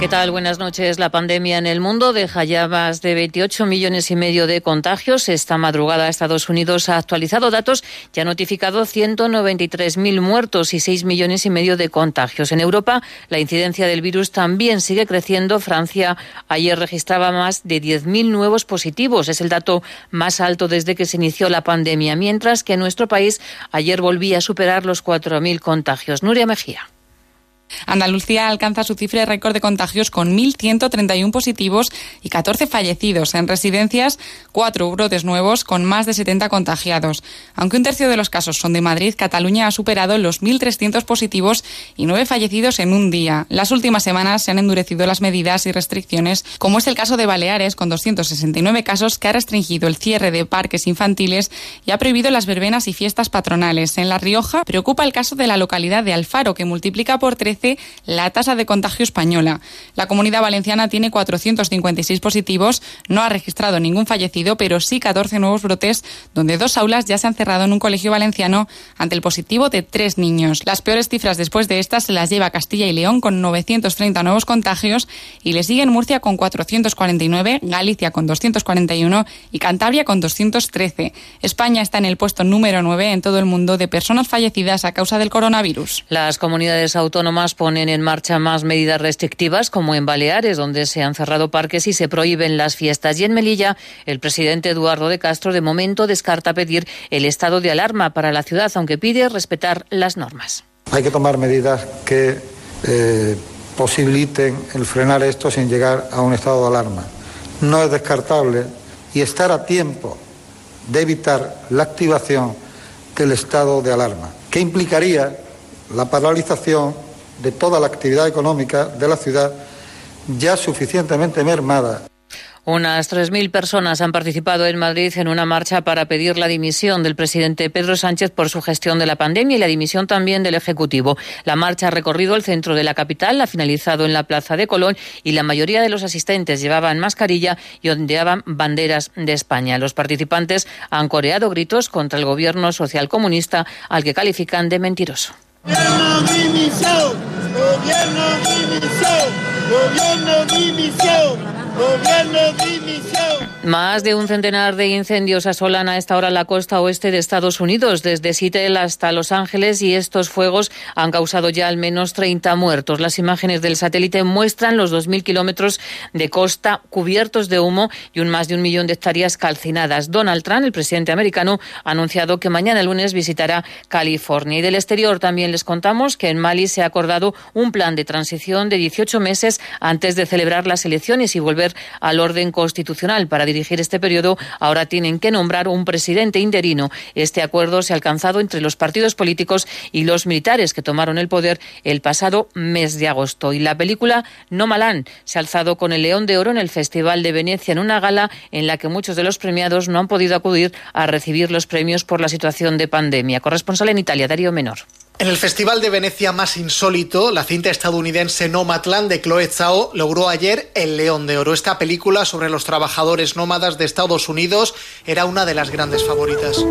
¿Qué tal? Buenas noches. La pandemia en el mundo deja ya más de 28 millones y medio de contagios. Esta madrugada Estados Unidos ha actualizado datos y ha notificado 193.000 muertos y 6 millones y medio de contagios. En Europa, la incidencia del virus también sigue creciendo. Francia ayer registraba más de 10.000 nuevos positivos. Es el dato más alto desde que se inició la pandemia, mientras que nuestro país ayer volvía a superar los 4.000 contagios. Nuria Mejía. Andalucía alcanza su cifra de récord de contagios con 1.131 positivos y 14 fallecidos. En residencias, cuatro brotes nuevos con más de 70 contagiados. Aunque un tercio de los casos son de Madrid, Cataluña ha superado los 1.300 positivos y nueve fallecidos en un día. Las últimas semanas se han endurecido las medidas y restricciones, como es el caso de Baleares, con 269 casos que ha restringido el cierre de parques infantiles y ha prohibido las verbenas y fiestas patronales. En La Rioja preocupa el caso de la localidad de Alfaro, que multiplica por 13 la tasa de contagio española. La comunidad valenciana tiene 456 positivos, no ha registrado ningún fallecido, pero sí 14 nuevos brotes, donde dos aulas ya se han cerrado en un colegio valenciano ante el positivo de tres niños. Las peores cifras después de estas se las lleva Castilla y León con 930 nuevos contagios y le siguen Murcia con 449, Galicia con 241 y Cantabria con 213. España está en el puesto número 9 en todo el mundo de personas fallecidas a causa del coronavirus. Las comunidades autónomas ponen en marcha más medidas restrictivas, como en Baleares, donde se han cerrado parques y se prohíben las fiestas. Y en Melilla, el presidente Eduardo de Castro de momento descarta pedir el estado de alarma para la ciudad, aunque pide respetar las normas. Hay que tomar medidas que eh, posibiliten el frenar esto sin llegar a un estado de alarma. No es descartable y estar a tiempo de evitar la activación del estado de alarma, que implicaría la paralización de toda la actividad económica de la ciudad ya suficientemente mermada unas 3.000 personas han participado en Madrid en una marcha para pedir la dimisión del presidente Pedro Sánchez por su gestión de la pandemia y la dimisión también del Ejecutivo. La marcha ha recorrido el centro de la capital, ha finalizado en la Plaza de Colón y la mayoría de los asistentes llevaban mascarilla y ondeaban banderas de España. Los participantes han coreado gritos contra el gobierno socialcomunista al que califican de mentiroso. Gobierno dimisión, gobierno dimisión, Más de un centenar de incendios asolan a esta hora la costa oeste de Estados Unidos, desde Seattle hasta Los Ángeles, y estos fuegos han causado ya al menos 30 muertos. Las imágenes del satélite muestran los 2.000 kilómetros de costa cubiertos de humo y un más de un millón de hectáreas calcinadas. Donald Trump, el presidente americano, ha anunciado que mañana lunes visitará California. Y del exterior también les contamos que en Mali se ha acordado un plan de transición de 18 meses antes de celebrar las elecciones y volver al orden constitucional. Para dirigir este periodo, ahora tienen que nombrar un presidente interino. Este acuerdo se ha alcanzado entre los partidos políticos y los militares que tomaron el poder el pasado mes de agosto. Y la película No Malán se ha alzado con el León de Oro en el Festival de Venecia en una gala en la que muchos de los premiados no han podido acudir a recibir los premios por la situación de pandemia. Corresponsal en Italia, Darío Menor. En el Festival de Venecia más insólito, la cinta estadounidense Nomadland de Chloe Zhao logró ayer el León de Oro. Esta película sobre los trabajadores nómadas de Estados Unidos era una de las grandes favoritas.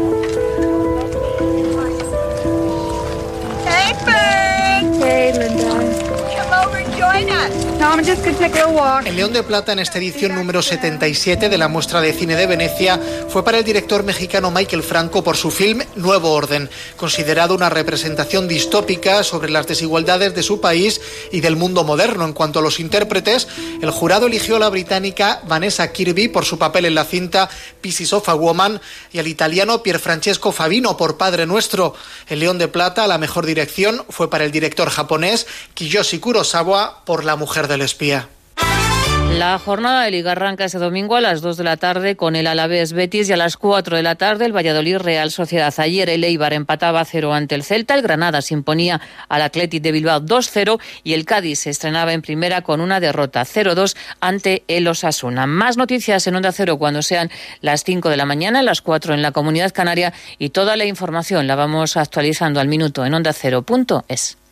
El León de Plata en esta edición número 77 de la muestra de cine de Venecia fue para el director mexicano Michael Franco por su film Nuevo Orden, considerado una representación distópica sobre las desigualdades de su país y del mundo moderno. En cuanto a los intérpretes, el jurado eligió a la británica Vanessa Kirby por su papel en la cinta Pieces of a Woman y al italiano Pierfrancesco Favino por Padre Nuestro. El León de Plata, la mejor dirección, fue para el director japonés Kiyoshi Kurosawa por La Mujer del Espía. La jornada de Liga arranca ese domingo a las 2 de la tarde con el Alavés Betis y a las 4 de la tarde el Valladolid Real Sociedad. Ayer el Eibar empataba 0 ante el Celta, el Granada se imponía al Athletic de Bilbao 2-0 y el Cádiz se estrenaba en primera con una derrota 0-2 ante el Osasuna. Más noticias en Onda Cero cuando sean las 5 de la mañana, las 4 en la Comunidad Canaria y toda la información la vamos actualizando al minuto en ondacero.es.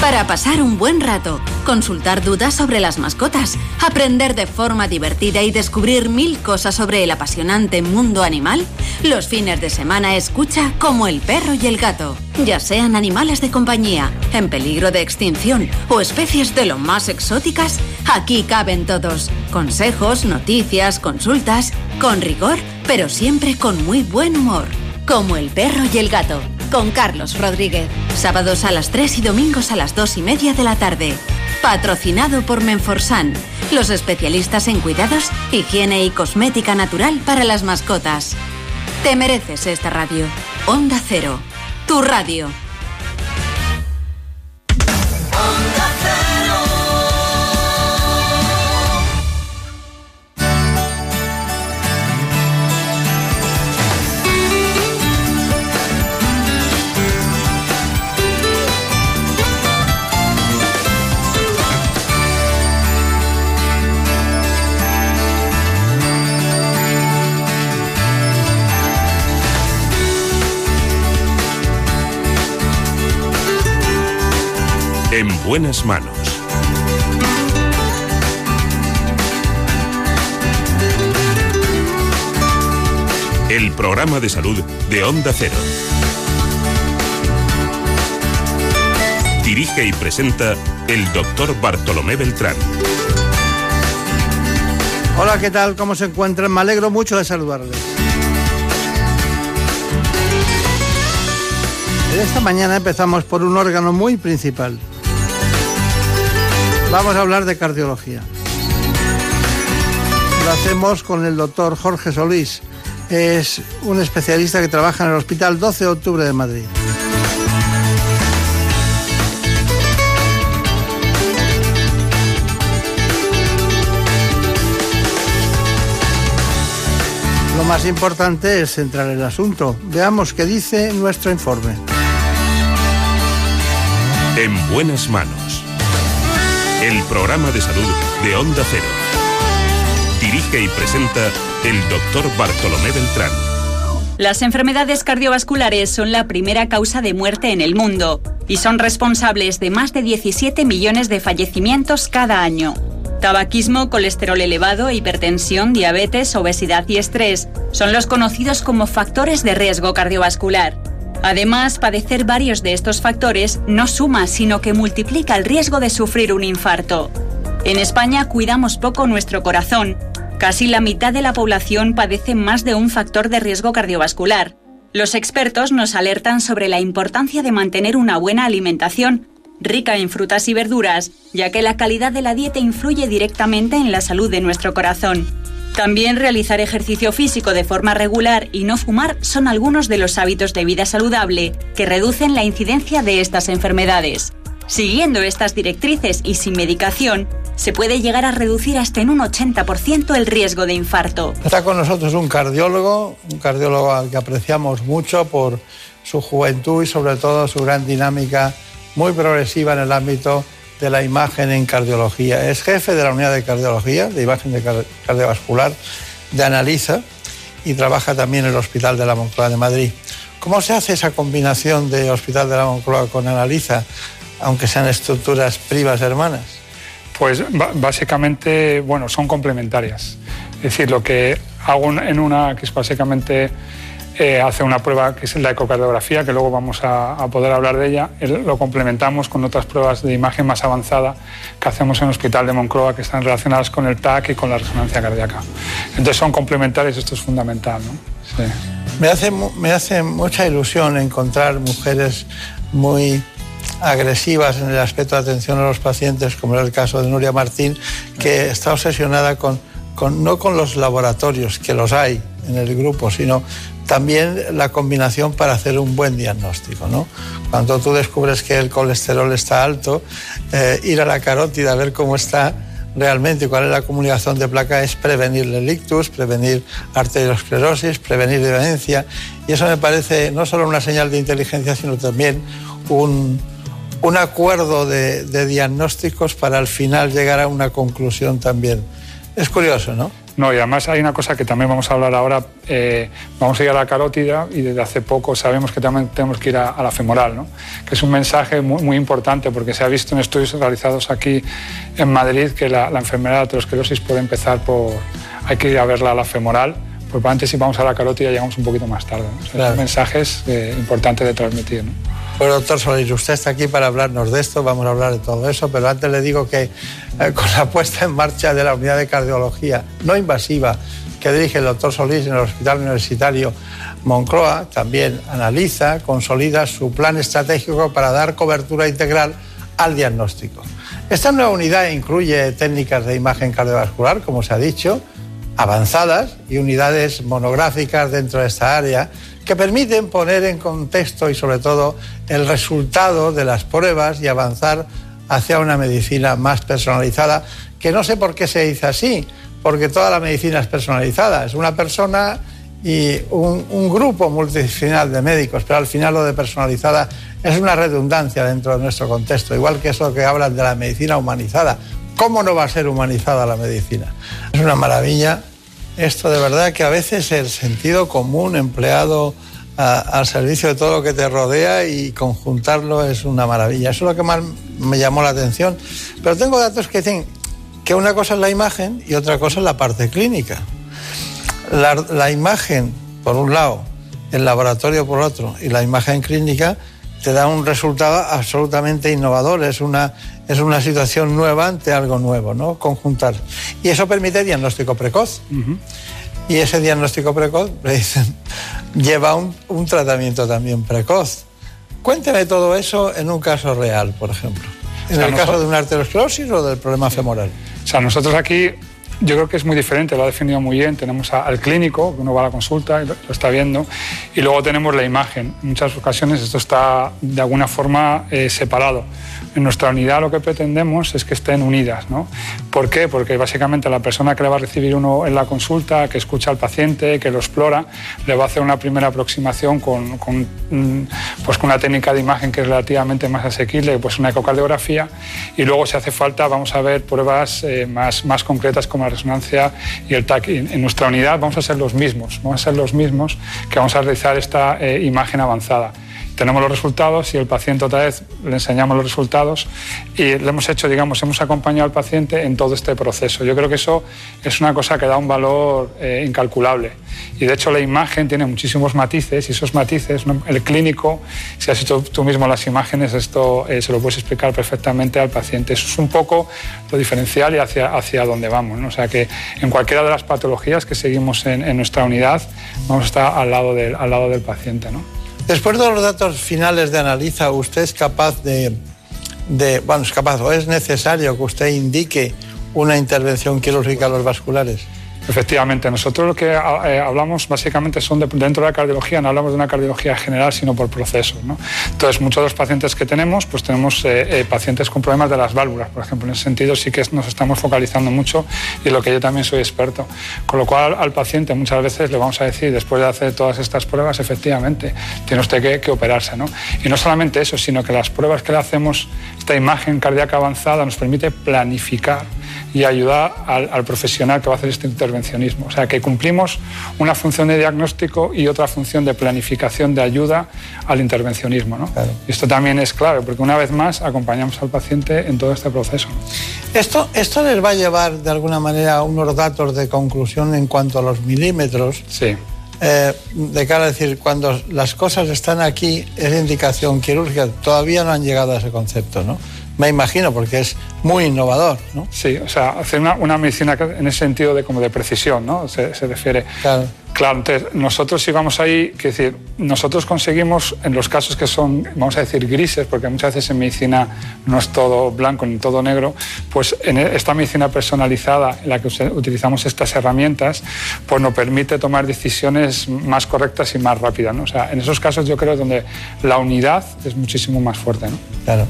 para pasar un buen rato, consultar dudas sobre las mascotas, aprender de forma divertida y descubrir mil cosas sobre el apasionante mundo animal, los fines de semana escucha como el perro y el gato, ya sean animales de compañía, en peligro de extinción o especies de lo más exóticas, aquí caben todos. Consejos, noticias, consultas, con rigor, pero siempre con muy buen humor, como el perro y el gato con Carlos Rodríguez. Sábados a las 3 y domingos a las 2 y media de la tarde. Patrocinado por Menforsan, los especialistas en cuidados, higiene y cosmética natural para las mascotas. Te mereces esta radio. Onda Cero, tu radio. En buenas manos. El programa de salud de Onda Cero. Dirige y presenta el doctor Bartolomé Beltrán. Hola, ¿qué tal? ¿Cómo se encuentran? Me alegro mucho de saludarles. Esta mañana empezamos por un órgano muy principal. Vamos a hablar de cardiología. Lo hacemos con el doctor Jorge Solís. Es un especialista que trabaja en el Hospital 12 de Octubre de Madrid. Lo más importante es centrar el asunto. Veamos qué dice nuestro informe. En buenas manos. El programa de salud de Onda Cero. Dirige y presenta el doctor Bartolomé Beltrán. Las enfermedades cardiovasculares son la primera causa de muerte en el mundo y son responsables de más de 17 millones de fallecimientos cada año. Tabaquismo, colesterol elevado, hipertensión, diabetes, obesidad y estrés son los conocidos como factores de riesgo cardiovascular. Además, padecer varios de estos factores no suma, sino que multiplica el riesgo de sufrir un infarto. En España cuidamos poco nuestro corazón. Casi la mitad de la población padece más de un factor de riesgo cardiovascular. Los expertos nos alertan sobre la importancia de mantener una buena alimentación, rica en frutas y verduras, ya que la calidad de la dieta influye directamente en la salud de nuestro corazón. También realizar ejercicio físico de forma regular y no fumar son algunos de los hábitos de vida saludable que reducen la incidencia de estas enfermedades. Siguiendo estas directrices y sin medicación, se puede llegar a reducir hasta en un 80% el riesgo de infarto. Está con nosotros un cardiólogo, un cardiólogo al que apreciamos mucho por su juventud y sobre todo su gran dinámica muy progresiva en el ámbito de la imagen en cardiología. Es jefe de la unidad de cardiología, de imagen de cardiovascular, de Analiza y trabaja también en el Hospital de la Moncloa de Madrid. ¿Cómo se hace esa combinación de Hospital de la Moncloa con Analiza, aunque sean estructuras privas hermanas? Pues básicamente, bueno, son complementarias. Es decir, lo que hago en una, que es básicamente eh, hace una prueba que es la ecocardiografía, que luego vamos a, poder hablar de ella. Lo complementamos con otras pruebas de imagen más avanzada que hacemos en el Hospital de Moncloa, que están relacionadas con el TAC y con la resonancia cardíaca. Entonces son complementarios, esto es fundamental. Me, hace, me hace mucha ilusión encontrar mujeres muy agresivas en el aspecto de atención a los pacientes, como es el caso de Nuria Martín, que está obsesionada con, con, no con los laboratorios, que los hay en el grupo, sino también la combinación para hacer un buen diagnóstico. ¿no? Cuando tú descubres que el colesterol está alto, eh, ir a la carótida a ver cómo está realmente cuál es la comunicación de placa es prevenir el ictus, prevenir arteriosclerosis, prevenir demencia. Y eso me parece no solo una señal de inteligencia, sino también un, un acuerdo de diagnósticos para al final llegar a una conclusión también. Es curioso, ¿no? No, y además hay una cosa que también vamos a hablar ahora, eh, vamos a ir a la carótida y desde hace poco sabemos que también tenemos que ir a, la femoral, ¿no? que es un mensaje muy, muy, importante porque se ha visto en estudios realizados aquí en Madrid que la, enfermedad de aterosclerosis puede empezar por, hay que ir a verla a la femoral, pues antes si vamos a la carótida llegamos un poquito más tarde. ¿no? Son mensajes eh, importantes de transmitir. ¿no? Bueno, doctor Solís, usted está aquí para hablarnos de esto, vamos a hablar de todo eso, pero antes le digo que eh, con la puesta en marcha de la unidad de cardiología no invasiva que dirige el doctor Solís en el Hospital Universitario Moncloa, también analiza, consolida su plan estratégico para dar cobertura integral al diagnóstico. Esta nueva unidad incluye técnicas de imagen cardiovascular, como se ha dicho, avanzadas y unidades monográficas dentro de esta área que permiten poner en contexto y sobre todo el resultado de las pruebas y avanzar hacia una medicina más personalizada, que no sé por qué se dice así, porque toda la medicina es personalizada, es una persona y un, grupo multidisciplinar de médicos, pero al final lo de personalizada es una redundancia dentro de nuestro contexto, igual que eso que hablan de la medicina humanizada. ¿Cómo no va a ser humanizada la medicina? Es una maravilla esto de verdad que a veces el sentido común empleado al servicio de todo lo que te rodea y conjuntarlo es una maravilla. Eso es lo que más me llamó la atención. Pero tengo datos que dicen que una cosa es la imagen y otra cosa es la parte clínica. La, la imagen, por un lado, el laboratorio por otro, y la imagen clínica te da un resultado absolutamente innovador. Es una, es una situación nueva ante algo nuevo, ¿no? Conjuntar. Y eso permite diagnóstico precoz. Y ese diagnóstico precoz lleva un, un, tratamiento también precoz. Cuénteme todo eso en un caso real, por ejemplo. En el caso de una arteriosclerosis o del problema femoral. O sea, nosotros aquí yo creo que es muy diferente, lo ha definido muy bien. Tenemos al clínico, que uno va a la consulta y lo, está viendo, y luego tenemos la imagen. En muchas ocasiones esto está de alguna forma eh, separado. En nuestra unidad lo que pretendemos es que estén unidas. ¿no? ¿Por qué? Porque básicamente la persona que le va a recibir uno en la consulta, que escucha al paciente, que lo explora, le va a hacer una primera aproximación con, mm, pues con una técnica de imagen que es relativamente más asequible, pues una ecocardiografía, y luego si hace falta vamos a ver pruebas eh, más, más concretas como la resonancia y el TAC. En nuestra unidad vamos a ser los mismos, vamos a ser los mismos que vamos a realizar esta eh, imagen avanzada tenemos los resultados y el paciente otra vez le enseñamos los resultados y le hemos hecho, digamos, hemos acompañado al paciente en todo este proceso. Yo creo que eso es una cosa que da un valor eh, incalculable. Y de hecho la imagen tiene muchísimos matices y esos matices, el clínico, si has hecho tú mismo las imágenes, esto eh, se lo puedes explicar perfectamente al paciente. Eso es un poco lo diferencial y hacia, hacia dónde vamos. O sea que en cualquiera de las patologías que seguimos en, en nuestra unidad, vamos a estar al lado del, al lado del paciente. ¿no? Después de los datos finales de Analiza, ¿usted es capaz de, bueno, es capaz o es necesario que usted indique una intervención quirúrgica a los vasculares? Efectivamente, nosotros lo que eh, hablamos básicamente son dentro de la cardiología, no hablamos de una cardiología general, sino por procesos. Entonces, muchos de los pacientes que tenemos, pues tenemos eh, eh, pacientes con problemas de las válvulas, por ejemplo. En ese sentido sí que nos estamos focalizando mucho y lo que yo también soy experto. Con lo cual, al paciente muchas veces le vamos a decir, después de hacer todas estas pruebas, efectivamente, tiene usted que, que operarse. ¿no? Y no solamente eso, sino que las pruebas que le hacemos, esta imagen cardíaca avanzada, nos permite planificar y ayudar al, profesional que va a hacer este intervencionismo. O sea, que cumplimos una función de diagnóstico y otra función de planificación de ayuda al intervencionismo. ¿no? Y esto también es clave, porque una vez más acompañamos al paciente en todo este proceso. Esto, esto les va a llevar de alguna manera unos datos de conclusión en cuanto a los milímetros. Sí. Eh, de cara a decir, cuando las cosas están aquí, es indicación quirúrgica, todavía no han llegado a ese concepto, ¿no? Me imagino, porque es muy innovador, ¿no? Sí, o sea, hacer una, medicina en ese sentido de como de precisión, ¿no? Se, refiere. Claro. Claro, entonces nosotros si vamos ahí, que decir, nosotros conseguimos en los casos que son, vamos a decir, grises, porque muchas veces en medicina no es todo blanco ni todo negro, pues en e, esta medicina personalizada en la que utilizamos estas herramientas, pues nos permite tomar decisiones más correctas y más rápidas, ¿no? O sea, en esos casos yo creo donde la unidad es muchísimo más fuerte, ¿no? Claro.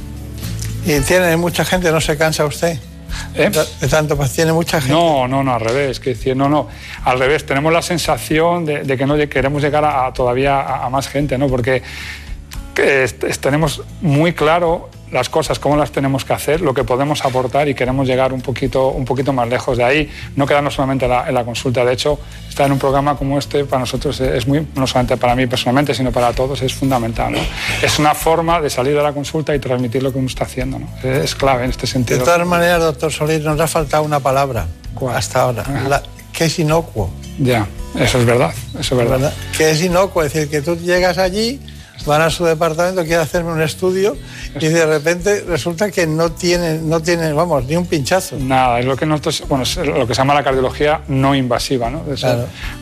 ¿Y tiene mucha gente? ¿No se cansa usted? ¿Eh? De tanto, pues tiene mucha gente. No, no, no, al revés. Que decir, no, no, al revés. Tenemos la sensación de, que no queremos llegar a, todavía a, más gente, ¿no? Porque tenemos muy claro las cosas, cómo las tenemos que hacer, lo que podemos aportar y queremos llegar un poquito, un poquito más lejos de ahí, no quedarnos solamente en la, en la consulta. De hecho, estar en un programa como este para nosotros es muy, no solamente para mí personalmente, sino para todos, es fundamental. ¿no? Es una forma de salir de la consulta y transmitir lo que uno está haciendo. ¿no? Es clave en este sentido. De todas maneras, doctor Solís, nos ha faltado una palabra hasta ahora, la, que es inocuo. Ya, eso es verdad, eso es verdad. Que es inocuo, es decir, que tú llegas allí van a su departamento, quieren hacerme un estudio y de repente resulta que no tienen, no tienen, vamos, ni un pinchazo. Nada, es lo que nosotros, bueno, es lo que se llama la cardiología no invasiva, ¿no?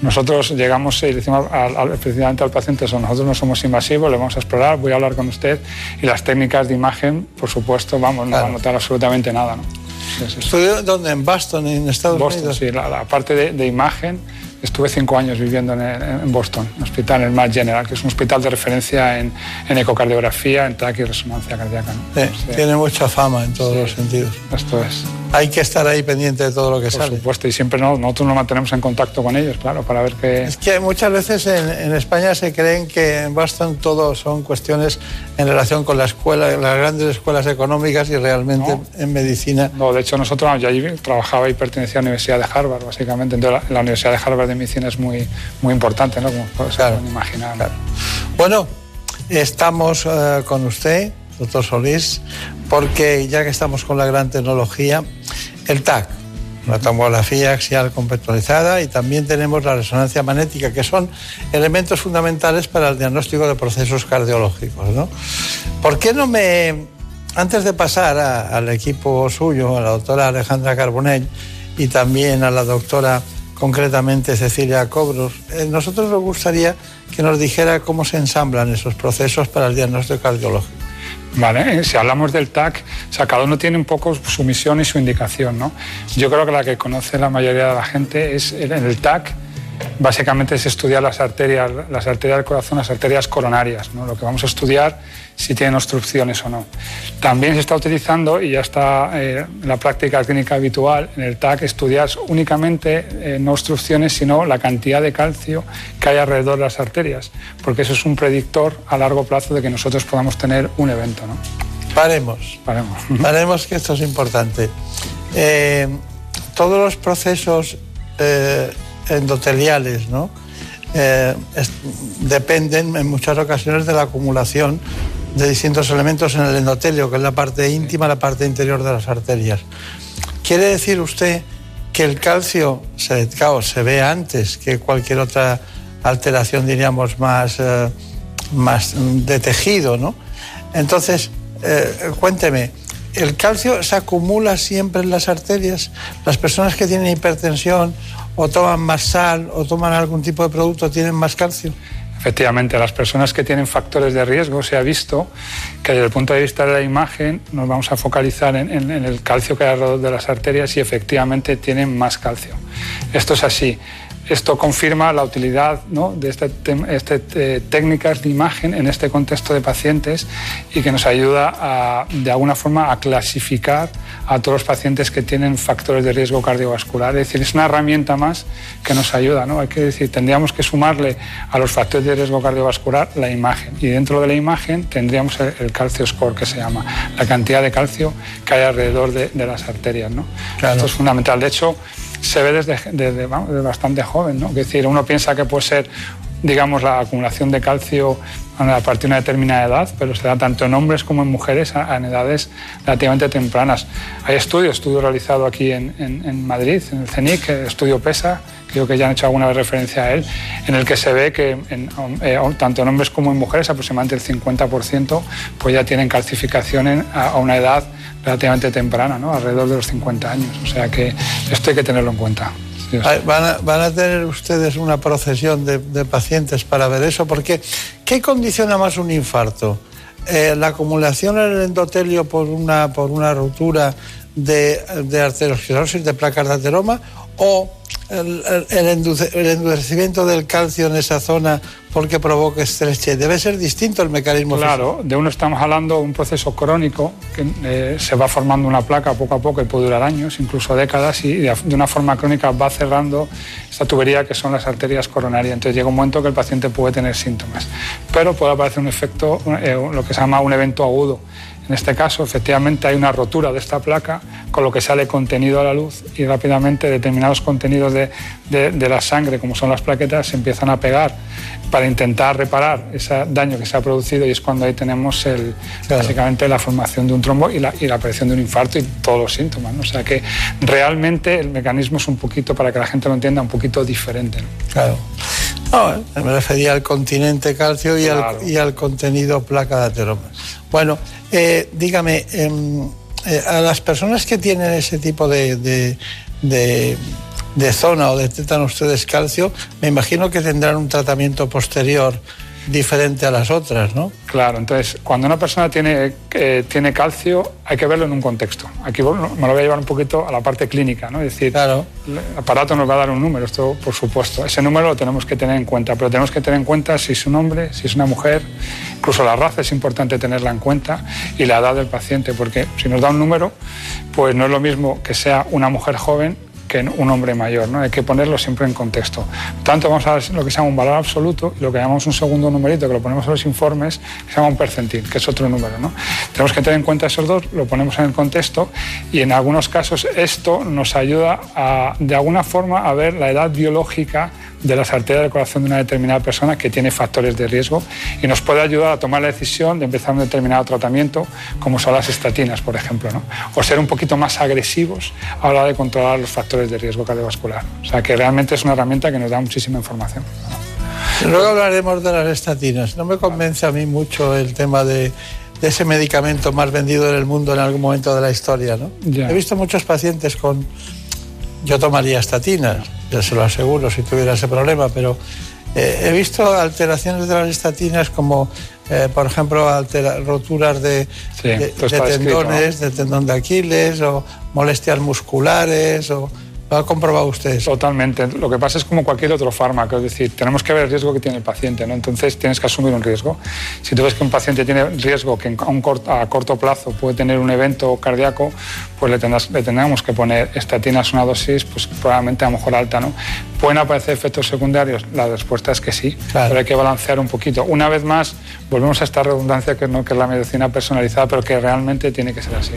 Nosotros llegamos y decimos al, precisamente al paciente eso, nosotros no somos invasivos, le vamos a explorar, voy a hablar con usted y las técnicas de imagen, por supuesto, vamos, no va a notar absolutamente nada, ¿no? ¿Estudió dónde? ¿En Boston, en Estados Boston, Unidos? sí, la, parte de, de imagen Estuve cinco años viviendo en, en Boston, un hospital, en el Mass General, que es un hospital de referencia en, en ecocardiografía, en TAC y resonancia cardíaca. Tiene mucha fama en todos los sentidos. Esto es. Hay que estar ahí pendiente de todo lo que sale. Por supuesto, y siempre no, nosotros nos mantenemos en contacto con ellos, claro, para ver qué... Es que muchas veces en, en España se creen que en Boston todo son cuestiones en relación con la escuela, las grandes escuelas económicas y realmente en medicina... No, de hecho nosotros, yo allí trabajaba y pertenecía a la Universidad de Harvard, básicamente. Entonces, la, la Universidad de Harvard de medicina es muy, muy importante, ¿no? Como se claro, imaginar. Claro. Bueno, estamos uh, con usted, doctor Solís, porque ya que estamos con la gran tecnología, el TAC, la tomografía axial compactualizada y también tenemos la resonancia magnética, que son elementos fundamentales para el diagnóstico de procesos cardiológicos. ¿no? ¿Por qué no me, antes de pasar a, al equipo suyo, a la doctora Alejandra Carbonell y también a la doctora concretamente Cecilia Cobros, eh, nosotros nos gustaría que nos dijera cómo se ensamblan esos procesos para el diagnóstico cardiológico. Vale, si hablamos del TAC, o sea, cada uno tiene un poco su misión y su indicación, ¿no? Yo creo que la que conoce la mayoría de la gente es en el TAC, básicamente es estudiar las arterias, las arterias del corazón, las arterias coronarias, ¿no? Lo que vamos a estudiar si tienen obstrucciones o no. También se está utilizando, y ya está eh, en la práctica clínica habitual, en el TAC, estudiar únicamente eh, no obstrucciones, sino la cantidad de calcio que hay alrededor de las arterias, porque eso es un predictor a largo plazo de que nosotros podamos tener un evento. ¿no? Paremos. Paremos. Paremos, que esto es importante. Eh, todos los procesos endoteliales, ¿no? Eh, dependen en muchas ocasiones de la acumulación de distintos elementos en el endotelio, que es la parte íntima, la parte interior de las arterias. ¿Quiere decir usted que el calcio se, claro, se ve antes que cualquier otra alteración, diríamos, más, eh, más de tejido, ¿no? Entonces, eh, cuénteme, ¿el calcio se acumula siempre en las arterias? ¿Las personas que tienen hipertensión o toman más sal o toman algún tipo de producto tienen más calcio? Efectivamente, las personas que tienen factores de riesgo se ha visto que desde el punto de vista de la imagen nos vamos a focalizar en, el calcio que hay alrededor de las arterias y efectivamente tienen más calcio. Esto es así. Esto confirma la utilidad ¿no? de este, este, eh, técnicas de imagen en este contexto de pacientes y que nos ayuda a, de alguna forma a clasificar a todos los pacientes que tienen factores de riesgo cardiovascular. Es decir, es una herramienta más que nos ayuda. ¿no? Hay que decir, tendríamos que sumarle a los factores de riesgo cardiovascular la imagen y dentro de la imagen tendríamos el, el calcio score que se llama, la cantidad de calcio que hay alrededor de, de las arterias. ¿no? Claro. Esto es fundamental. De hecho, se ve desde, bastante joven, ¿no? Es decir, uno piensa que puede ser, digamos, la acumulación de calcio a partir de una determinada edad, pero se da tanto en hombres como en mujeres en edades relativamente tempranas. Hay estudios, estudio realizado aquí en, Madrid, en el CENIC, estudio PESA, creo que ya han hecho alguna referencia a él, en el que se ve que eh, tanto en hombres como en mujeres, aproximadamente el 50%, pues ya tienen calcificación a, una edad relativamente temprana, ¿no? alrededor de los 50 años. O sea que esto hay que tenerlo en cuenta. ¿Van, a, ¿Van, a, tener ustedes una procesión de, de, pacientes para ver eso? Porque, ¿qué condiciona más un infarto? Eh, ¿La acumulación en el endotelio por una, por una ruptura de, de arteriosclerosis, de placas de ateroma? ¿O el, endurecimiento del calcio en esa zona porque provoque estreche. Debe ser distinto el mecanismo. Claro, de uno estamos hablando de un proceso crónico que eh, se va formando una placa poco a poco y puede durar años, incluso décadas, y de, una forma crónica va cerrando esta tubería que son las arterias coronarias. Entonces llega un momento que el paciente puede tener síntomas, pero puede aparecer un efecto, eh, lo que se llama un evento agudo en este caso, efectivamente, hay una rotura de esta placa, con lo que sale contenido a la luz y rápidamente determinados contenidos de, la sangre, como son las plaquetas, se empiezan a pegar para intentar reparar ese daño que se ha producido y es cuando ahí tenemos el, básicamente la formación de un trombo y la, aparición de un infarto y todos los síntomas. O sea que realmente el mecanismo es un poquito, para que la gente lo entienda, un poquito diferente. Claro. Me refería al continente calcio y, al, y al contenido placa de ateroma. Bueno, eh, dígame, em, eh, a las personas que tienen ese tipo de, de, zona o detectan ustedes calcio, me imagino que tendrán un tratamiento posterior diferente a las otras, ¿no? Claro, entonces cuando una persona tiene, eh, tiene calcio hay que verlo en un contexto. Aquí me lo voy a llevar un poquito a la parte clínica, ¿no? Es decir, claro. el aparato nos va a dar un número, esto por supuesto. Ese número lo tenemos que tener en cuenta, pero tenemos que tener en cuenta si es un hombre, si es una mujer, incluso la raza es importante tenerla en cuenta y la edad del paciente, porque si nos da un número, pues no es lo mismo que sea una mujer joven que un hombre mayor. ¿no? Hay que ponerlo siempre en contexto. Tanto vamos a ver lo que se llama un valor absoluto y lo que llamamos un segundo numerito, que lo ponemos en los informes, que se llama un percentil, que es otro número. ¿no? Tenemos que tener en cuenta esos dos, lo ponemos en el contexto y en algunos casos esto nos ayuda a, de alguna forma a ver la edad biológica de las arterias del corazón de una determinada persona que tiene factores de riesgo y nos puede ayudar a tomar la decisión de empezar un determinado tratamiento, como son las estatinas, por ejemplo, ¿no? o ser un poquito más agresivos a la hora de controlar los factores de riesgo cardiovascular. O sea que realmente es una herramienta que nos da muchísima información. Luego hablaremos de las estatinas. No me convence a mí mucho el tema de, ese medicamento más vendido en el mundo en algún momento de la historia. ¿no? He visto muchos pacientes con... Yo tomaría estatinas ya se lo aseguro si tuviera ese problema, pero eh, he visto alteraciones de las estatinas como, eh, por ejemplo, roturas de, tendones, de tendón de Aquiles o molestias musculares o ¿Lo ha comprobado usted Totalmente. Lo que pasa es como cualquier otro fármaco, es decir, tenemos que ver el riesgo que tiene el paciente, ¿no? Entonces tienes que asumir un riesgo. Si tú ves que un paciente tiene riesgo que a, un corto, a corto plazo puede tener un evento cardíaco, pues le, tendrás, le tendremos que poner estatinas una dosis, pues probablemente a lo mejor alta, ¿no? ¿Pueden aparecer efectos secundarios? La respuesta es que sí, pero hay que balancear un poquito. Una vez más, volvemos a esta redundancia que, ¿no? que es la medicina personalizada, pero que realmente tiene que ser así.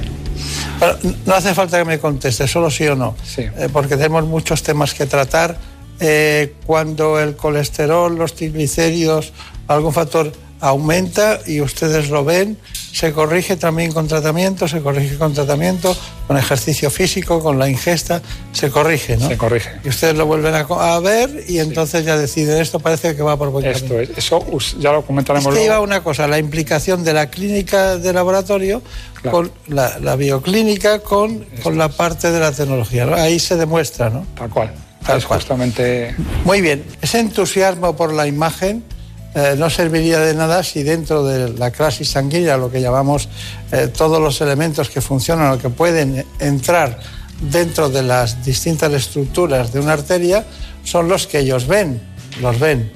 no hace falta que me conteste, solo sí o no. Sí. Eh, porque tenemos muchos temas que tratar. Eh, cuando el colesterol, los triglicéridos, algún factor aumenta y ustedes lo ven, se corrige también con tratamiento, se corrige con tratamiento, con ejercicio físico, con la ingesta, se corrige, ¿no? Se corrige. Y ustedes lo vuelven a, ver y entonces ya deciden, esto parece que va por buen Esto es, eso ya lo comentaremos es que iba una cosa, la implicación de la clínica de laboratorio con la, bioclínica con, con la parte de la tecnología, Ahí se demuestra, ¿no? Tal cual. Tal cual. justamente... Muy bien, ese entusiasmo por la imagen eh, no serviría de nada si dentro de la clase sanguínea, lo que llamamos eh, todos los elementos que funcionan o que pueden entrar dentro de las distintas estructuras de una arteria, son los que ellos ven, los ven.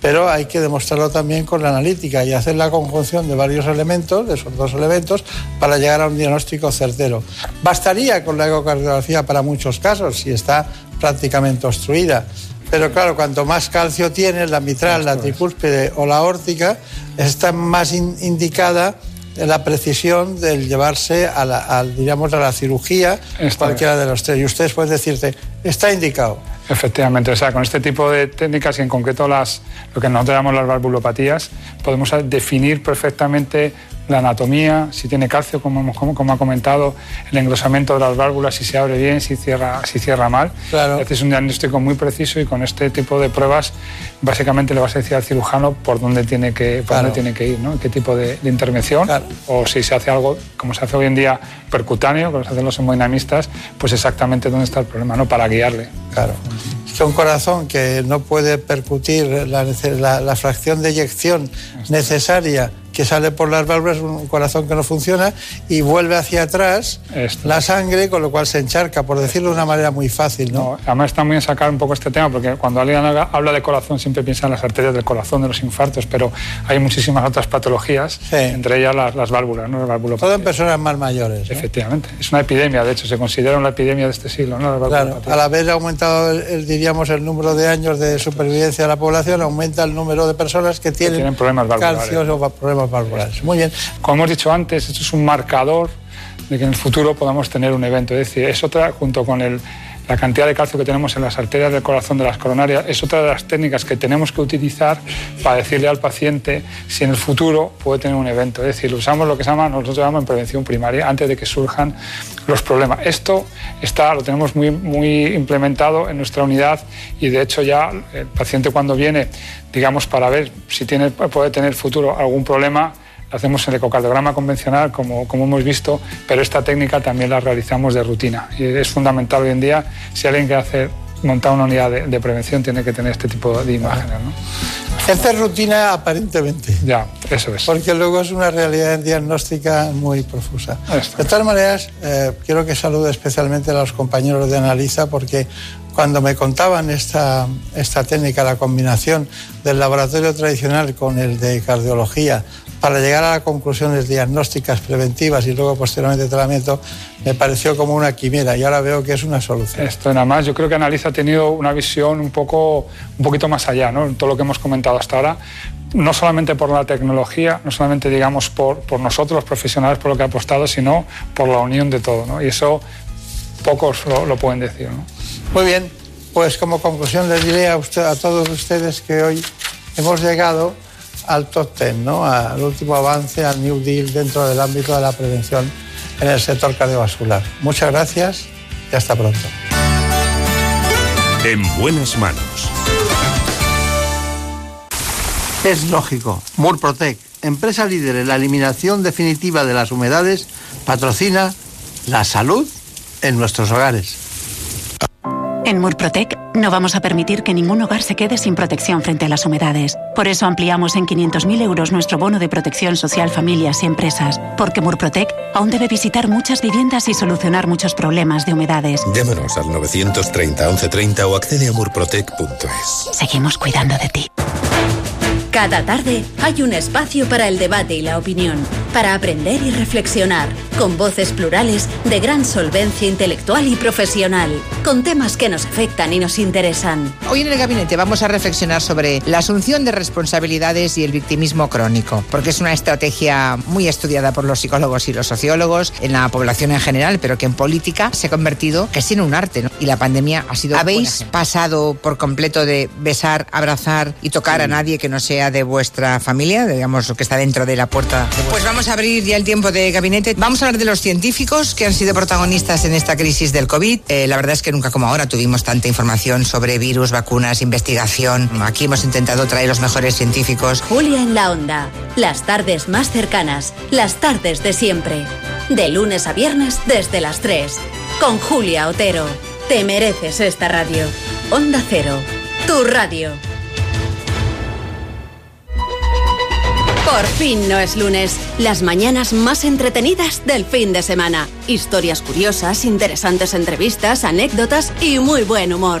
Pero hay que demostrarlo también con la analítica y hacer la conjunción de varios elementos, de esos dos elementos, para llegar a un diagnóstico certero. Bastaría con la ecocardiografía para muchos casos, si está prácticamente obstruida pero claro, cuanto más calcio tiene, la mitral, la tricúspide o la órtica, está más indicada la precisión del llevarse a la, diríamos, a la cirugía, cualquiera de los tres. Y ustedes pueden decirte, está indicado. Efectivamente, o sea, con este tipo de técnicas y en concreto las, lo que nosotros llamamos las valvulopatías, podemos definir perfectamente la anatomía, si tiene calcio, como, como, ha comentado, el engrosamiento de las válvulas, si se abre bien, si cierra, si cierra mal. Claro. Este es un diagnóstico muy preciso y con este tipo de pruebas básicamente le vas a decir al cirujano por dónde tiene que, por dónde tiene que ir, ¿no? qué tipo de, intervención. O si se hace algo, como se hace hoy en día, percutáneo, como se hacen los hemodinamistas, pues exactamente dónde está el problema, ¿no? para Claro. Es que un corazón que no puede percutir la, la fracción de eyección necesaria que sale por las válvulas, un corazón que no funciona y vuelve hacia atrás la sangre, con lo cual se encharca, por decirlo de una manera muy fácil. ¿no? además está muy bien sacar un poco este tema, porque cuando alguien habla de corazón siempre piensa en las arterias del corazón, de los infartos, pero hay muchísimas otras patologías, entre ellas las, válvulas, ¿no? Todo en personas más mayores. Efectivamente, es una epidemia, de hecho, se considera una epidemia de este siglo. ¿no? Claro, al haber aumentado, el, diríamos, el número de años de supervivencia de la población, aumenta el número de personas que tienen, problemas calcios o problemas valvulares. Muy bien. Como hemos dicho antes, esto es un marcador de que en el futuro podamos tener un evento. Es decir, es otra, junto con el, la cantidad de calcio que tenemos en las arterias del corazón de las coronarias, es otra de las técnicas que tenemos que utilizar para decirle al paciente si en el futuro puede tener un evento. Es decir, usamos lo que se llama, nosotros llamamos en prevención primaria, antes de que surjan los problemas. Esto está, lo tenemos muy, muy implementado en nuestra unidad y de hecho ya el paciente cuando viene, digamos, para ver si tiene, puede tener futuro algún problema, hacemos el ecocardiograma convencional, como, como hemos visto, pero esta técnica también la realizamos de rutina. Y es fundamental hoy en día, si alguien quiere hacer, montar una unidad de, prevención, tiene que tener este tipo de imágenes. ¿no? es rutina aparentemente. Ya, eso es. Porque luego es una realidad diagnóstica muy profusa. De todas maneras, eh, quiero que salude especialmente a los compañeros de Analiza porque cuando me contaban esta, esta técnica, la combinación del laboratorio tradicional con el de cardiología, para llegar a las conclusiones diagnósticas preventivas y luego posteriormente tratamiento, me pareció como una quimera y ahora veo que es una solución. Esto nada más, yo creo que Analiza ha tenido una visión un, poco, un poquito más allá, ¿no? todo lo que hemos comentado hasta ahora, no solamente por la tecnología, no solamente digamos por, por nosotros los profesionales por lo que ha apostado, sino por la unión de todo, ¿no? y eso pocos lo, lo pueden decir. ¿no? Muy bien, pues como conclusión les diré a, usted, a todos ustedes que hoy hemos llegado al top ten, ¿no? al último avance, al New Deal dentro del ámbito de la prevención en el sector cardiovascular. Muchas gracias y hasta pronto. En buenas manos. Es lógico. Murprotec, empresa líder en la eliminación definitiva de las humedades, patrocina la salud en nuestros hogares. En Murprotec no vamos a permitir que ningún hogar se quede sin protección frente a las humedades. Por eso ampliamos en 500.000 euros nuestro bono de protección social familias y empresas. Porque Murprotec aún debe visitar muchas viviendas y solucionar muchos problemas de humedades. Llámanos al 930 1130 o accede a murprotec.es. Seguimos cuidando de ti. Cada tarde hay un espacio para el debate y la opinión, para aprender y reflexionar, con voces plurales de gran solvencia intelectual y profesional, con temas que nos afectan y nos interesan. Hoy en el gabinete vamos a reflexionar sobre la asunción de responsabilidades y el victimismo crónico, porque es una estrategia muy estudiada por los psicólogos y los sociólogos en la población en general, pero que en política se ha convertido casi en un arte, ¿no? Y la pandemia ha sido... ¿Habéis pasado por completo de besar, abrazar y tocar a nadie que no sea de vuestra familia, digamos, lo que está dentro de la puerta. pues vamos a abrir ya el tiempo de gabinete. Vamos a hablar de los científicos que han sido protagonistas en esta crisis del COVID. Eh, la verdad es que nunca como ahora tuvimos tanta información sobre virus, vacunas, investigación. Aquí hemos intentado traer los mejores científicos. Julia en la onda. Las tardes más cercanas. Las tardes de siempre. De lunes a viernes desde las 3. Con Julia Otero. Te mereces esta radio. Onda Cero. Tu radio. Por fin no es lunes. Las mañanas más entretenidas del fin de semana. Historias curiosas, interesantes entrevistas, anécdotas y muy buen humor.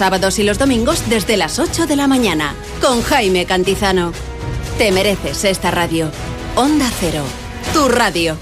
sábados y los domingos desde las 8 de la mañana. Con Jaime Cantizano. Te mereces esta radio. Onda Cero. Tu radio.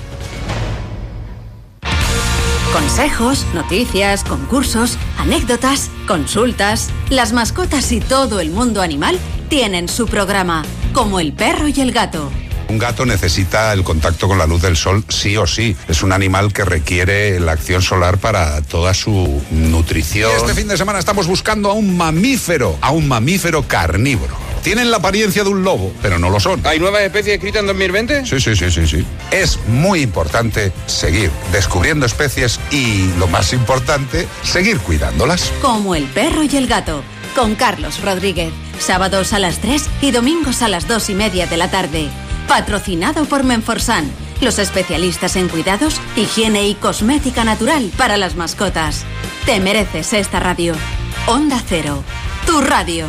Consejos, noticias, concursos, anécdotas, consultas. Las mascotas y todo el mundo animal tienen su programa, como el perro y el gato. Un gato necesita el contacto con la luz del sol sí o sí. Es un animal que requiere la acción solar para toda su nutrición. este fin de semana estamos buscando a un mamífero, a un mamífero carnívoro. Tienen la apariencia de un lobo, pero no lo son. ¿Hay nuevas especies escritas en 2020? Sí, sí, sí, sí, sí. Es muy importante seguir descubriendo especies y, lo más importante, seguir cuidándolas. Como el perro y el gato, con Carlos Rodríguez. Sábados a las 3 y domingos a las 2 y media de la tarde. Patrocinado por Menforsan, los especialistas en cuidados, higiene y cosmética natural para las mascotas. Te mereces esta radio. Onda Cero, tu radio.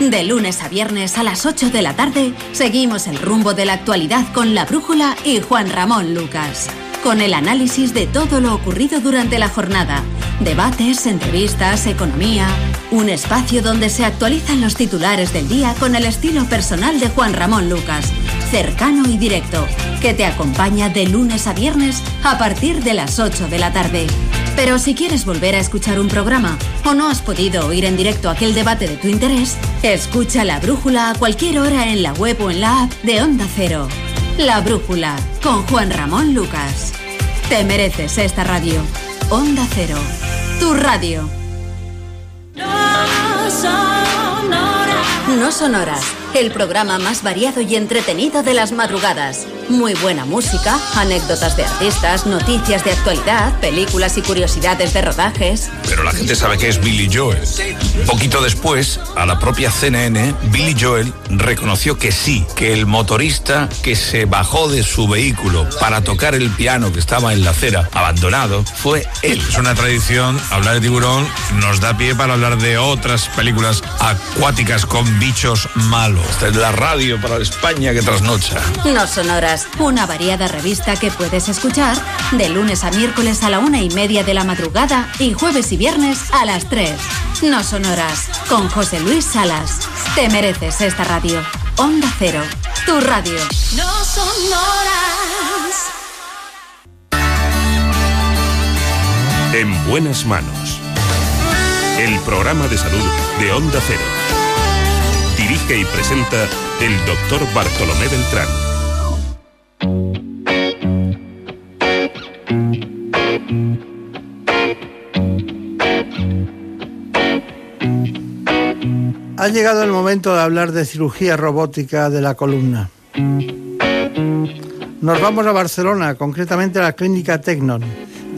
De lunes a viernes a las 8 de la tarde, seguimos el rumbo de la actualidad con La Brújula y Juan Ramón Lucas. Con el análisis de todo lo ocurrido durante la jornada. Debates, entrevistas, economía. Un espacio donde se actualizan los titulares del día con el estilo personal de Juan Ramón Lucas. Cercano y directo. Que te acompaña de lunes a viernes a partir de las 8 de la tarde. Pero si quieres volver a escuchar un programa o no has podido oír en directo aquel debate de tu interés, escucha La Brújula a cualquier hora en la web o en la app de Onda Cero. La Brújula con Juan Ramón Lucas. Te mereces esta radio. Onda Cero, tu radio. No Sonoras, el programa más variado y entretenido de las madrugadas. Muy buena música, anécdotas de artistas, noticias de actualidad, películas y curiosidades de rodajes. Pero la gente sabe que es Billy Joel. Poquito después, a la propia CNN, Billy Joel reconoció que sí, que el motorista que se bajó de su vehículo para tocar el piano que estaba en la acera abandonado fue él. Es una tradición, hablar de tiburón nos da pie para hablar de otras películas acuáticas con bichos malos. Esta es la radio para España que trasnocha. No Sonoras, una variada revista que puedes escuchar de lunes a miércoles a la una y media de la madrugada y jueves y viernes a las 3. No Sonoras, con José Luis Salas. Te mereces esta radio. Onda Cero, tu radio. No sonoras. En buenas manos. El programa de salud de Onda Cero. Dirige y presenta el doctor Bartolomé Beltrán. Ha llegado el momento de hablar de cirugía robótica de la columna. Nos vamos a Barcelona, concretamente a la clínica Tecnon.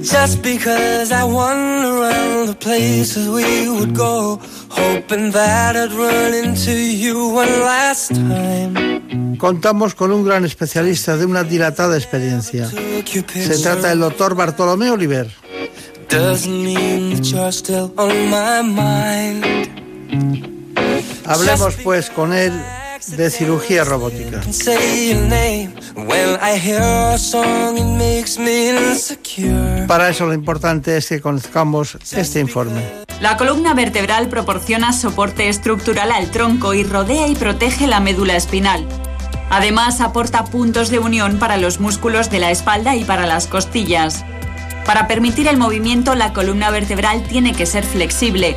Just because I wander around the places we would go, hoping that I'd run into you one last time. Contamos con un gran especialista de una dilatada experiencia. Se trata del doctor Bartolomé Oliver. Hablemos pues con él de cirugía robótica. Para eso lo importante es que conozcamos este informe. La columna vertebral proporciona soporte estructural al tronco y rodea y protege la médula espinal. Además, aporta puntos de unión para los músculos de la espalda y para las costillas. Para permitir el movimiento, la columna vertebral tiene que ser flexible.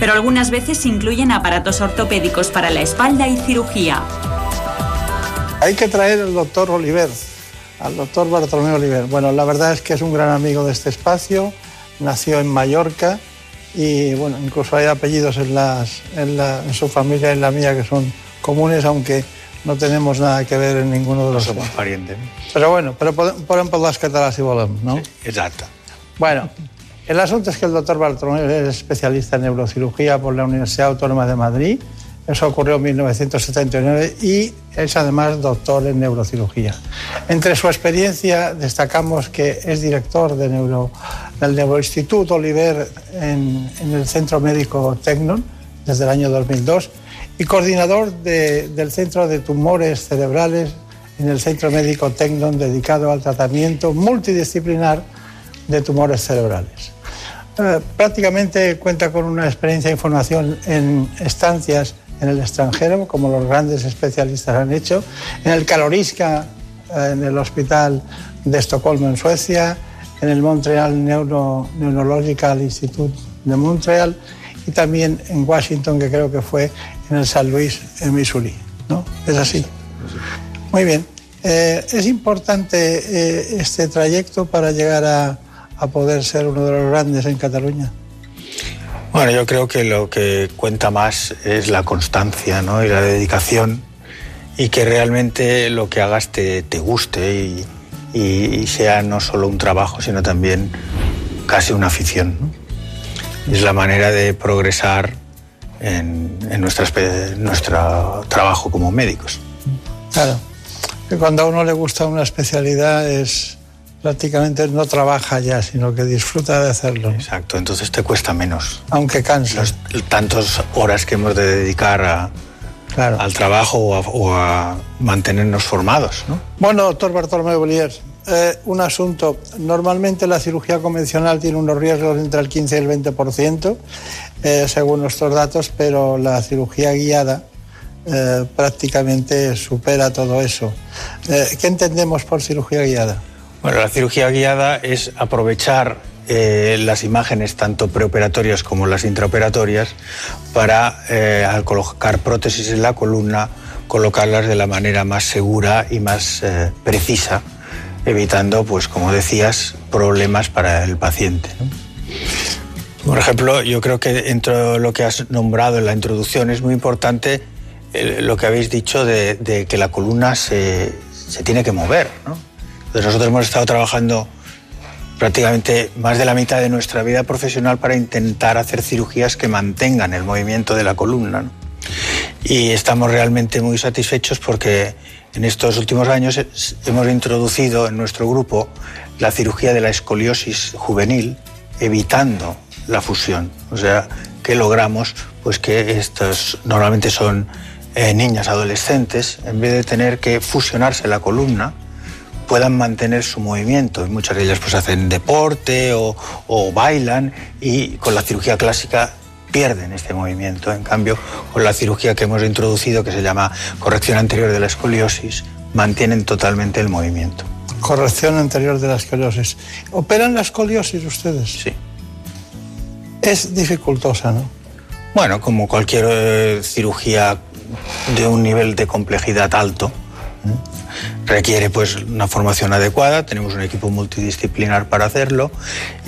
pero algunas veces incluyen aparatos ortopédicos para la espalda y cirugía. Hay que traer al doctor Oliver, al doctor Bartolomé Oliver. Bueno, la verdad es que es un gran amigo de este espacio, nació en Mallorca y bueno, incluso hay apellidos en, las, en, la- en su familia y en la mía que son comunes, aunque no tenemos nada que ver en ninguno de los Somos parientes. Pero bueno, pero podem, podem parlar català si no? Exacto. Bueno, el asunto es que el doctor Bartolomé es especialista en neurocirugía por la Universidad Autónoma de Madrid, Eso ocurrió en 1979 y es además doctor en neurocirugía. Entre su experiencia destacamos que es director de neuro, del Neuroinstituto Oliver en, el Centro Médico Tecnon desde el año 2002 y coordinador de, del Centro de Tumores Cerebrales en el Centro Médico Tecnon dedicado al tratamiento multidisciplinar de tumores cerebrales. Eh, prácticamente cuenta con una experiencia de información en estancias en el extranjero, como los grandes especialistas han hecho, en el Karolinska, eh, en el Hospital de Estocolmo, en Suecia, en el Montreal Neuro, Neurological Institute de Montreal y también en Washington, que creo que fue en el San Luis, en Missouri. ¿no? Es así. Muy bien. Eh, es importante este trayecto para llegar a, a poder ser uno de los grandes en Cataluña. Bueno, yo creo que lo que cuenta más es la constancia ¿no? y la dedicación y que realmente lo que hagas te, te guste y, y, y, sea no solo un trabajo, sino también casi una afición. ¿no? Es la manera de progresar en, en nuestra, nuestro trabajo como médicos. Claro, que cuando a uno le gusta una especialidad es prácticamente no trabaja ya, sino que disfruta de hacerlo. Exacto, entonces te cuesta menos. Aunque cansa. Tantas horas que hemos de dedicar a, claro. al trabajo o a, o a, mantenernos formados. ¿no? Bueno, doctor Bartolomé Bollier, eh, un asunto. Normalmente la cirugía convencional tiene unos riesgos entre el 15 y el 20%, eh, según nuestros datos, pero la cirugía guiada eh, prácticamente supera todo eso. Eh, ¿Qué entendemos por cirugía guiada? Bueno, la cirugía guiada es aprovechar eh, las imágenes tanto preoperatorias como las intraoperatorias para, eh, al colocar prótesis en la columna, colocarlas de la manera más segura y más eh, precisa, evitando, pues como decías, problemas para el paciente. Por ejemplo, yo creo que dentro de lo que has nombrado en la introducción es muy importante lo que habéis dicho de, de que la columna se, se tiene que mover, ¿no? Nosotros hemos estado trabajando prácticamente más de la mitad de nuestra vida profesional para intentar hacer cirugías que mantengan el movimiento de la columna. ¿no? Y estamos realmente muy satisfechos porque en estos últimos años hemos introducido en nuestro grupo la cirugía de la escoliosis juvenil, evitando la fusión. O sea, que logramos pues que estos normalmente son eh, niñas adolescentes, en vez de tener que fusionarse la columna, puedan mantener su movimiento. Muchas de ellas pues hacen deporte o, o, bailan y con la cirugía clásica pierden este movimiento. En cambio, con la cirugía que hemos introducido, que se llama corrección anterior de la escoliosis, mantienen totalmente el movimiento. Corrección anterior de la escoliosis. ¿Operan la escoliosis ustedes? Sí. Es dificultosa, ¿no? Bueno, como cualquier eh, cirugía de un nivel de complejidad alto, requiere pues una formación adecuada, tenemos un equipo multidisciplinar para hacerlo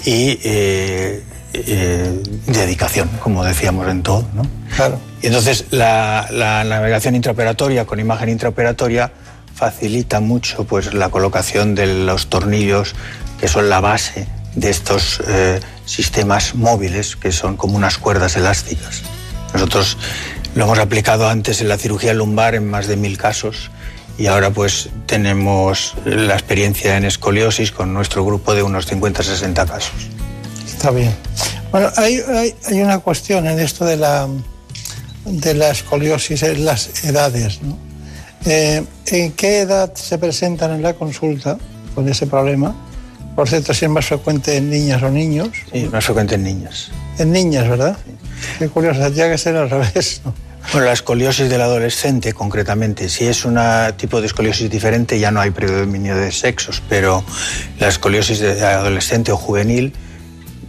y eh, eh, dedicación, como decíamos en todo. ¿no? Claro. Y entonces la, la, navegación intraoperatoria con imagen intraoperatoria facilita mucho pues, la colocación de los tornillos que son la base de estos eh, sistemas móviles que son como unas cuerdas elásticas. Nosotros lo hemos aplicado antes en la cirugía lumbar en más de mil casos y ahora pues tenemos la experiencia en escoliosis con nuestro grupo de unos 50-60 casos. Está bien. Bueno, hay, hay, hay, una cuestión en esto de la, de la escoliosis, en las edades. ¿no? Eh, ¿En qué edad se presentan en la consulta con ese problema? Por cierto, si es más frecuente en niñas o niños. Sí, más frecuente en niñas. En niñas, ¿verdad? Sí. Qué curioso, tendría que ser al revés. ¿no? Bueno, la escoliosis del adolescente, concretamente, si es un tipo de escoliosis diferente, ya no hay predominio de sexos, pero la escoliosis de adolescente o juvenil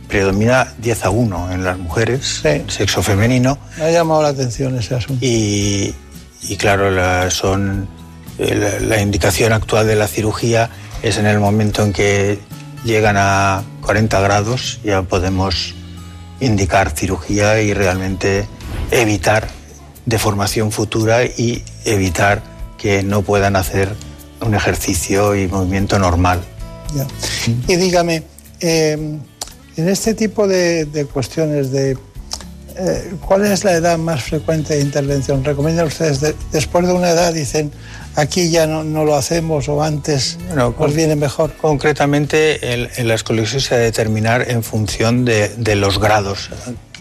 predomina 10 a 1 en las mujeres, sí. sexo femenino. Me ha llamado la atención ese asunto. Y, y claro, la, son, la, la indicación actual de la cirugía es en el momento en que llegan a 40 grados, ya podemos indicar cirugía y realmente evitar deformación futura y evitar que no puedan hacer un ejercicio y movimiento normal. Ya. Y dígame, eh, en este tipo de, de cuestiones de eh, ¿cuál es la edad más frecuente de intervención? ¿Recomiendan ustedes después de una edad, dicen, aquí ya no, no lo hacemos o antes nos viene mejor? Concretamente, en, la escoliosis se debe determinar en función de, de los grados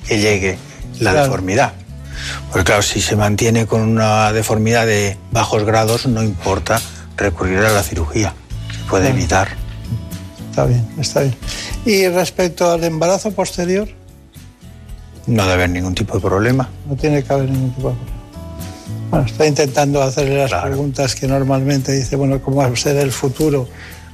que llegue la deformidad. Porque claro, si se mantiene con una deformidad de bajos grados, no importa recurrir a la cirugía, se puede evitar. Está bien, está bien. ¿Y respecto al embarazo posterior? No debe haber ningún tipo de problema. No tiene que haber ningún tipo de problema. Bueno, está intentando hacerle las preguntas que normalmente dice, bueno, ¿cómo va a ser el futuro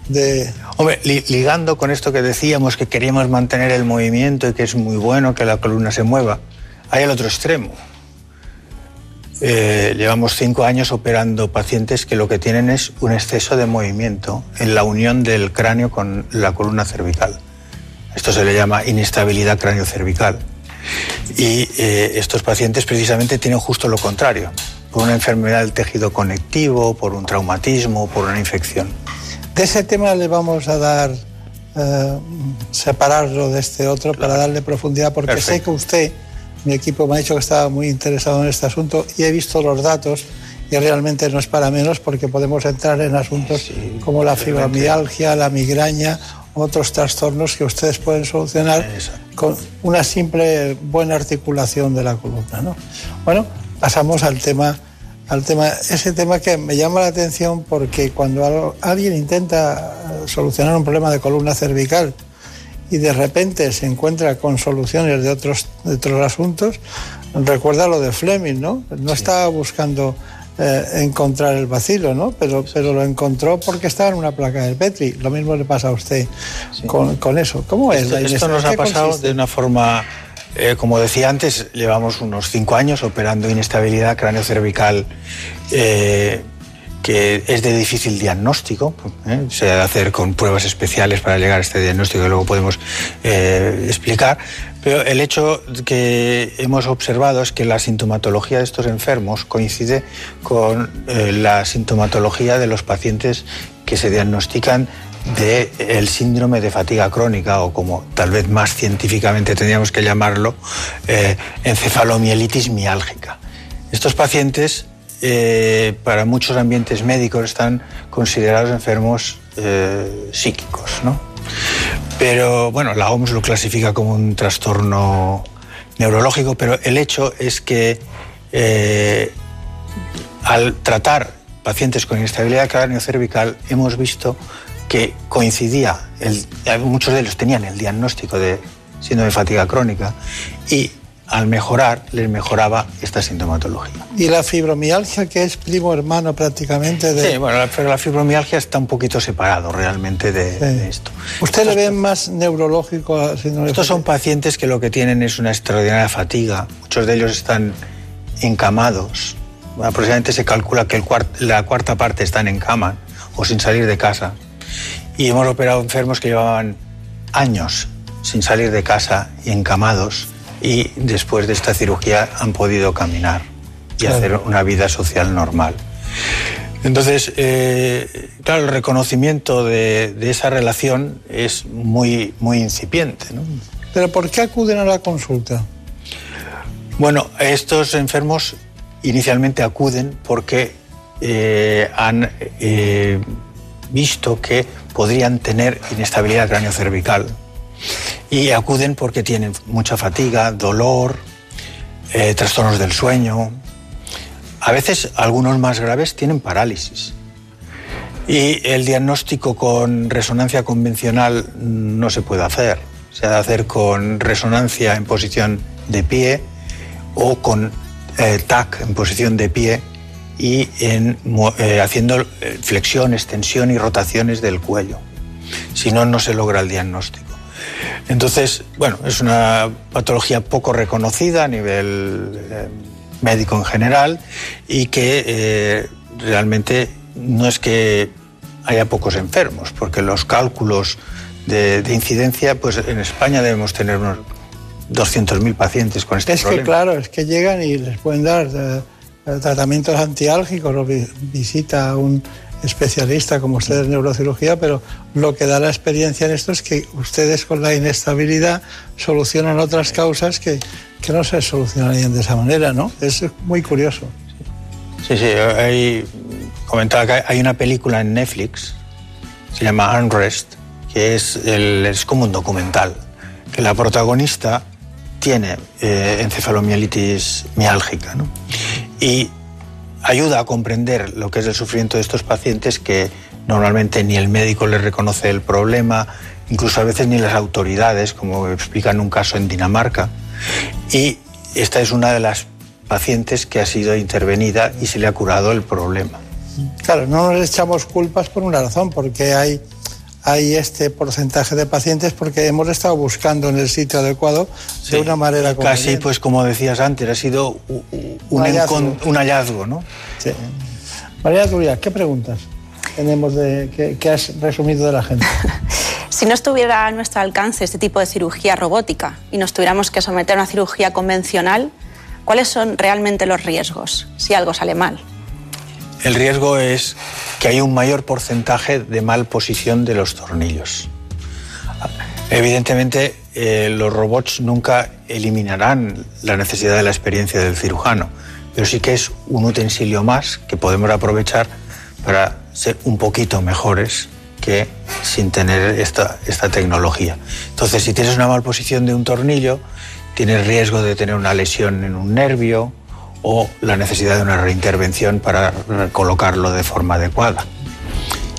de... Hombre, ligando con esto que decíamos, que queríamos mantener el movimiento y que es muy bueno que la columna se mueva, hay el otro extremo. Eh, llevamos cinco años operando pacientes que lo que tienen es un exceso de movimiento en la unión del cráneo con la columna cervical. Esto se le llama inestabilidad cráneo-cervical. Y eh, estos pacientes precisamente tienen justo lo contrario, por una enfermedad del tejido conectivo, por un traumatismo, por una infección. De ese tema le vamos a dar, eh, separarlo de este otro para darle profundidad, porque sé que usted mi equipo me ha dicho que estaba muy interesado en este asunto y he visto los datos y realmente no es para menos porque podemos entrar en asuntos como la fibromialgia, la migraña, otros trastornos que ustedes pueden solucionar con una simple buena articulación de la columna. ¿no? Bueno, pasamos al tema, al tema, ese tema que me llama la atención porque cuando alguien intenta solucionar un problema de columna cervical, y de repente se encuentra con soluciones de otros, de otros asuntos, recuerda lo de Fleming, ¿no? No estaba buscando eh, encontrar el vacilo, ¿no? Pero, pero lo encontró porque estaba en una placa del Petri. Lo mismo le pasa a usted con, con, eso. ¿Cómo es? Esto, esto nos ha pasado de una forma, eh, como decía antes, llevamos unos cinco años operando inestabilidad cráneo-cervical. Eh, que es de difícil diagnóstico, ¿eh? se debe hacer con pruebas especiales para llegar a este diagnóstico que luego podemos eh, explicar, pero el hecho que hemos observado es que la sintomatología de estos enfermos coincide con eh, la sintomatología de los pacientes que se diagnostican del el síndrome de fatiga crónica o como tal vez más científicamente tendríamos que llamarlo, encefalomielitis miálgica. Estos pacientes eh, para muchos ambientes médicos están considerados enfermos eh, psíquicos, ¿no? Pero bueno, la OMS lo clasifica como un trastorno neurológico, pero el hecho es que eh, al tratar pacientes con inestabilidad cráneo-cervical hemos visto que coincidía, muchos de ellos tenían el diagnóstico de síndrome de fatiga crónica y al mejorar, les mejoraba esta sintomatología. ¿Y la fibromialgia, que es primo hermano prácticamente de...? Sí, bueno, pero la fibromialgia está un poquito separado realmente de, esto. ¿Usted le ve más neurológico a Estos son pacientes que lo que tienen es una extraordinaria fatiga. Muchos de ellos están encamados. Aproximadamente se calcula que la cuarta parte están en cama o sin salir de casa. Y hemos operado enfermos que llevaban años sin salir de casa y encamados y después de esta cirugía han podido caminar y hacer una vida social normal. Entonces, eh, claro, el reconocimiento de, esa relación es muy, muy incipiente. ¿no? ¿Pero por qué acuden a la consulta? Bueno, estos enfermos inicialmente acuden porque eh, han eh, visto que podrían tener inestabilidad cráneo-cervical y acuden porque tienen mucha fatiga, dolor, eh, trastornos del sueño. A veces algunos más graves tienen parálisis. Y el diagnóstico con resonancia convencional no se puede hacer. Se ha de hacer con resonancia en posición de pie o con eh, TAC en posición de pie y eh, haciendo flexión, extensión y rotaciones del cuello. Si no, no se logra el diagnóstico. Entonces, bueno, es una patología poco reconocida a nivel eh, médico en general y que eh, realmente no es que haya pocos enfermos, porque los cálculos de, incidencia, pues en España debemos tener unos 200.000 pacientes con este problema. Es que claro, es que llegan y les pueden dar eh, tratamientos antiálgicos o visita un especialista como ustedes en neurocirugía, pero lo que da la experiencia en esto es que ustedes con la inestabilidad solucionan otras causas que, que no se solucionarían de esa manera, ¿no? Es muy curioso. Sí, sí, hay, comentaba que hay una película en Netflix, se llama Unrest, que es, el, es como un documental, que la protagonista tiene eh, encefalomielitis miálgica, ¿no? Y ayuda a comprender lo que es el sufrimiento de estos pacientes que normalmente ni el médico les reconoce el problema, incluso a veces ni las autoridades, como explica en un caso en Dinamarca. Y esta es una de las pacientes que ha sido intervenida y se le ha curado el problema. Claro, no nos echamos culpas por una razón, porque hay, hay este porcentaje de pacientes porque hemos estado buscando en el sitio adecuado de una manera Casi, pues como decías antes, ha sido un, un, hallazgo. un hallazgo, ¿no? Sí. María Turia, ¿qué preguntas tenemos de, que, que has resumido de la gente? Si no estuviera a nuestro alcance este tipo de cirugía robótica y nos tuviéramos que someter a una cirugía convencional, ¿cuáles son realmente los riesgos si algo sale mal? El riesgo es que hay un mayor porcentaje de mal posición de los tornillos. Evidentemente, eh, los robots nunca eliminarán la necesidad de la experiencia del cirujano, pero sí que es un utensilio más que podemos aprovechar para ser un poquito mejores que sin tener esta, esta tecnología. Entonces, si tienes una malposición de un tornillo, tienes riesgo de tener una lesión en un nervio o la necesidad de una reintervención para colocarlo de forma adecuada.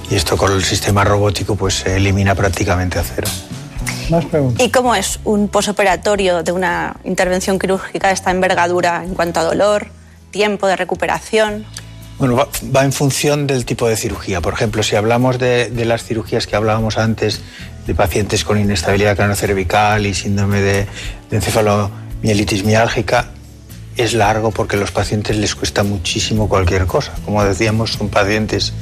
Y esto con el sistema robótico pues se elimina prácticamente a cero. Más preguntas. ¿Y cómo es un posoperatorio de una intervención quirúrgica de esta envergadura en cuanto a dolor, tiempo de recuperación? Bueno, va, va, en función del tipo de cirugía. Por ejemplo, si hablamos de, de, las cirugías que hablábamos antes, de pacientes con inestabilidad craneocervical y síndrome de, de encefalomielitis miálgica, es largo porque a los pacientes les cuesta muchísimo cualquier cosa. Como decíamos, son pacientes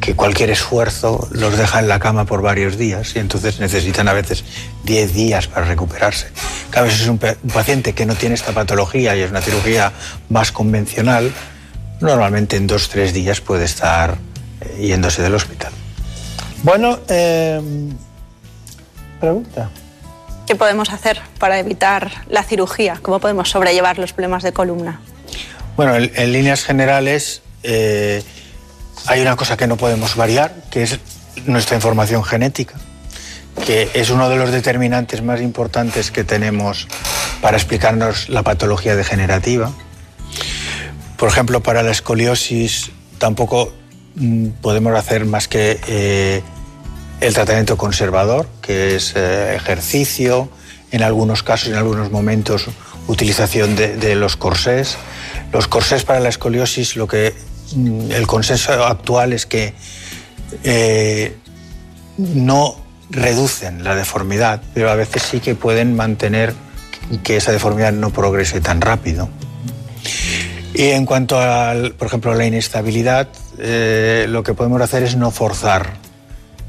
que cualquier esfuerzo los deja en la cama por varios días y entonces necesitan a veces 10 días para recuperarse. Cada vez es un, paciente que no tiene esta patología y es una cirugía más convencional, normalmente en dos o tres días puede estar eh, yéndose del hospital. Bueno, eh, pregunta. ¿Qué podemos hacer para evitar la cirugía? ¿Cómo podemos sobrellevar los problemas de columna? Bueno, en, líneas generales eh, hay una cosa que no podemos variar, que es nuestra información genética, que es uno de los determinantes más importantes que tenemos para explicarnos la patología degenerativa. Por ejemplo, para la escoliosis tampoco mm, podemos hacer más que eh, el tratamiento conservador, que es eh, ejercicio, en algunos casos, en algunos momentos, utilización de, los corsés. Los corsés para la escoliosis, lo que mm, el consenso actual es que eh, no reducen la deformidad, pero a veces sí que pueden mantener que esa deformidad no progrese tan rápido. Y en cuanto a, por ejemplo, la inestabilidad, eh, lo que podemos hacer es no forzar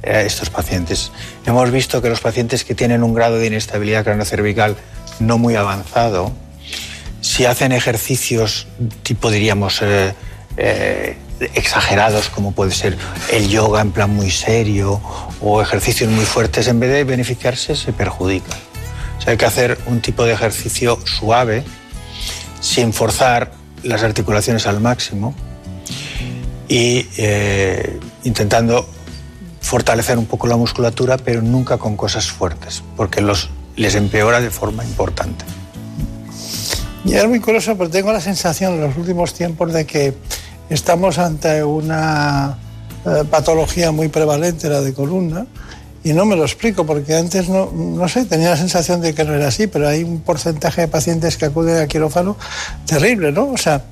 a estos pacientes. Hemos visto que los pacientes que tienen un grado de inestabilidad craneocervical no muy avanzado, si hacen ejercicios tipo, diríamos, eh, eh, exagerados, como puede ser el yoga en plan muy serio o ejercicios muy fuertes, en vez de beneficiarse, se perjudican. O sea, hay que hacer un tipo de ejercicio suave, sin forzar las articulaciones al máximo y eh, intentando fortalecer un poco la musculatura, pero nunca con cosas fuertes, porque los, les empeora de forma importante. Y es muy curioso, pero tengo la sensación en los últimos tiempos de que estamos ante una eh, patología muy prevalente, la de columna, y no me lo explico, porque antes no, no sé, tenía la sensación de que no era así, pero hay un porcentaje de pacientes que acuden a quirófano terrible, ¿no? O sea,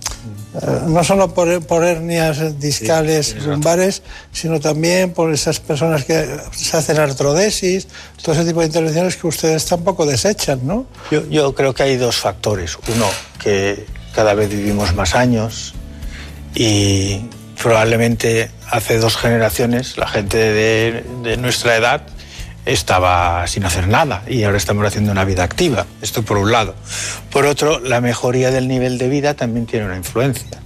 no solo por, por hernias discales sí, lumbares, sino también por esas personas que se hacen artrodesis, todo ese tipo de intervenciones que ustedes tampoco desechan, ¿no? Yo, yo creo que hay dos factores. Uno, que cada vez vivimos más años y probablemente hace dos generaciones la gente de, de, nuestra edad estaba sin hacer nada y ahora estamos haciendo una vida activa. Esto por un lado. Por otro, la mejoría del nivel de vida también tiene una influencia.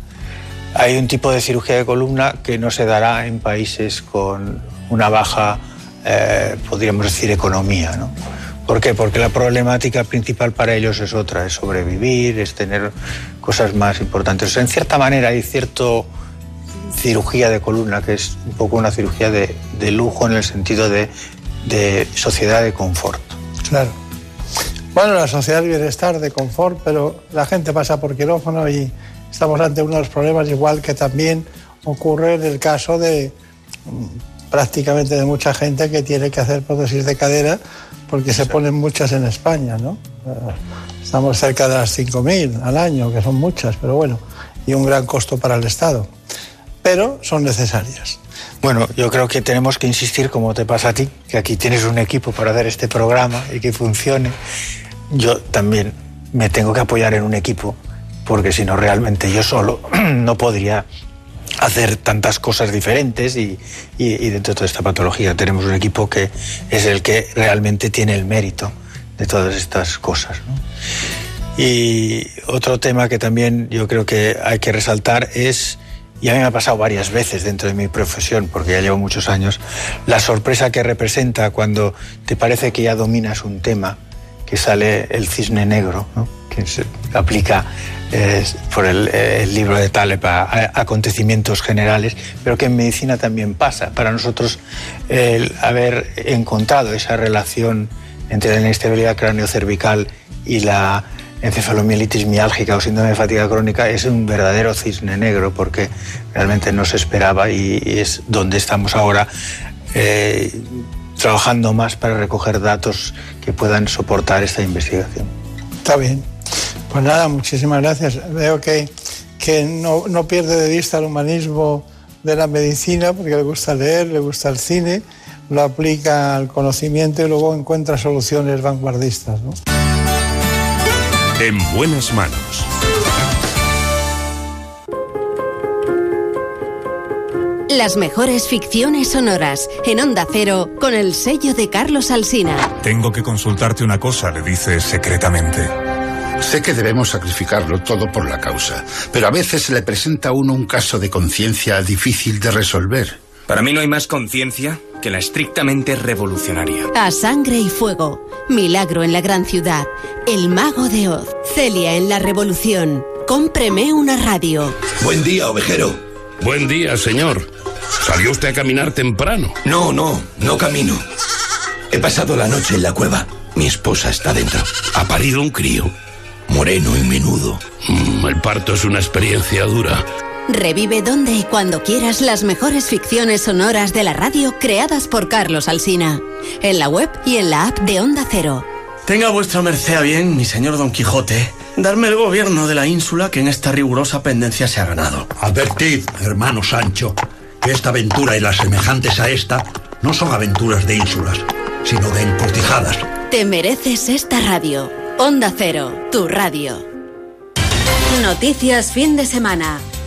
hay un tipo de cirugía de columna que no se dará en países con una baja, eh, podríamos decir, economía. ¿no? ¿Por qué? Porque la problemática principal para ellos es otra, es sobrevivir, es tener cosas más importantes. en cierta manera hay cierto cirugía de columna que es un poco una cirugía de, de lujo en el sentido de, de sociedad de confort. Claro. Bueno, la sociedad del bienestar, de confort, pero la gente pasa por quirófano y estamos ante uno de los problemas, igual que también ocurre en el caso de mm, prácticamente de mucha gente que tiene que hacer prótesis de cadera porque se ponen muchas en España, ¿no? Eh, estamos cerca de las 5.000 al año, que son muchas, pero bueno, y un gran costo para el Estado. Pero son necesarias. Bueno, yo creo que tenemos que insistir, como te pasa a ti, que aquí tienes un equipo para hacer este programa y que funcione. Yo también me tengo que apoyar en un equipo, porque si no, realmente yo solo no podría hacer tantas cosas diferentes y, dentro de toda esta patología tenemos un equipo que es el que realmente tiene el mérito de todas estas cosas. Y otro tema que también yo creo que hay que resaltar es, y a mí me ha pasado varias veces dentro de mi profesión, porque ya llevo muchos años, la sorpresa que representa cuando te parece que ya dominas un tema, que sale el cisne negro, que se aplica por el, libro de Taleb a, acontecimientos generales, pero que en medicina también pasa. Para nosotros el haber encontrado esa relación entre la inestabilidad cráneo-cervical y la encefalomielitis miálgica o síndrome de fatiga crónica es un verdadero cisne negro porque realmente no se esperaba y, es donde estamos ahora eh, trabajando más para recoger datos que puedan soportar esta investigación. Está bien. Pues nada, muchísimas gracias. Veo que, que no, no, pierde de vista el humanismo de la medicina porque le gusta leer, le gusta el cine, lo aplica al conocimiento y luego encuentra soluciones vanguardistas. ¿no? En buenas manos. Las mejores ficciones sonoras en Onda Cero con el sello de Carlos Alsina. Tengo que consultarte una cosa, le dice secretamente. Sé que debemos sacrificarlo todo por la causa, pero a veces se le presenta a uno un caso de conciencia difícil de resolver. Para mí no hay más conciencia que la estrictamente revolucionaria. A sangre y fuego, Milagro en la gran ciudad, El mago de Oz, Celia en la revolución. Cómpreme una radio. Buen día, ovejero. Buen día, señor. ¿Salió usted a caminar temprano? No, no, no camino. He pasado la noche en la cueva. Mi esposa está dentro. Ha parido un crío moreno y menudo. Mm, el parto es una experiencia dura. Revive donde y cuando quieras las mejores ficciones sonoras de la radio creadas por Carlos Alsina. En la web y en la app de Onda Cero. Tenga vuestra merced a bien, mi señor Don Quijote, darme el gobierno de la ínsula que en esta rigurosa pendencia se ha ganado. Advertid, hermano Sancho, que esta aventura y las semejantes a esta no son aventuras de ínsulas, sino de encortijadas. Te mereces esta radio. Onda Cero, tu radio. Noticias fin de semana.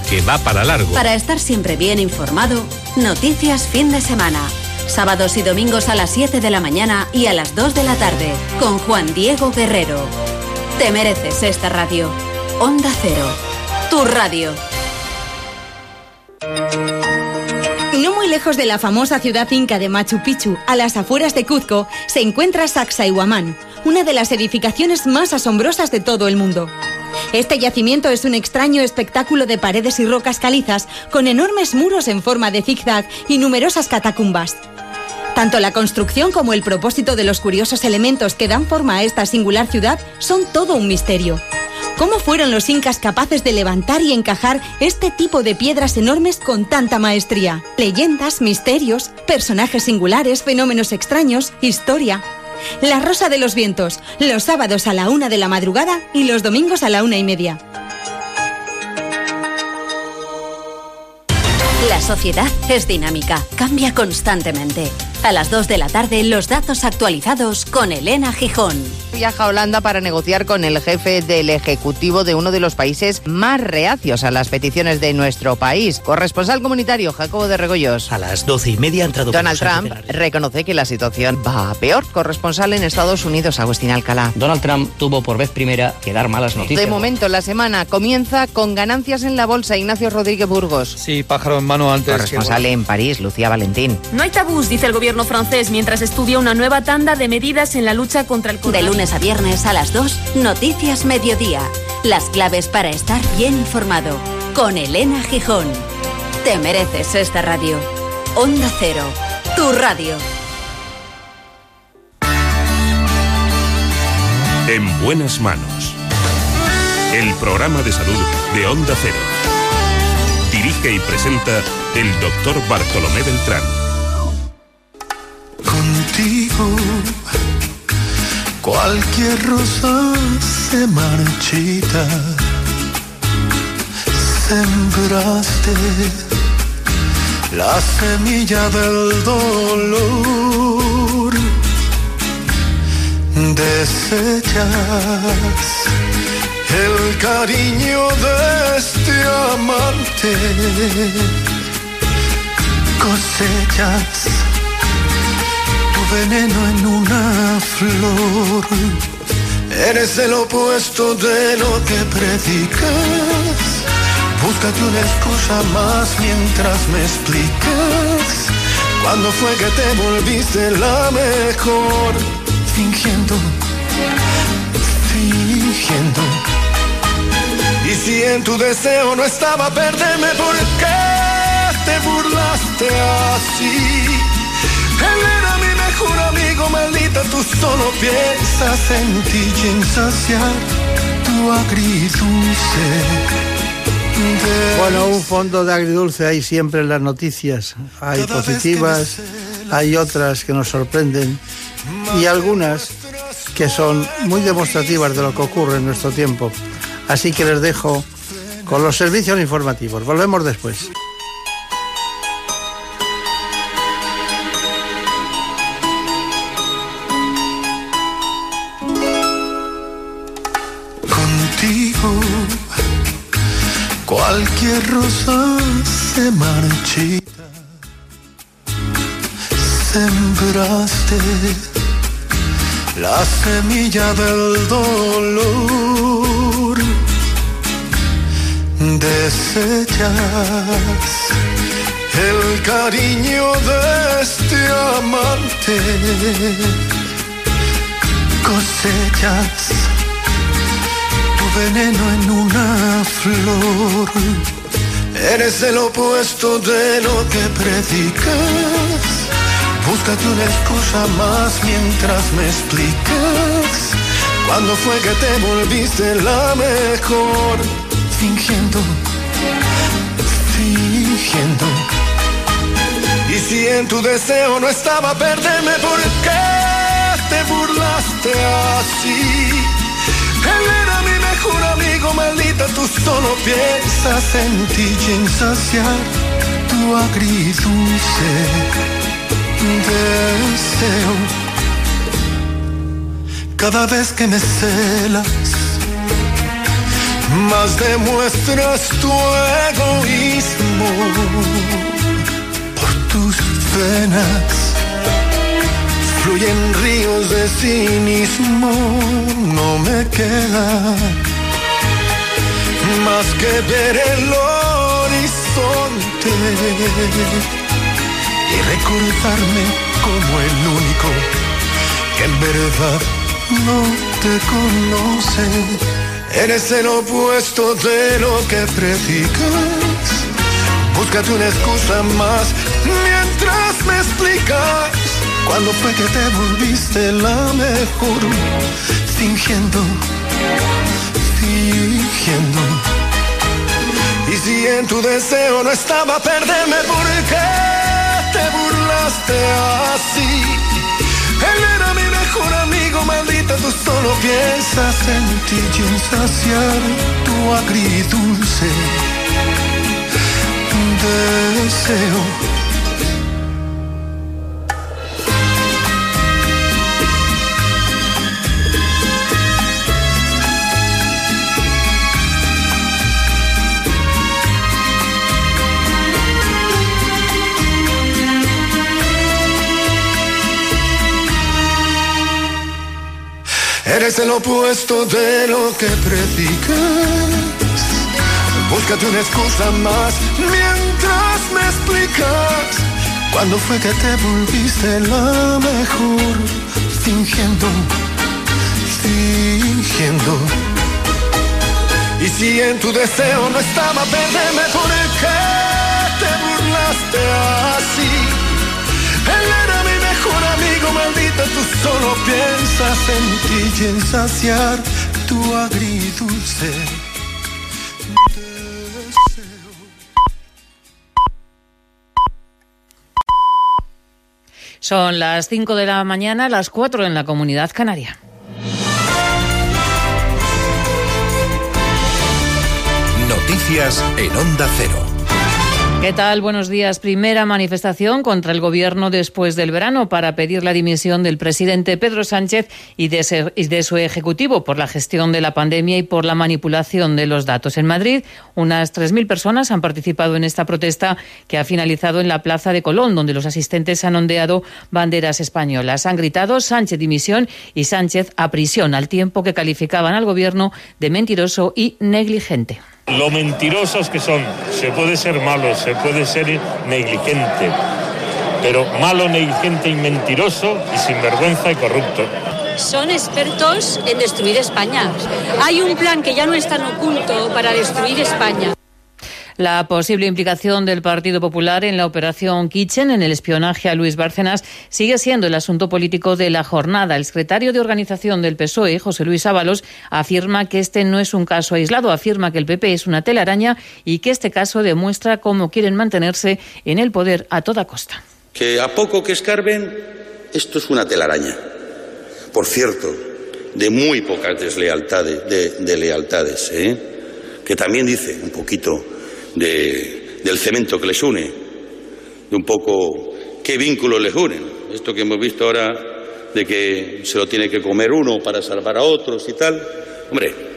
que va para largo. Para estar siempre bien informado, noticias fin de semana. Sábados y domingos a las 7 de la mañana y a las 2 de la tarde, con Juan Diego Guerrero. Te mereces esta radio. Onda Cero, tu radio. No muy lejos de la famosa ciudad inca de Machu Picchu, a las afueras de Cuzco, se encuentra Sacsayhuamán, una de las edificaciones más asombrosas de todo el mundo. Este yacimiento es un extraño espectáculo de paredes y rocas calizas con enormes muros en forma de zigzag y numerosas catacumbas. Tanto la construcción como el propósito de los curiosos elementos que dan forma a esta singular ciudad son todo un misterio. ¿Cómo fueron los incas capaces de levantar y encajar este tipo de piedras enormes con tanta maestría? Leyendas, misterios, personajes singulares, fenómenos extraños, historia. La Rosa de los Vientos, los sábados a la una de la madrugada y los domingos a la una y media. La sociedad es dinámica, cambia constantemente. A las 2 de la tarde, los datos actualizados con Elena Gijón. Viaja a Holanda para negociar con el jefe del Ejecutivo de uno de los países más reacios a las peticiones de nuestro país. Corresponsal comunitario Jacobo de Regoyos. A las doce y media ha entrado Donald Trump reconoce que la situación va a peor. Corresponsal en Estados Unidos, Agustín Alcalá. Donald Trump tuvo por vez primera que dar malas noticias. De momento, la semana comienza con ganancias en la bolsa. Ignacio Rodríguez Burgos. Sí, pájaro en mano antes. Corresponsal en París, Lucía Valentín. No hay tabús, dice el gobierno francés, mientras estudia una nueva tanda de medidas en la lucha contra el De coronavirus. lunes a viernes a las 2, Noticias Mediodía. Las claves para estar bien informado. Con Elena Gijón. Te mereces esta radio. Onda Cero. Tu radio. En buenas manos. El programa de salud de Onda Cero. Dirige y presenta el doctor Bartolomé Beltrán. Contigo cualquier rosa se marchita. Sembraste la semilla del dolor. Desechas el cariño de este amante. Cosechas veneno en una flor. Eres el opuesto de lo que predicas. Búscate una excusa más mientras me explicas. Cuando fue que te volviste la mejor? Fingiendo, fingiendo. Y si en tu deseo no estaba perderme, ¿por qué te burlaste así? Mejor amigo, maldita, tú solo piensas en ti y en saciar tu agridulce. Bueno, un fondo de agridulce hay siempre en las noticias. Hay positivas, hay otras que nos sorprenden y algunas que son muy demostrativas de lo que ocurre en nuestro tiempo. Así que les dejo con los servicios informativos. Volvemos después. Cualquier rosa se marchita. Sembraste la semilla del dolor. Desechas el cariño de este amante. Cosechas veneno en una flor. Eres el opuesto de lo que predicas. Búscate una excusa más mientras me explicas. Cuando fue que te volviste la mejor? Fingiendo, fingiendo. Y si en tu deseo no estaba perderme, ¿por qué te burlaste así? Él era mejor amigo, maldita, tú solo piensas en ti y en saciar tu agridulce deseo. Cada vez que me celas, más demuestras tu egoísmo por tus venas. Fluyen ríos de cinismo, no me queda más que ver el horizonte y recordarme como el único que en verdad no te conoce. Eres el opuesto de lo que predicas. Búscate una excusa más mientras me explicas. Cuando fue que te volviste la mejor, fingiendo, fingiendo. Si en tu deseo no estaba perderme, ¿por qué te burlaste así? Él era mi mejor solo piensas en ti y en saciar tu agridulce deseo. Eres el opuesto de lo que predicas. Búscate una excusa más mientras me explicas. ¿Cuándo fue que te volviste la mejor? Fingiendo, fingiendo. Y si en tu deseo no estaba perderme, ¿por qué te burlaste así? Amigo, maldita, tú solo piensas en ti y en saciar tu agridulce. Son las 5 de la mañana, las 4 en la comunidad canaria. Noticias en Onda Cero. ¿Qué tal? Buenos días. Primera manifestación contra el Gobierno después del verano para pedir la dimisión del presidente Pedro Sánchez y de, su Ejecutivo por la gestión de la pandemia y por la manipulación de los datos. En Madrid, unas 3.000 personas han participado en esta protesta que ha finalizado en la Plaza de Colón, donde los asistentes han ondeado banderas españolas. Han gritado Sánchez dimisión y Sánchez a prisión, al tiempo que calificaban al Gobierno de mentiroso y negligente. Lo mentirosos que son. Se puede ser malo, se puede ser negligente, pero malo, negligente y mentiroso y sinvergüenza y corrupto. Son expertos en destruir España. Hay un plan que ya no es tan oculto para destruir España. La posible implicación del Partido Popular en la operación Kitchen, en el espionaje a Luis Bárcenas, sigue siendo el asunto político de la jornada. El secretario de organización del PSOE, José Luis Ábalos, afirma que este no es un caso aislado, afirma que el PP es una telaraña y que este caso demuestra cómo quieren mantenerse en el poder a toda costa. Que a poco que escarben, esto es una telaraña. Por cierto, de muy pocas deslealtades, de, de lealtades, ¿eh? que también dice un poquito de, del cemento que les une, de un poco qué vínculos les unen. Esto que hemos visto ahora de que se lo tiene que comer uno para salvar a otros y tal. Hombre,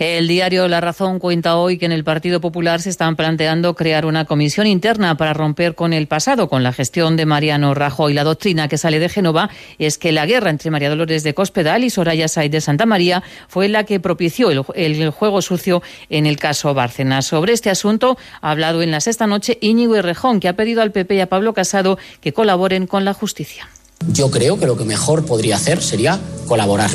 el diario La Razón cuenta hoy que en el Partido Popular se están planteando crear una comisión interna para romper con el pasado, con la gestión de Mariano Rajoy. La doctrina que sale de Génova es que la guerra entre María Dolores de Cospedal y Soraya Said de Santa María fue la que propició el, juego sucio en el caso Bárcenas. Sobre este asunto ha hablado en la sexta noche Íñigo Errejón, que ha pedido al PP y a Pablo Casado que colaboren con la justicia. Yo creo que lo que mejor podría hacer sería colaborar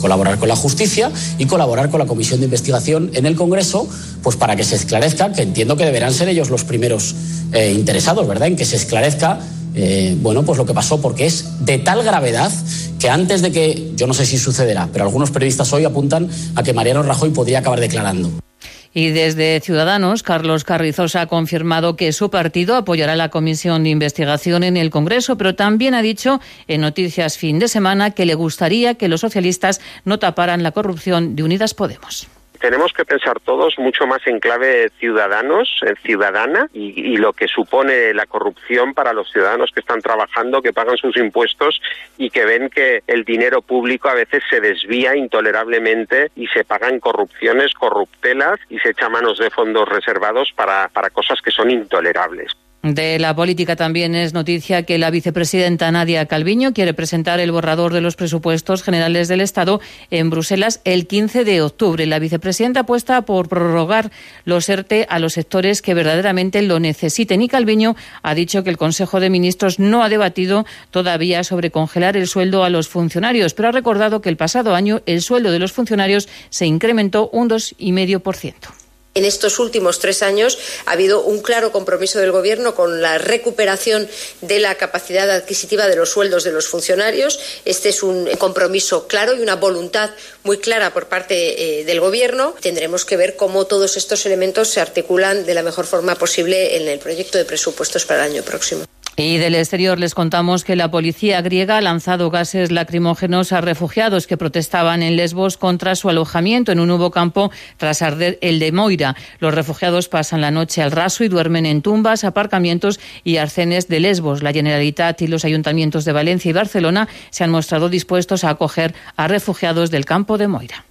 colaborar con la justicia y colaborar con la comisión de investigación en el Congreso, pues para que se esclarezca, que entiendo que deberán ser ellos los primeros eh, interesados, ¿verdad?, en que se esclarezca. Eh, bueno, pues lo que pasó, porque es de tal gravedad que antes de que, yo no sé si sucederá, pero algunos periodistas hoy apuntan a que Mariano Rajoy podría acabar declarando. Y desde Ciudadanos, Carlos Carrizosa ha confirmado que su partido apoyará la comisión de investigación en el Congreso, pero también ha dicho en Noticias Fin de Semana que le gustaría que los socialistas no taparan la corrupción de Unidas Podemos tenemos que pensar todos mucho más en clave ciudadanos, en ciudadana y, lo que supone la corrupción para los ciudadanos que están trabajando, que pagan sus impuestos y que ven que el dinero público a veces se desvía intolerablemente y se pagan corrupciones, corruptelas y se echa manos de fondos reservados para, para cosas que son intolerables. De la política también es noticia que la vicepresidenta Nadia Calviño quiere presentar el borrador de los presupuestos generales del Estado en Bruselas el 15 de octubre. La vicepresidenta apuesta por prorrogar los ERTE a los sectores que verdaderamente lo necesiten y Calviño ha dicho que el Consejo de Ministros no ha debatido todavía sobre congelar el sueldo a los funcionarios, pero ha recordado que el pasado año el sueldo de los funcionarios se incrementó un 2,5%. En estos últimos tres años ha habido un claro compromiso del Gobierno con la recuperación de la capacidad adquisitiva de los sueldos de los funcionarios. Este es un compromiso claro y una voluntad muy clara por parte eh, del Gobierno. Tendremos que ver cómo todos estos elementos se articulan de la mejor forma posible en el proyecto de presupuestos para el año próximo. Y del exterior les contamos que la policía griega ha lanzado gases lacrimógenos a refugiados que protestaban en Lesbos contra su alojamiento en un nuevo campo tras arder el de Moira. Los refugiados pasan la noche al raso y duermen en tumbas, aparcamientos y arcenes de Lesbos. La Generalitat y los ayuntamientos de Valencia y Barcelona se han mostrado dispuestos a acoger a refugiados del campo de Moira.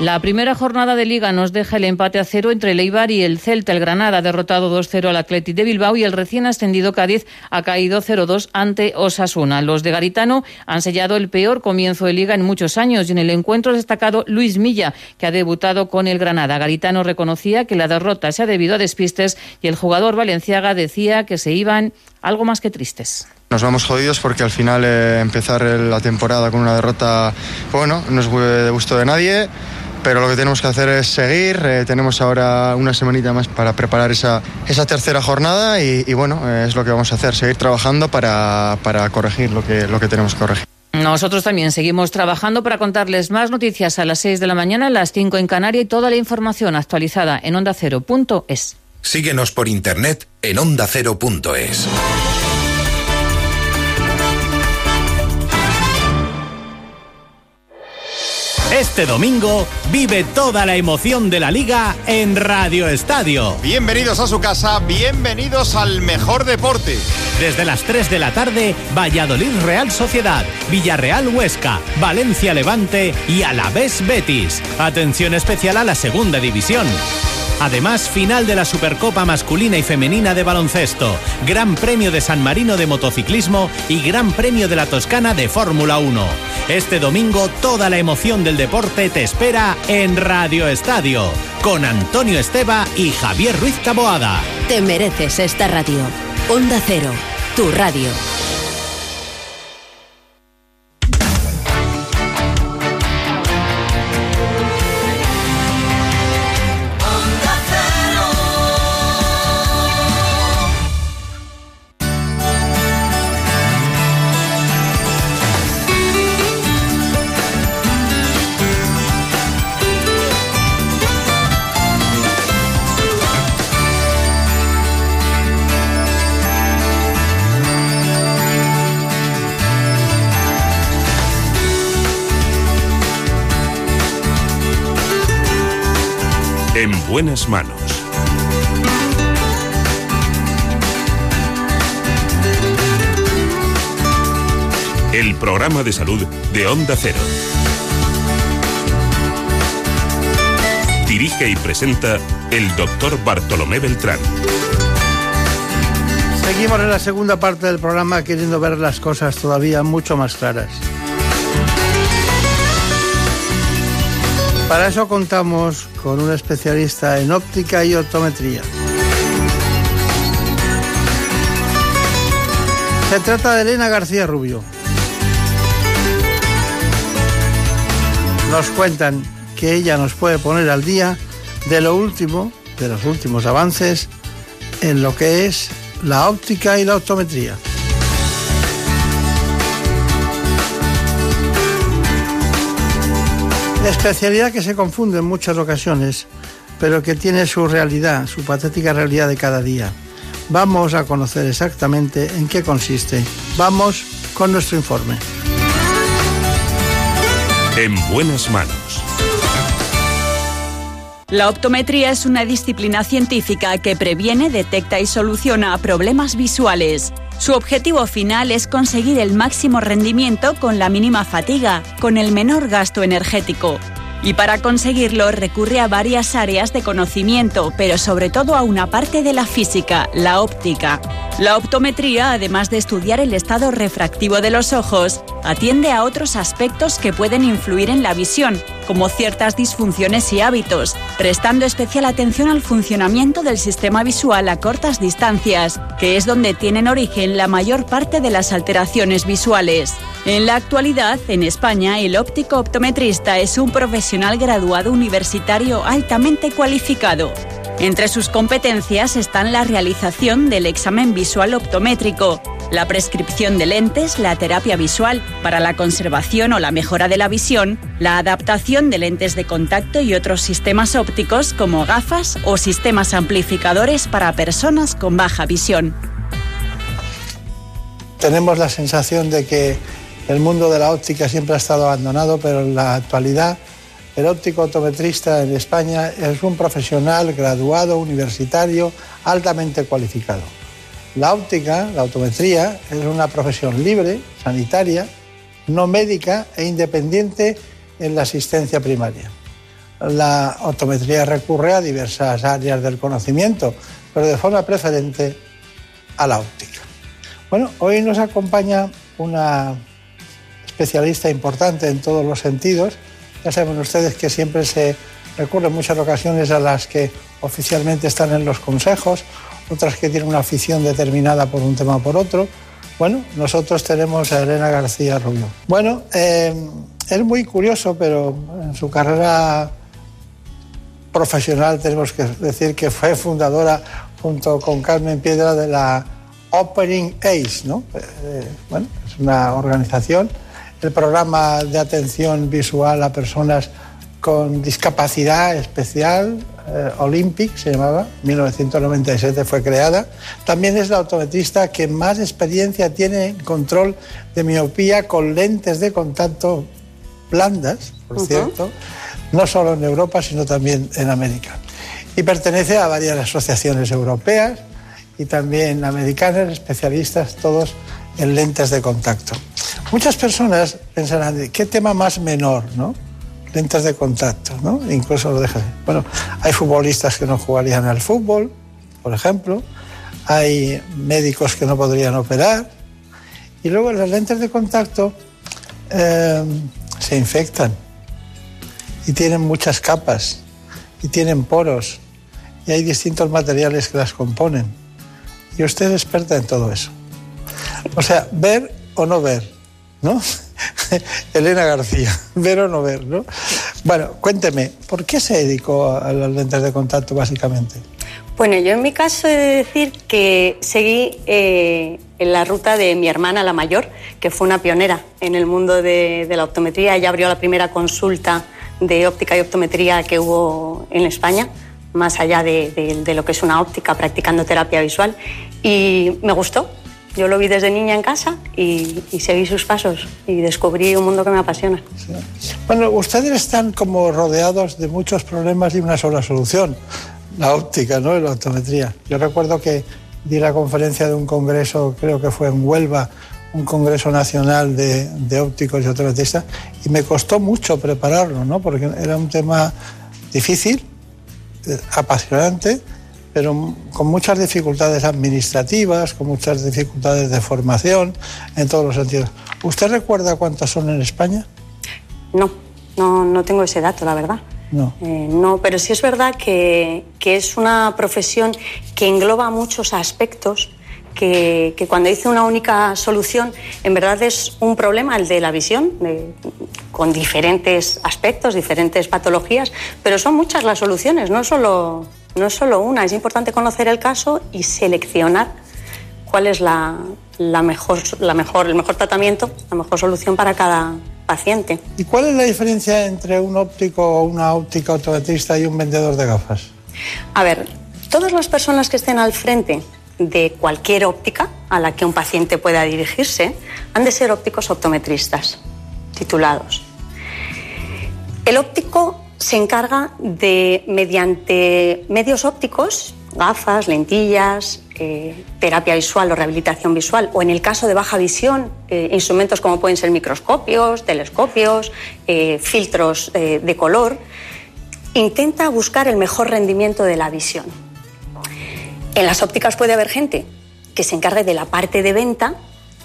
La primera jornada de Liga nos deja el empate a cero entre el Eibar y el Celta. El Granada ha derrotado 2-0 al Athletic de Bilbao y el recién ascendido Cádiz ha caído 0-2 ante Osasuna. Los de Garitano han sellado el peor comienzo de Liga en muchos años y en el encuentro ha destacado Luis Milla, que ha debutado con el Granada. Garitano reconocía que la derrota se ha debido a despistes y el jugador valenciaga decía que se iban algo más que tristes. Nos vamos jodidos porque al final eh, empezar la temporada con una derrota, bueno, no es de gusto de nadie pero lo que tenemos que hacer es seguir. Eh, tenemos ahora una semanita más para preparar esa, esa tercera jornada y, bueno, eh, es lo que vamos a hacer, seguir trabajando para, para corregir lo que, lo que tenemos que corregir. Nosotros también seguimos trabajando para contarles más noticias a las 6 de la mañana, a las 5 en Canarias y toda la información actualizada en ondacero.es. Síguenos por internet en ondacero.es. Este domingo vive toda la emoción de la liga en Radio Estadio. Bienvenidos a su casa, bienvenidos al mejor deporte. Desde las 3 de la tarde, Valladolid Real Sociedad, Villarreal Huesca, Valencia Levante y Alavés Betis. Atención especial a la segunda división. Además, final de la Supercopa masculina y femenina de baloncesto, Gran Premio de San Marino de motociclismo y Gran Premio de la Toscana de Fórmula 1. Este domingo toda la emoción del deporte te espera en Radio Estadio, con Antonio Esteba y Javier Ruiz Caboada. Te mereces esta radio. Onda Cero, tu radio. Buenas manos. El programa de salud de Onda Cero. Dirige y presenta el doctor Bartolomé Beltrán. Seguimos en la segunda parte del programa queriendo ver las cosas todavía mucho más claras. Para eso contamos con un especialista en óptica y optometría. Se trata de Elena García Rubio. Nos cuentan que ella nos puede poner al día de lo último, de los últimos avances en lo que es la óptica y la optometría. Especialidad que se confunde en muchas ocasiones, pero que tiene su realidad, su patética realidad de cada día. Vamos a conocer exactamente en qué consiste. Vamos con nuestro informe. En buenas manos. La optometría es una disciplina científica que previene, detecta y soluciona problemas visuales. Su objetivo final es conseguir el máximo rendimiento con la mínima fatiga, con el menor gasto energético. Y para conseguirlo recurre a varias áreas de conocimiento, pero sobre todo a una parte de la física, la óptica. La optometría, además de estudiar el estado refractivo de los ojos, atiende a otros aspectos que pueden influir en la visión, como ciertas disfunciones y hábitos, prestando especial atención al funcionamiento del sistema visual a cortas distancias, que es donde tienen origen la mayor parte de las alteraciones visuales. En la actualidad, en España, el óptico optometrista es un profesional graduado universitario altamente cualificado. Entre sus competencias están la realización del examen visual optométrico, la prescripción de lentes, la terapia visual para la conservación o la mejora de la visión, la adaptación de lentes de contacto y otros sistemas ópticos como gafas o sistemas amplificadores para personas con baja visión. tenemos la sensación de que el mundo de la óptica siempre ha estado abandonado, pero en la actualidad el óptico optometrista en España es un profesional graduado, universitario, altamente cualificado. La óptica, la optometría, es una profesión libre, sanitaria, no médica e independiente en la asistencia primaria. La optometría recurre a diversas áreas del conocimiento, pero de forma preferente a la óptica. Bueno, hoy nos acompaña una especialista importante en todos los sentidos. Ya saben ustedes que siempre se recurre en muchas ocasiones a las que oficialmente están en los consejos, otras que tienen una afición determinada por un tema o por otro. Bueno, nosotros tenemos a Elena García Rubio. Bueno, eh, es muy curioso, pero en su carrera profesional tenemos que decir que fue fundadora junto con Carmen Piedra de la Opening Ace, ¿no? Eh, bueno, es una organización, el programa de atención visual a personas con discapacidad especial, Olympic se llamaba, 1997 fue creada. También es la optometrista que más experiencia tiene en control de miopía con lentes de contacto blandas, por cierto, no solo en Europa, sino también en América. Y pertenece a varias asociaciones europeas y también americanas, especialistas todos en lentes de contacto. Muchas personas pensarán, ¿qué tema más menor, no? Lentes de contacto, ¿no? Incluso lo dejan. Bueno, hay futbolistas que no jugarían al fútbol, por ejemplo. Hay médicos que no podrían operar. Y luego las lentes de contacto eh, se infectan y tienen muchas capas y tienen poros y hay distintos materiales que las componen. Y usted es experta en todo eso. O sea, ver o no ver, ¿no? Elena García, ver o no ver, ¿no? Bueno, cuénteme, ¿por qué se dedicó a las lentes de contacto básicamente? Bueno, yo en mi caso he de decir que seguí eh, en la ruta de mi hermana, la mayor, que fue una pionera en el mundo de, la optometría. Ella abrió la primera consulta de óptica y optometría que hubo en España, más allá de, lo que es una óptica, practicando terapia visual. Y me gustó. Yo lo vi desde niña en casa y, seguí sus pasos y descubrí un mundo que me apasiona. Bueno, ustedes están como rodeados de muchos problemas y una sola solución, la óptica, ¿no? la optometría. Yo recuerdo que di la conferencia de un congreso, creo que fue en Huelva, un congreso nacional de, ópticos y optometristas y me costó mucho prepararlo, ¿no? porque era un tema difícil, eh, apasionante, pero con muchas dificultades administrativas, con muchas dificultades de formación, en todos los sentidos. ¿Usted recuerda cuántos son en España? No, no, no tengo ese dato, la verdad. No. Eh, no, pero sí es verdad que, que es una profesión que engloba muchos aspectos que, cuando dice una única solución, en verdad es un problema el de la visión, con diferentes aspectos, diferentes patologías, pero son muchas las soluciones, no solo, no solo una. Es importante conocer el caso y seleccionar cuál es la, mejor, la mejor, el mejor tratamiento, la mejor solución para cada paciente. ¿Y cuál es la diferencia entre un óptico o una óptica automatista y un vendedor de gafas? A ver, todas las personas que estén al frente de cualquier óptica a la que un paciente pueda dirigirse han de ser ópticos optometristas titulados. El óptico se encarga de, mediante medios ópticos, gafas, lentillas, eh, terapia visual o rehabilitación visual, o en el caso de baja visión, eh, instrumentos como pueden ser microscopios, telescopios, eh, filtros de color, intenta buscar el mejor rendimiento de la visión. En las ópticas puede haber gente que se encargue de la parte de venta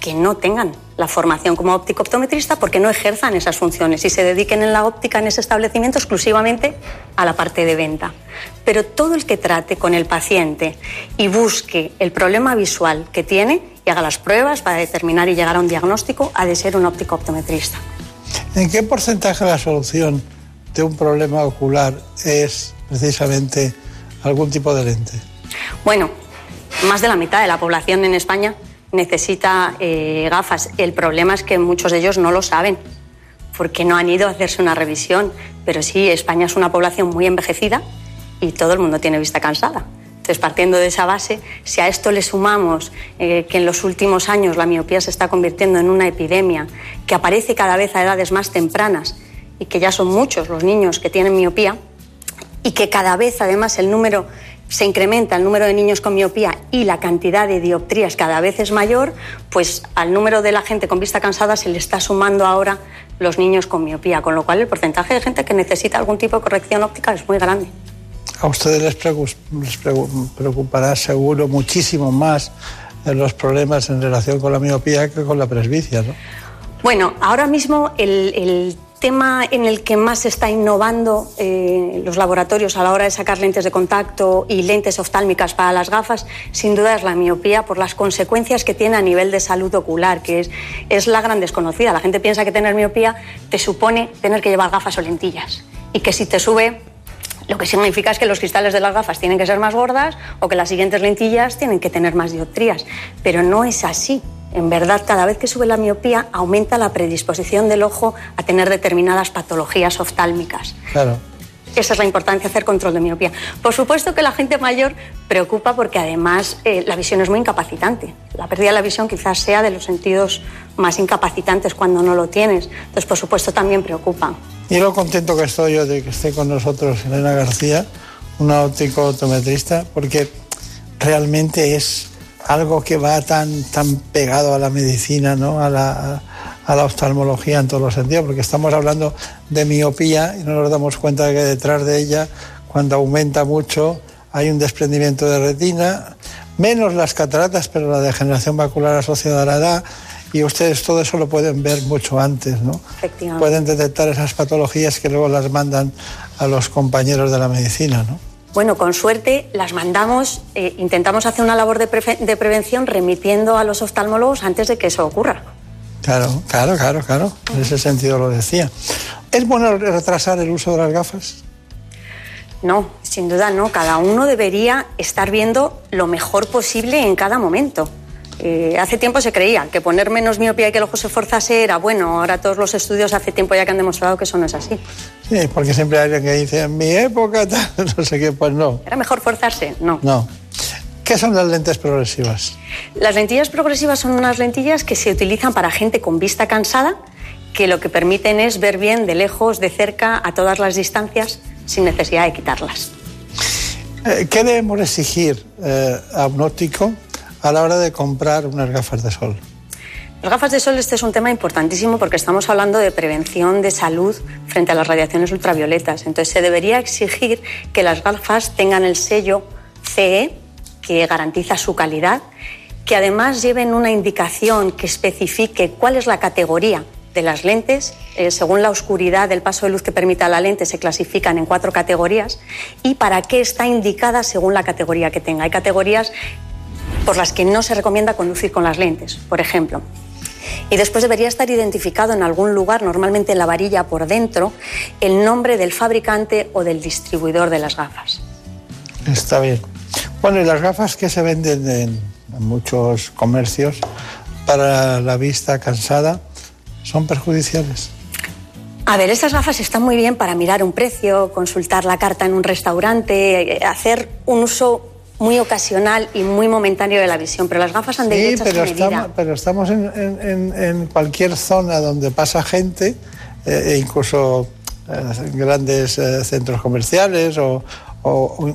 que no tengan la formación como óptico optometrista porque no ejerzan esas funciones y se dediquen en la óptica en ese establecimiento exclusivamente a la parte de venta. Pero todo el que trate con el paciente y busque el problema visual que tiene y haga las pruebas para determinar y llegar a un diagnóstico ha de ser un óptico optometrista. ¿En qué porcentaje la solución de un problema ocular es precisamente algún tipo de lente? Bueno, más de la mitad de la población en España necesita eh, gafas. El problema es que muchos de ellos no lo saben porque no han ido a hacerse una revisión. Pero sí, España es una población muy envejecida y todo el mundo tiene vista cansada. Entonces, partiendo de esa base, si a esto le sumamos eh, que en los últimos años la miopía se está convirtiendo en una epidemia, que aparece cada vez a edades más tempranas y que ya son muchos los niños que tienen miopía, y que cada vez además el número se incrementa el número de niños con miopía y la cantidad de dioptrías cada vez es mayor, pues al número de la gente con vista cansada se le está sumando ahora los niños con miopía, con lo cual el porcentaje de gente que necesita algún tipo de corrección óptica es muy grande. A ustedes les, preocupará seguro muchísimo más los problemas en relación con la miopía que con la presbicia, ¿no? Bueno, ahora mismo el, tema en el que más se está innovando eh, los laboratorios a la hora de sacar lentes de contacto y lentes oftálmicas para las gafas, sin duda es la miopía por las consecuencias que tiene a nivel de salud ocular, que es, es la gran desconocida. La gente piensa que tener miopía te supone tener que llevar gafas o lentillas y que si te sube lo que significa es que los cristales de las gafas tienen que ser más gordas o que las siguientes lentillas tienen que tener más dioptrías. Pero no es así. En verdad, cada vez que sube la miopía, aumenta la predisposición del ojo a tener determinadas patologías oftálmicas. Claro. Esa es la importancia de hacer control de miopía. Por supuesto que la gente mayor preocupa porque además eh, la visión es muy incapacitante. La pérdida de la visión quizás sea de los sentidos más incapacitantes cuando no lo tienes. Entonces, por supuesto, también preocupa. Y lo contento que estoy yo de que esté con nosotros Elena García, una óptico optometrista, porque realmente es algo que va tan, tan pegado a la medicina, ¿no? a, la, a la oftalmología en todos los sentidos, porque estamos hablando de miopía y no nos damos cuenta de que detrás de ella, cuando aumenta mucho, hay un desprendimiento de retina, menos las cataratas, pero la degeneración macular asociada a la edad, y ustedes todo eso lo pueden ver mucho antes, ¿no? Pueden detectar esas patologías que luego las mandan a los compañeros de la medicina, ¿no? Bueno, con suerte las mandamos, eh, intentamos hacer una labor de, de, prevención remitiendo a los oftalmólogos antes de que eso ocurra. Claro, claro, claro, claro. En ese sentido lo decía. ¿Es bueno retrasar el uso de las gafas? No, sin duda no. Cada uno debería estar viendo lo mejor posible en cada momento. Eh, hace tiempo se creía que poner menos miopía y que el ojo se forzase era bueno. Ahora todos los estudios hace tiempo ya que han demostrado que eso no es así. Sí, porque siempre hay alguien que dice, en mi época, no sé qué, pues no. ¿Era mejor forzarse? No. No. ¿Qué son las lentes progresivas? Las lentillas progresivas son unas lentillas que se utilizan para gente con vista cansada, que lo que permiten es ver bien de lejos, de cerca, a todas las distancias, sin necesidad de quitarlas. Eh, ¿Qué debemos exigir eh, a un óptico a la hora de comprar unas gafas de sol? Las gafas de sol este es un tema importantísimo porque estamos hablando de prevención de salud frente a las radiaciones ultravioletas. Entonces se debería exigir que las gafas tengan el sello CE que garantiza su calidad, que además lleven una indicación que especifique cuál es la categoría de las lentes. Eh, según la oscuridad del paso de luz que permita la lente, se clasifican en cuatro categorías y para qué está indicada según la categoría que tenga. Hay categorías por las que no se recomienda conducir con las lentes, por ejemplo. Y después debería estar identificado en algún lugar, normalmente en la varilla por dentro, el nombre del fabricante o del distribuidor de las gafas. Está bien. Bueno, y las gafas que se venden en muchos comercios para la vista cansada son perjudiciales. A ver, esas gafas están muy bien para mirar un precio, consultar la carta en un restaurante, eh, hacer un uso muy ocasional y muy momentáneo de la visión, pero las gafas han de ir hechas pero, estamos, pero estamos en, cualquier zona donde pasa gente, eh, e incluso eh, grandes eh, centros comerciales o,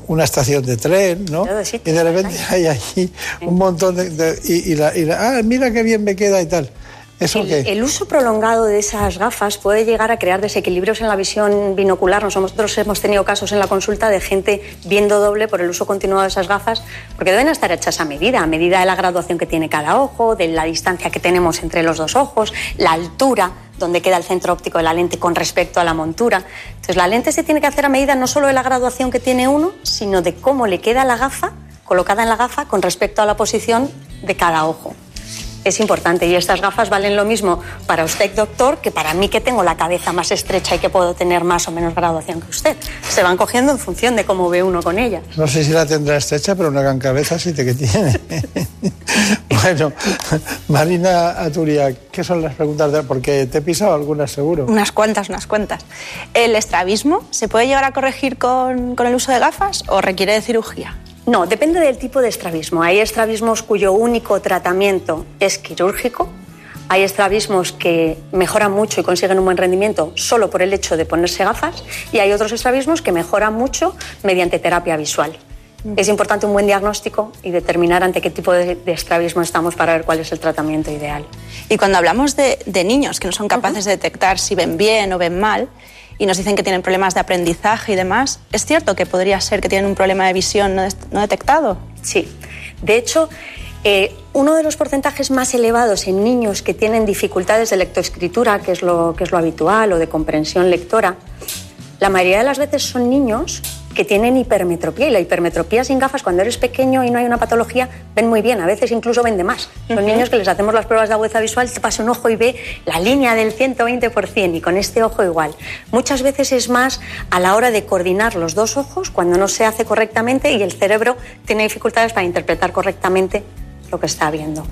una estación de tren, ¿no? y de repente hay allí un montón de... y, la, y la, ah, mira qué bien me queda y tal. ¿Eso el, el, uso prolongado de esas gafas puede llegar a crear desequilibrios en la visión binocular. Nosotros hemos tenido casos en la consulta de gente viendo doble por el uso continuado de esas gafas, porque deben estar hechas a medida, a medida de la graduación que tiene cada ojo, de la distancia que tenemos entre los dos ojos, la altura donde queda el centro óptico de la lente con respecto a la montura. Entonces la lente se tiene que hacer a medida no solo de la graduación que tiene uno, sino de cómo le queda la gafa colocada en la gafa con respecto a la posición de cada ojo es importante. Y estas gafas valen lo mismo para usted, doctor, que para mí que tengo la cabeza más estrecha y que puedo tener más o menos graduación que usted. Se van cogiendo en función de cómo ve uno con ellas. No sé si la tendrá estrecha, pero una gran cabeza sí te que tiene. bueno, Marina Aturia, ¿qué son las preguntas? De... Porque te he pisado algunas seguro. Unas cuantas, unas cuantas. ¿El estrabismo se puede llegar a corregir con, con el uso de gafas o requiere de cirugía? No, depende del tipo de estrabismo. Hay estrabismos cuyo único tratamiento es quirúrgico. Hay estrabismos que mejoran mucho y consiguen un buen rendimiento solo por el hecho de ponerse gafas. Y hay otros estrabismos que mejoran mucho mediante terapia visual. Es importante un buen diagnóstico y determinar ante qué tipo de, de estrabismo estamos para ver cuál es el tratamiento ideal. Y cuando hablamos de, de niños que no son capaces de detectar si ven bien o ven mal, y nos dicen que tienen problemas de aprendizaje y demás, ¿es cierto que podría ser que tienen un problema de visión no, detectado? Sí. De hecho, eh, uno de los porcentajes más elevados en niños que tienen dificultades de lectoescritura, que es, lo, que es lo habitual, o de comprensión lectora, la mayoría de las veces son niños que tienen hipermetropía y la hipermetropía sin gafas cuando eres pequeño y no hay una patología ven muy bien, a veces incluso ven de más. Son niños que les hacemos las pruebas de agudeza visual, te pasa un ojo y ve la línea del 120% y con este ojo igual. Muchas veces es más a la hora de coordinar los dos ojos cuando no se hace correctamente y el cerebro tiene dificultades para interpretar correctamente lo que está viendo.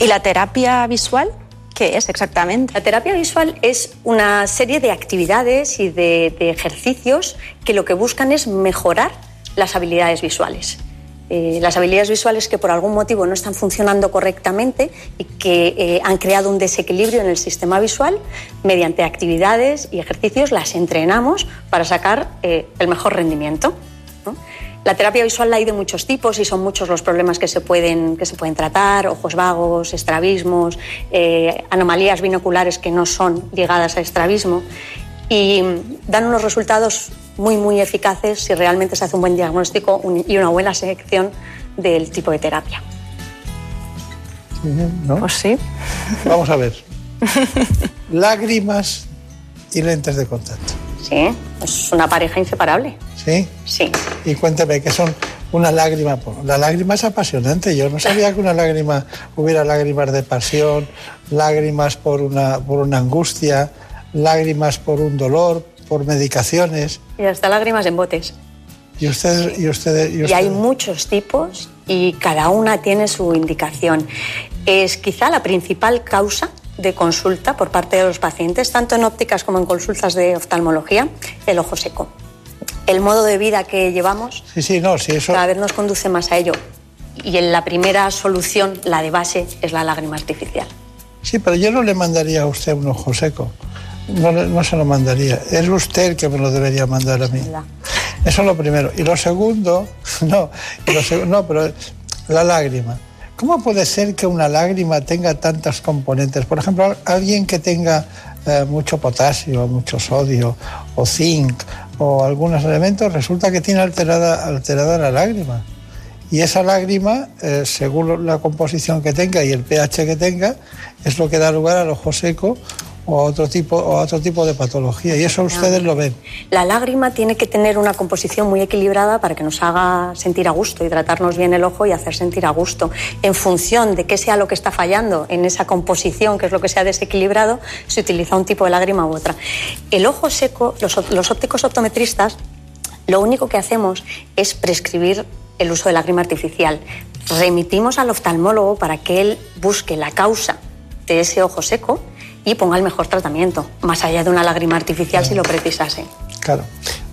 ¿Y la terapia visual? ¿Qué es exactamente? La terapia visual es una serie de actividades y de, de ejercicios que lo que buscan es mejorar las habilidades visuales. Eh, las habilidades visuales que por algún motivo no están funcionando correctamente y que eh, han creado un desequilibrio en el sistema visual, mediante actividades y ejercicios las entrenamos para sacar eh, el mejor rendimiento. ¿no? La terapia visual la hay de muchos tipos y son muchos los problemas que se pueden, que se pueden tratar, ojos vagos, estrabismos, eh, anomalías binoculares que no son ligadas a estrabismo y dan unos resultados muy, muy eficaces si realmente se hace un buen diagnóstico y una buena selección del tipo de terapia. ¿No? Pues sí. Vamos a ver. Lágrimas y lentes de contacto. Sí, es una pareja inseparable. ¿Sí? Sí. Y cuéntame, ¿qué son una lágrima? La lágrima es apasionante. Yo no sabía que una lágrima hubiera lágrimas de pasión, lágrimas por una, por una angustia, lágrimas por un dolor, por medicaciones. Y hasta lágrimas en botes. Y ustedes, y ustedes, y Y hay muchos tipos y cada una tiene su indicación. Es quizá la principal causa de consulta por parte de los pacientes, tanto en ópticas como en consultas de oftalmología, el ojo seco. El modo de vida que llevamos Sí, sí, no, sí, eso. cada vez nos conduce más a ello. Y en la primera solución, la de base, es la lágrima artificial. Sí, pero yo no le mandaría a usted un ojo seco. No, no se lo mandaría. Es usted el que me lo debería mandar a mí. Eso es lo primero. Y lo segundo, no, lo seg- no, pero la lágrima. ¿Cómo puede ser que una lágrima tenga tantos componentes? Por ejemplo, al- alguien que tenga eh, mucho potasio, mucho sodio o zinc o algunos elementos, resulta que tiene alterada, alterada la lágrima. Y esa lágrima, eh, según la composición que tenga y el pH que tenga, es lo que da lugar al ojo seco o a otro tipo, o a otro tipo de patología. Y eso ustedes lo ven. La lágrima tiene que tener una composición muy equilibrada para que nos haga sentir a gusto y tratarnos bien el ojo y hacer sentir a gusto. En función de qué sea lo que está fallando en esa composición, que es lo que se ha desequilibrado, se utiliza un tipo de lágrima u otra. El ojo seco, los, los ópticos optometristas, lo único que hacemos es prescribir el uso de lágrima artificial. Remitimos al oftalmólogo para que él busque la causa de ese ojo seco y ponga el mejor tratamiento, más allá de una lágrima artificial si lo precisase. Claro.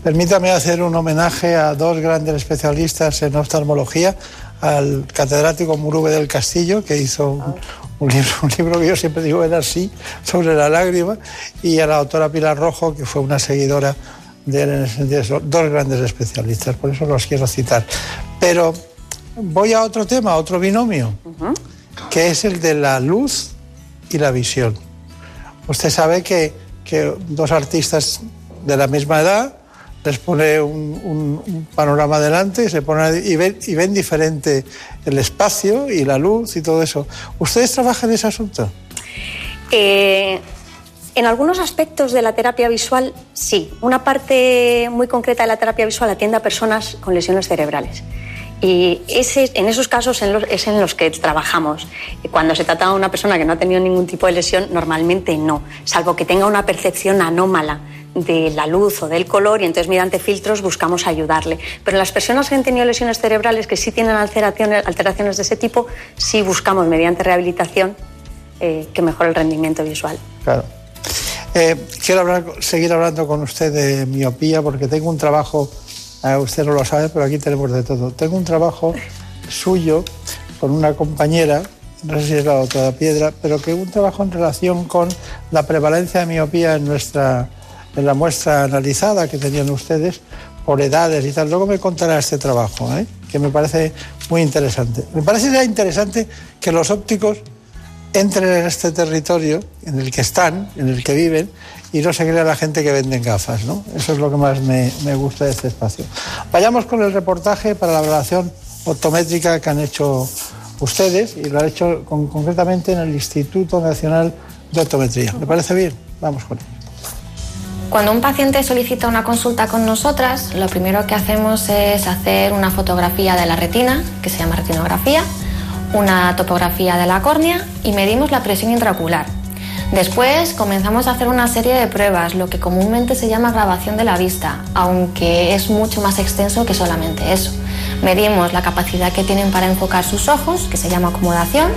Permítame hacer un homenaje a dos grandes especialistas en oftalmología, al catedrático Murube del Castillo, que hizo un, un libro, un libro que yo siempre digo era así, sobre la lágrima, y a la doctora Pilar Rojo, que fue una seguidora de él en ese sentido. Son dos grandes especialistas, por eso los quiero citar. Pero voy a otro tema, a otro binomio, que es el de la luz y la visión. Usted sabe que, que dos artistas de la misma edad les pone un, panorama delante y, se ponen, y, ven, y ven diferente el espacio y la luz y todo eso. ¿Ustedes trabajan en ese asunto? Eh, en algunos aspectos de la terapia visual, sí. Una parte muy concreta de la terapia visual atiende a personas con lesiones cerebrales. Y ese, en esos casos en es en los que trabajamos. Cuando se trata de una persona que no ha tenido ningún tipo de lesión, normalmente no, salvo que tenga una percepción anómala de la luz o del color y entonces mediante filtros buscamos ayudarle. Pero las personas que han tenido lesiones cerebrales que sí tienen alteraciones, alteraciones de ese tipo, sí buscamos mediante rehabilitación eh, que mejore el rendimiento visual. Claro. Eh, quiero hablar- seguir hablando con usted de miopía porque tengo un trabajo Ah, usted no lo sabe, pero aquí tenemos de todo. Tengo un trabajo suyo con una compañera, no sé si es la otra piedra, pero que un trabajo en relación con la prevalencia de miopía en nuestra en la muestra analizada que tenían ustedes por edades y tal. Luego me contará este trabajo, ¿eh? que me parece muy interesante. Me parece interesante que los ópticos entren en este territorio en el que están, en el que viven, y no se crea la gente que venden gafas. ¿no? Eso es lo que más me, me gusta de este espacio. Vayamos con el reportaje para la evaluación optométrica que han hecho ustedes y lo han hecho con- concretamente en el Instituto Nacional de Optometría. ¿Le parece bien? Vamos con ello. Cuando un paciente solicita una consulta con nosotras, lo primero que hacemos es hacer una fotografía de la retina, que se llama retinografía, una topografía de la córnea y medimos la presión intraocular. Después comenzamos a hacer una serie de pruebas, lo que comúnmente se llama grabación de la vista, aunque es mucho más extenso que solamente eso. Medimos la capacidad que tienen para enfocar sus ojos, que se llama acomodación,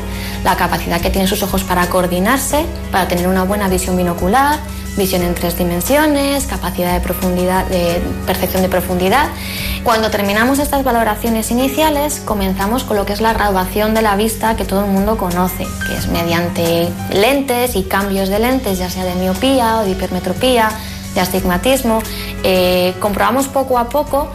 la capacidad que tienen sus ojos para coordinarse, para tener una buena visión binocular, visión en tres dimensiones, capacidad de profundidad, de percepción de profundidad. Cuando terminamos estas valoraciones iniciales, comenzamos con lo que es la graduación de la vista que todo el mundo conoce, que es mediante lentes y cambios de lentes, ya sea de miopía o de hipermetropía, de astigmatismo. Eh, comprobamos poco a poco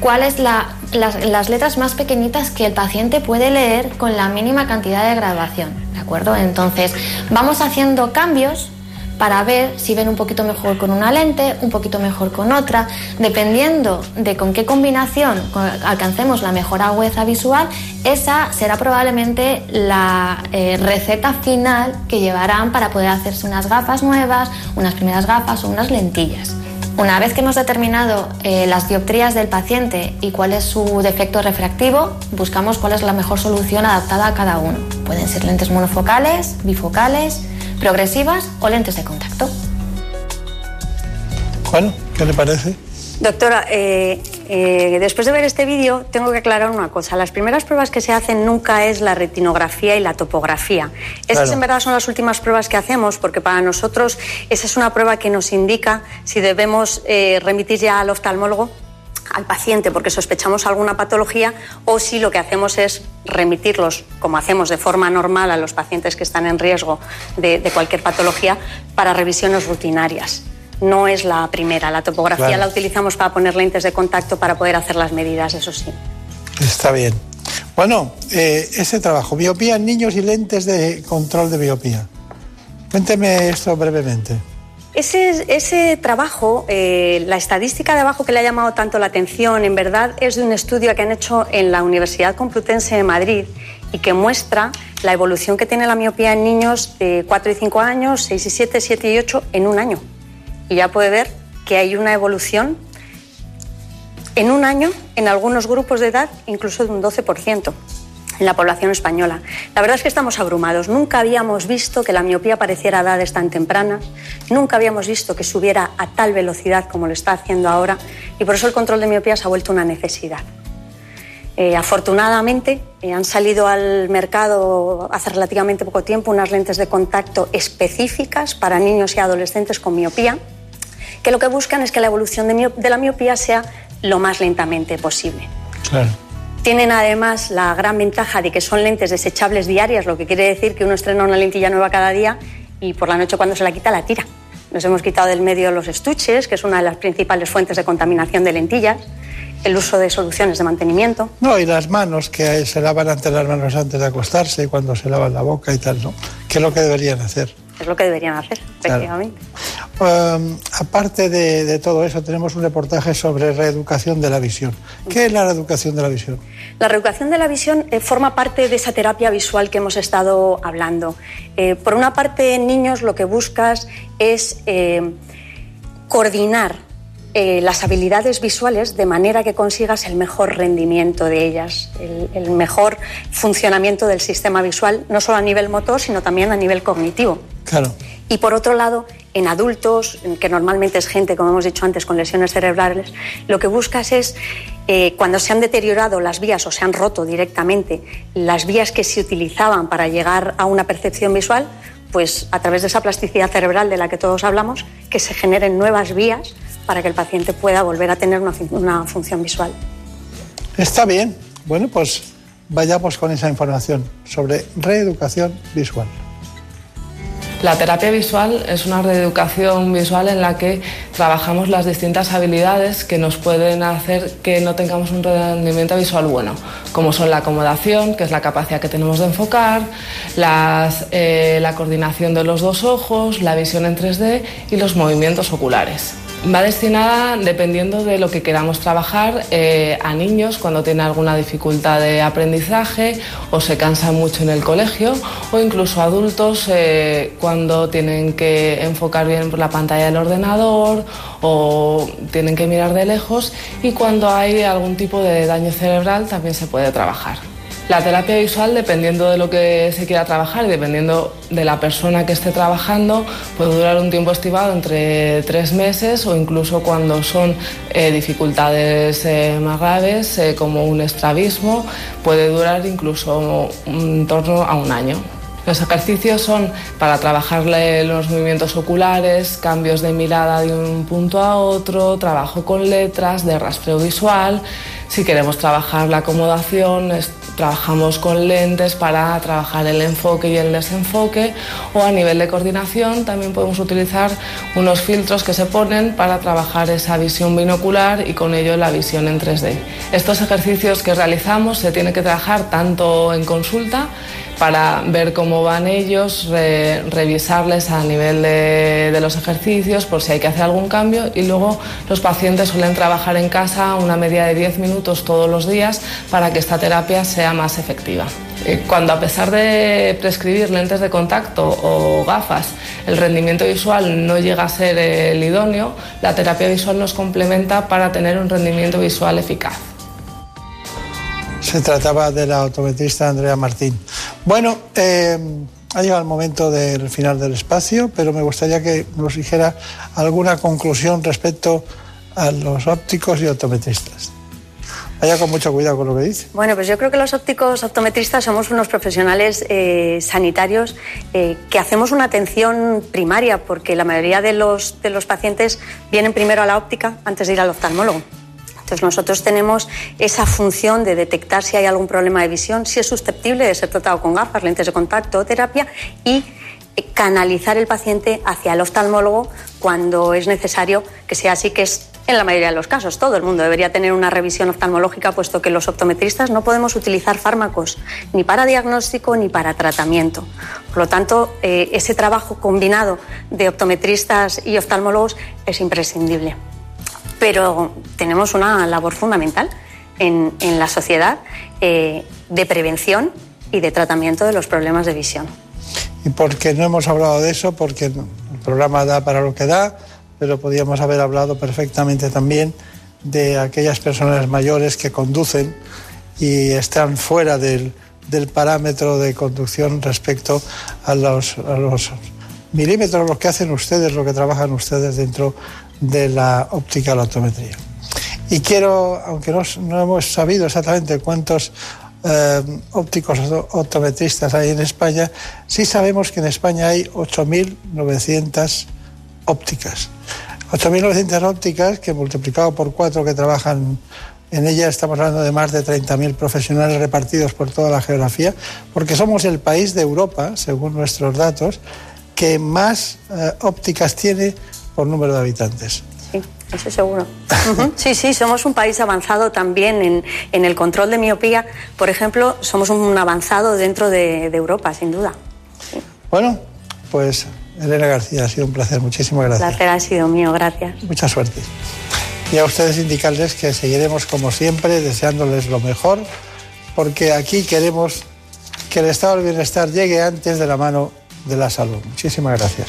cuáles la, las, las letras más pequeñitas que el paciente puede leer con la mínima cantidad de graduación, ¿de acuerdo? Entonces, vamos haciendo cambios para ver si ven un poquito mejor con una lente, un poquito mejor con otra, dependiendo de con qué combinación co- alcancemos la mejor agudeza visual, esa será probablemente la eh, receta final que llevarán para poder hacerse unas gafas nuevas, unas primeras gafas o unas lentillas. Una vez que hemos determinado eh, las dioptrías del paciente y cuál es su defecto refractivo, buscamos cuál es la mejor solución adaptada a cada uno. Pueden ser lentes monofocales, bifocales, progresivas o lentes de contacto. Bueno, ¿qué le parece? Doctora, eh, eh, después de ver este vídeo tengo que aclarar una cosa. Las primeras pruebas que se hacen nunca es la retinografía y la topografía. Esas Claro. en verdad son las últimas pruebas que hacemos porque para nosotros esa es una prueba que nos indica si debemos eh, remitir ya al oftalmólogo al paciente porque sospechamos alguna patología o si lo que hacemos es remitirlos, como hacemos de forma normal a los pacientes que están en riesgo de, de cualquier patología, para revisiones rutinarias. No es la primera, la topografía Claro. la utilizamos para poner lentes de contacto para poder hacer las medidas, eso sí. Está bien. Bueno, eh, ese trabajo, miopía en niños y lentes de control de miopía. Cuénteme esto brevemente. Ese, ese trabajo, eh, la estadística de abajo que le ha llamado tanto la atención, en verdad es de un estudio que han hecho en la Universidad Complutense de Madrid y que muestra la evolución que tiene la miopía en niños de 4 y 5 años, 6 y 7, 7 y 8 en un año. Y ya puede ver que hay una evolución en un año en algunos grupos de edad incluso de un 12% en la población española. La verdad es que estamos abrumados. Nunca habíamos visto que la miopía apareciera a edades tan tempranas, nunca habíamos visto que subiera a tal velocidad como lo está haciendo ahora y por eso el control de miopía se ha vuelto una necesidad. Eh, afortunadamente eh, han salido al mercado hace relativamente poco tiempo unas lentes de contacto específicas para niños y adolescentes con miopía, que lo que buscan es que la evolución de, de la miopía sea lo más lentamente posible. Claro. Tienen además la gran ventaja de que son lentes desechables diarias, lo que quiere decir que uno estrena una lentilla nueva cada día y por la noche cuando se la quita la tira. Nos hemos quitado del medio los estuches, que es una de las principales fuentes de contaminación de lentillas, el uso de soluciones de mantenimiento. No, y las manos, que se lavan antes las manos antes de acostarse y cuando se lavan la boca y tal, ¿no? ¿Qué es lo que deberían hacer? Es lo que deberían hacer, Claro. efectivamente. Um, aparte de, de todo eso, tenemos un reportaje sobre reeducación de la visión. ¿Qué es la reeducación de la visión? La reeducación de la visión eh, forma parte de esa terapia visual que hemos estado hablando. Eh, por una parte, en niños lo que buscas es eh, coordinar eh, las habilidades visuales de manera que consigas el mejor rendimiento de ellas, el, el mejor funcionamiento del sistema visual, no solo a nivel motor, sino también a nivel cognitivo. Claro. Y por otro lado, en adultos, que normalmente es gente, como hemos dicho antes, con lesiones cerebrales, lo que buscas es, eh, cuando se han deteriorado las vías o se han roto directamente las vías que se utilizaban para llegar a una percepción visual, pues a través de esa plasticidad cerebral de la que todos hablamos, que se generen nuevas vías para que el paciente pueda volver a tener una, una función visual. Está bien. Bueno, pues vayamos con esa información sobre reeducación visual. La terapia visual es una reeducación visual en la que trabajamos las distintas habilidades que nos pueden hacer que no tengamos un rendimiento visual bueno, como son la acomodación, que es la capacidad que tenemos de enfocar, eh, la coordinación de los dos ojos, la visión en 3D y los movimientos oculares. Va destinada, dependiendo de lo que queramos trabajar, eh, a niños cuando tienen alguna dificultad de aprendizaje o se cansan mucho en el colegio o incluso adultos eh, cuando tienen que enfocar bien la pantalla del ordenador o tienen que mirar de lejos y cuando hay algún tipo de daño cerebral también se puede trabajar. La terapia visual, dependiendo de lo que se quiera trabajar y dependiendo de la persona que esté trabajando, puede durar un tiempo estimado entre tres meses o incluso cuando son eh, dificultades eh, más graves, eh, como un estrabismo, puede durar incluso en torno a un año. Los ejercicios son para trabajar los movimientos oculares, cambios de mirada de un punto a otro, trabajo con letras, de rastreo visual. Si queremos trabajar la acomodación, Trabajamos con lentes para trabajar el enfoque y el desenfoque o a nivel de coordinación también podemos utilizar unos filtros que se ponen para trabajar esa visión binocular y con ello la visión en 3D. Estos ejercicios que realizamos se tienen que trabajar tanto en consulta para ver cómo van ellos, revisarles a nivel de, de, los ejercicios por si hay que hacer algún cambio y luego los pacientes suelen trabajar en casa una media de 10 minutos todos los días para que esta terapia sea más efectiva. Eh, cuando a pesar de prescribir lentes de contacto o gafas, el rendimiento visual no llega a ser el idóneo, la terapia visual nos complementa para tener un rendimiento visual eficaz. Se trataba de la autometrista Andrea Martín. Bueno, eh, ha llegado el momento del final del espacio, pero me gustaría que nos dijera alguna conclusión respecto a los ópticos y optometristas. Vaya con mucho cuidado con lo que dice. Bueno, pues yo creo que los ópticos optometristas somos unos profesionales eh, sanitarios eh, que hacemos una atención primaria, porque la mayoría de los, de los pacientes vienen primero a la óptica antes de ir al oftalmólogo. Entonces nosotros tenemos esa función de detectar si hay algún problema de visión, si es susceptible de ser tratado con gafas, lentes de contacto terapia y canalizar el paciente hacia el oftalmólogo cuando es necesario que sea así, que es en la mayoría de los casos. Todo el mundo debería tener una revisión oftalmológica, puesto que los optometristas no podemos utilizar fármacos ni para diagnóstico ni para tratamiento. Por lo tanto, eh, ese trabajo combinado de optometristas y oftalmólogos es imprescindible pero tenemos una labor fundamental en, la sociedad eh, de prevención y de tratamiento de los problemas de visión. ¿Y por qué no hemos hablado de eso? Porque el programa da para lo que da, pero podríamos haber hablado perfectamente también de aquellas personas mayores que conducen y están fuera del, parámetro de conducción respecto a los, a los milímetros, lo que hacen ustedes, lo que trabajan ustedes dentro de la óptica la optometría. Y quiero, aunque no, hemos sabido exactamente cuántos eh, ópticos optometristas hay en España, sí sabemos que en España hay 8.900 ópticas. 8.900 ópticas que multiplicado por cuatro que trabajan en ella estamos hablando de más de 30.000 profesionales repartidos por toda la geografía, porque somos el país de Europa, según nuestros datos, que más eh, ópticas tiene por número de habitantes. Sí, eso seguro. Sí, sí, somos un país avanzado también en, en, el control de miopía. Por ejemplo, somos un avanzado dentro de, de Europa, sin duda. Bueno, pues Elena García, ha sido un placer. Muchísimas gracias. El placer ha sido mío, gracias. Mucha suerte. Y a ustedes indicarles que seguiremos como siempre deseándoles lo mejor, porque aquí queremos que el estado del bienestar llegue antes de la mano de la salud. Muchísimas gracias.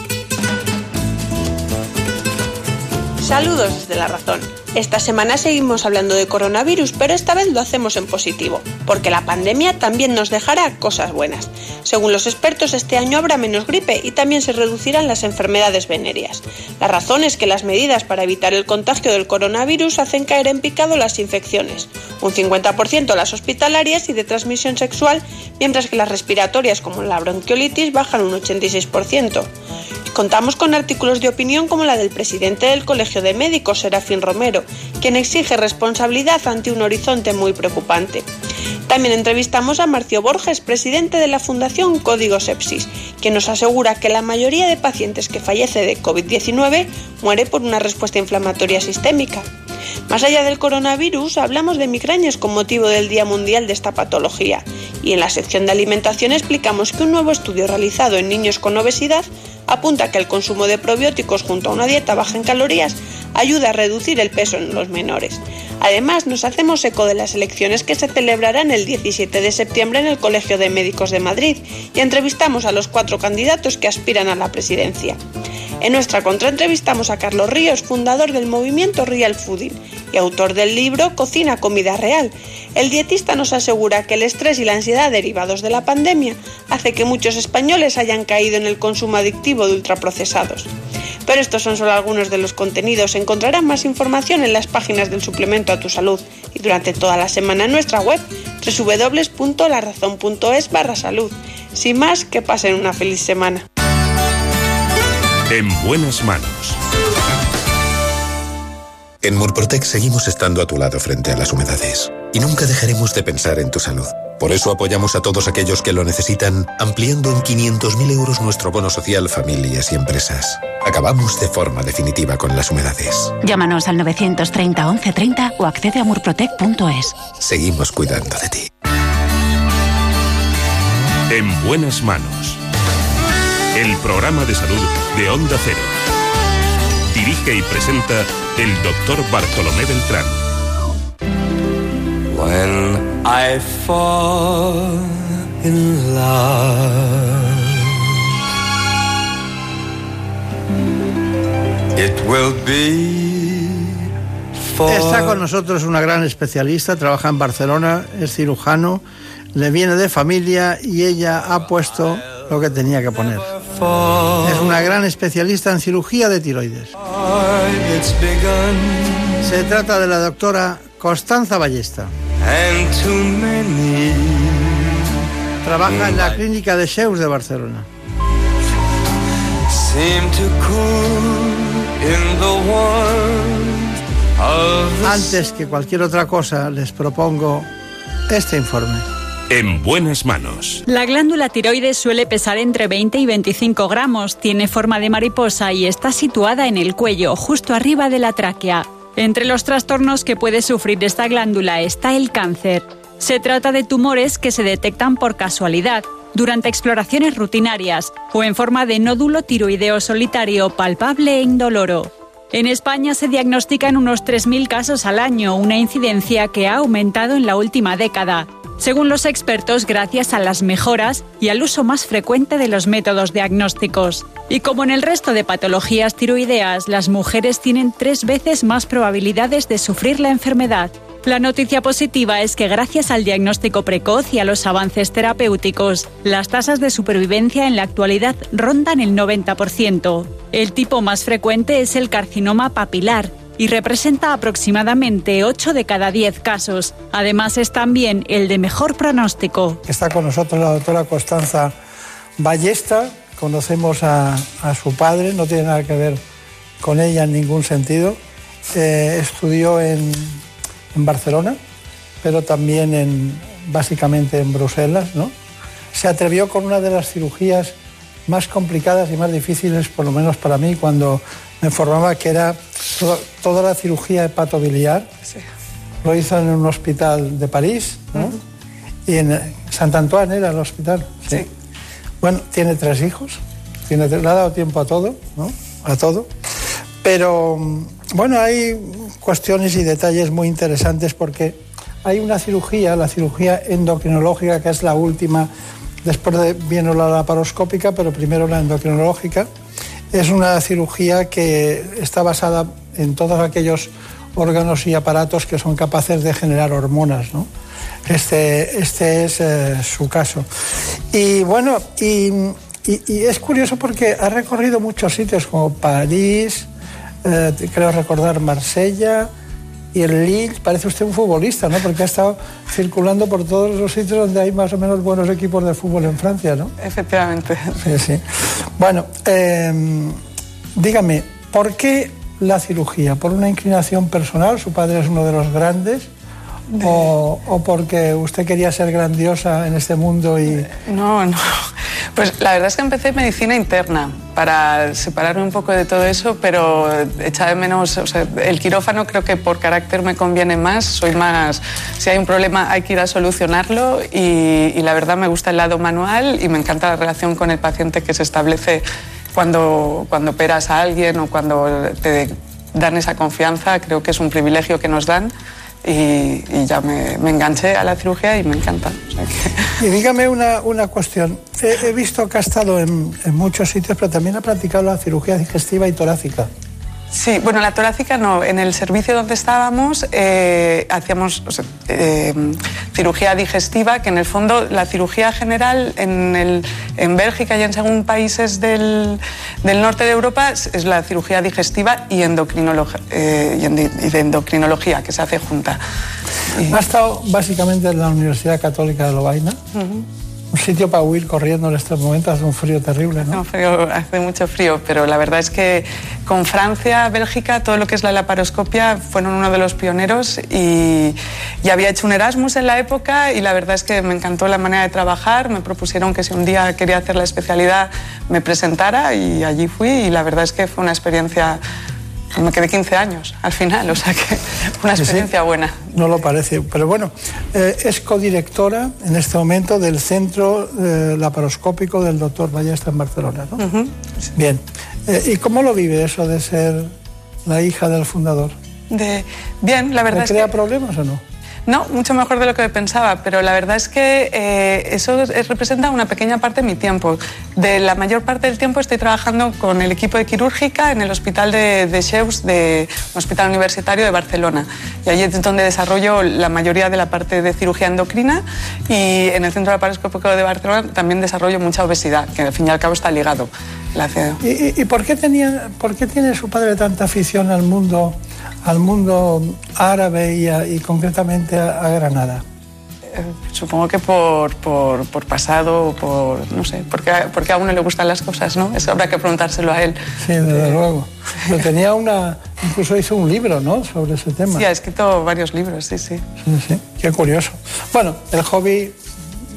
Saludos desde la razón. Esta semana seguimos hablando de coronavirus, pero esta vez lo hacemos en positivo, porque la pandemia también nos dejará cosas buenas. Según los expertos, este año habrá menos gripe y también se reducirán las enfermedades venéreas. La razón es que las medidas para evitar el contagio del coronavirus hacen caer en picado las infecciones, un 50% las hospitalarias y de transmisión sexual, mientras que las respiratorias como la bronquiolitis bajan un 86%. Contamos con artículos de opinión como la del presidente del Colegio de Médicos, Serafín Romero, quien exige responsabilidad ante un horizonte muy preocupante. También entrevistamos a Marcio Borges, presidente de la Fundación Código Sepsis, quien nos asegura que la mayoría de pacientes que fallece de COVID-19 muere por una respuesta inflamatoria sistémica. Más allá del coronavirus, hablamos de migrañas con motivo del Día Mundial de esta patología y en la sección de alimentación explicamos que un nuevo estudio realizado en niños con obesidad apunta que el consumo de probióticos junto a una dieta baja en calorías ayuda a reducir el peso en los menores. Además, nos hacemos eco de las elecciones que se celebrarán el 17 de septiembre en el Colegio de Médicos de Madrid y entrevistamos a los cuatro candidatos que aspiran a la presidencia. En nuestra contraentrevistamos a Carlos Ríos, fundador del movimiento Real Fooding y autor del libro Cocina Comida Real. El dietista nos asegura que el estrés y la ansiedad derivados de la pandemia hace que muchos españoles hayan caído en el consumo adictivo de ultraprocesados. Pero estos son solo algunos de los contenidos. Encontrarán más información en las páginas del suplemento a tu salud y durante toda la semana en nuestra web www.larazón.es barra salud. Sin más, que pasen una feliz semana. En buenas manos. En Murprotec seguimos estando a tu lado frente a las humedades y nunca dejaremos de pensar en tu salud. Por eso apoyamos a todos aquellos que lo necesitan, ampliando en 500.000 euros nuestro bono social familias y empresas. Acabamos de forma definitiva con las humedades. Llámanos al 930 1130 o accede a murprotec.es. Seguimos cuidando de ti. En buenas manos. El programa de salud de Onda Cero. Dirige y presenta el doctor Bartolomé Beltrán. When I fall in love, it will be for Está con nosotros una gran especialista, trabaja en Barcelona, es cirujano, le viene de familia y ella ha puesto lo que tenía que poner. Es una gran especialista en cirugía de tiroides. Se trata de la doctora Constanza Ballesta. Trabaja en la clínica de Sheus de Barcelona. Antes que cualquier otra cosa, les propongo este informe. En buenas manos. La glándula tiroides suele pesar entre 20 y 25 gramos, tiene forma de mariposa y está situada en el cuello, justo arriba de la tráquea. Entre los trastornos que puede sufrir esta glándula está el cáncer. Se trata de tumores que se detectan por casualidad, durante exploraciones rutinarias o en forma de nódulo tiroideo solitario palpable e indoloro. En España se diagnostican unos 3.000 casos al año, una incidencia que ha aumentado en la última década. Según los expertos, gracias a las mejoras y al uso más frecuente de los métodos diagnósticos. Y como en el resto de patologías tiroideas, las mujeres tienen tres veces más probabilidades de sufrir la enfermedad. La noticia positiva es que gracias al diagnóstico precoz y a los avances terapéuticos, las tasas de supervivencia en la actualidad rondan el 90%. El tipo más frecuente es el carcinoma papilar y representa aproximadamente 8 de cada 10 casos. Además es también el de mejor pronóstico. Está con nosotros la doctora Constanza Ballesta. Conocemos a, su padre, no tiene nada que ver con ella en ningún sentido. Eh, estudió en, en Barcelona, pero también en, básicamente en Bruselas. ¿no? Se atrevió con una de las cirugías más complicadas y más difíciles, por lo menos para mí, cuando me formaba, que era to- toda la cirugía hepatobiliar. Lo hizo en un hospital de París, ¿no? Y en Sant Antoine era el hospital. Sí. Bueno, tiene tres hijos, tiene, le ha dado tiempo a todo, ¿no? A todo. Pero mm, bueno, hay cuestiones y detalles muy interesantes porque hay una cirugía, la cirugía endocrinológica, que es la última, después de, viene la laparoscópica, pero primero la endocrinológica. Es una cirugía que está basada en todos aquellos órganos y aparatos que son capaces de generar hormonas. ¿no? Este, este es eh, su caso. Y bueno, y, es curioso porque ha recorrido muchos sitios como París, eh, creo recordar Marsella y el Lille. Parece usted un futbolista, ¿no? Porque ha estado circulando por todos los sitios donde hay más o menos buenos equipos de fútbol en Francia, ¿no? Efectivamente. Sí, sí. Bueno, em, dígame, ¿por qué la cirugía? ¿Por una inclinación personal? Su padre es uno de los grandes o, porque usted quería ser grandiosa en este mundo y... No, no. Pues la verdad es que empecé medicina interna para separarme un poco de todo eso, pero echaba de menos, o sea, el quirófano creo que por carácter me conviene más, soy más, si hay un problema hay que ir a solucionarlo y, y la verdad me gusta el lado manual y me encanta la relación con el paciente que se establece cuando, cuando operas a alguien o cuando te dan esa confianza, creo que es un privilegio que nos dan y, ya me, enganché a la cirugía y me encanta. Y dígame una, una cuestión. He, visto que ha estado en, en, muchos sitios, pero también ha practicado la cirugía digestiva y torácica. Sí, bueno, la torácica no. En el servicio donde estábamos eh, hacíamos eh, cirugía digestiva, que en el fondo la cirugía general en, el, en Bélgica y en según países del, del, norte de Europa es la cirugía digestiva y, eh, y, de endocrinología, que se hace junta. Ha estado básicamente en la Universidad Católica de Lovaina un sitio para huir corriendo en estos momentos, hace un frío terrible, ¿no? hace mucho frío, pero la verdad es que con Francia, Bélgica, todo lo que es la laparoscopia fueron uno de los pioneros y, y, había hecho un Erasmus en la época y la verdad es que me encantó la manera de trabajar, me propusieron que si un día quería hacer la especialidad me presentara y allí fui y la verdad es que fue una experiencia me quedé 15 años al final, o sea que una experiencia buena. No lo parece, pero bueno, eh, es codirectora en este momento del Centro eh, Laparoscópico del doctor Ballesta en Barcelona, ¿no? Bien. Eh, ¿Y cómo lo vive eso de ser la hija del fundador? De... Bien, la verdad ¿Le crea problemas o no? No, mucho mejor de lo que pensaba, pero la verdad es que eh, eso representa una pequeña parte de mi tiempo. De la mayor parte del tiempo estoy trabajando con el equipo de quirúrgica en el hospital de, de Cheus, de un hospital universitario de Barcelona. Y allí es donde desarrollo la mayoría de la parte de cirugía endocrina y en el Centro Laparoscópico de Barcelona también desarrollo mucha obesidad, que al fin y al cabo está ligado. La ¿Y, y por, qué tenía, por qué tiene su padre tanta afición al mundo? Al mundo árabe y, concretamente a, Granada? Eh, supongo que por, por, por, pasado, por, no sé, porque, porque a uno le gustan las cosas, ¿no? Eso habrá que preguntárselo a él. Sí, desde eh, luego. Pero tenía una, incluso hizo un libro, ¿no? Sobre ese tema. Sí, ha escrito varios libros, sí, sí. Sí, sí, qué curioso. Bueno, el hobby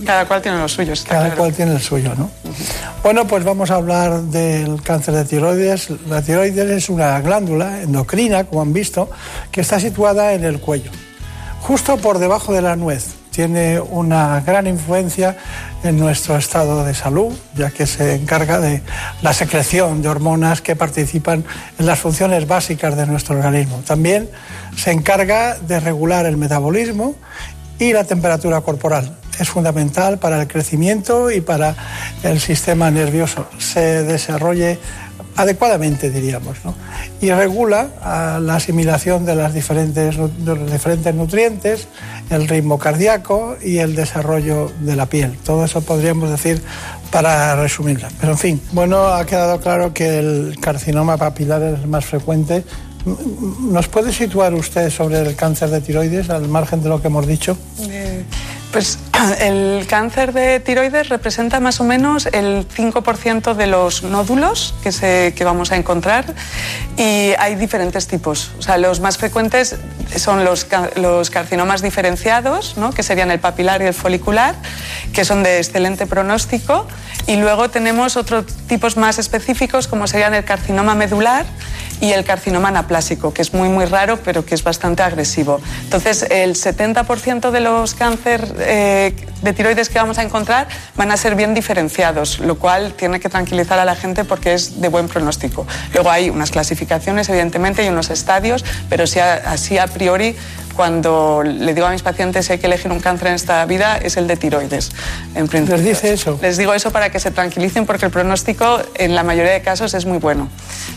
cada cual tiene los suyos. Cada cual tiene el suyo, ¿no? Bueno, pues vamos a hablar del cáncer de tiroides. La tiroides es una glándula endocrina, como han visto, que está situada en el cuello, justo por debajo de la nuez. Tiene una gran influencia en nuestro estado de salud, ya que se encarga de la secreción de hormonas que participan en las funciones básicas de nuestro organismo. También se encarga de regular el metabolismo y la temperatura corporal es fundamental para el crecimiento y para el sistema nervioso se desarrolle adecuadamente, diríamos, ¿no? y regula la asimilación de, las diferentes, de los diferentes nutrientes, el ritmo cardíaco y el desarrollo de la piel. Todo eso podríamos decir para resumirla. Pero en fin, bueno, ha quedado claro que el carcinoma papilar es más frecuente. ¿Nos puede situar usted sobre el cáncer de tiroides al margen de lo que hemos dicho? Eh, pues el cáncer de tiroides representa más o menos el 5% de los nódulos que, se, que vamos a encontrar y hay diferentes tipos. O sea, los más frecuentes son los, los carcinomas diferenciados, ¿no? que serían el papilar y el folicular, que son de excelente pronóstico. Y luego tenemos otros tipos más específicos, como serían el carcinoma medular y el carcinoma anaplásico, que es muy, muy raro, pero que es bastante agresivo. Entonces, el 70% de los cánceres eh, de tiroides que vamos a encontrar van a ser bien diferenciados, lo cual tiene que tranquilizar a la gente porque es de buen pronóstico. Luego hay unas clasificaciones, evidentemente, y unos estadios, pero si así a priori cuando le digo a mis pacientes hay que elegir un cáncer en esta vida es el de tiroides. En principio. ¿Les dice eso? Les digo eso para que se tranquilicen porque el pronóstico en la mayoría de casos es muy bueno.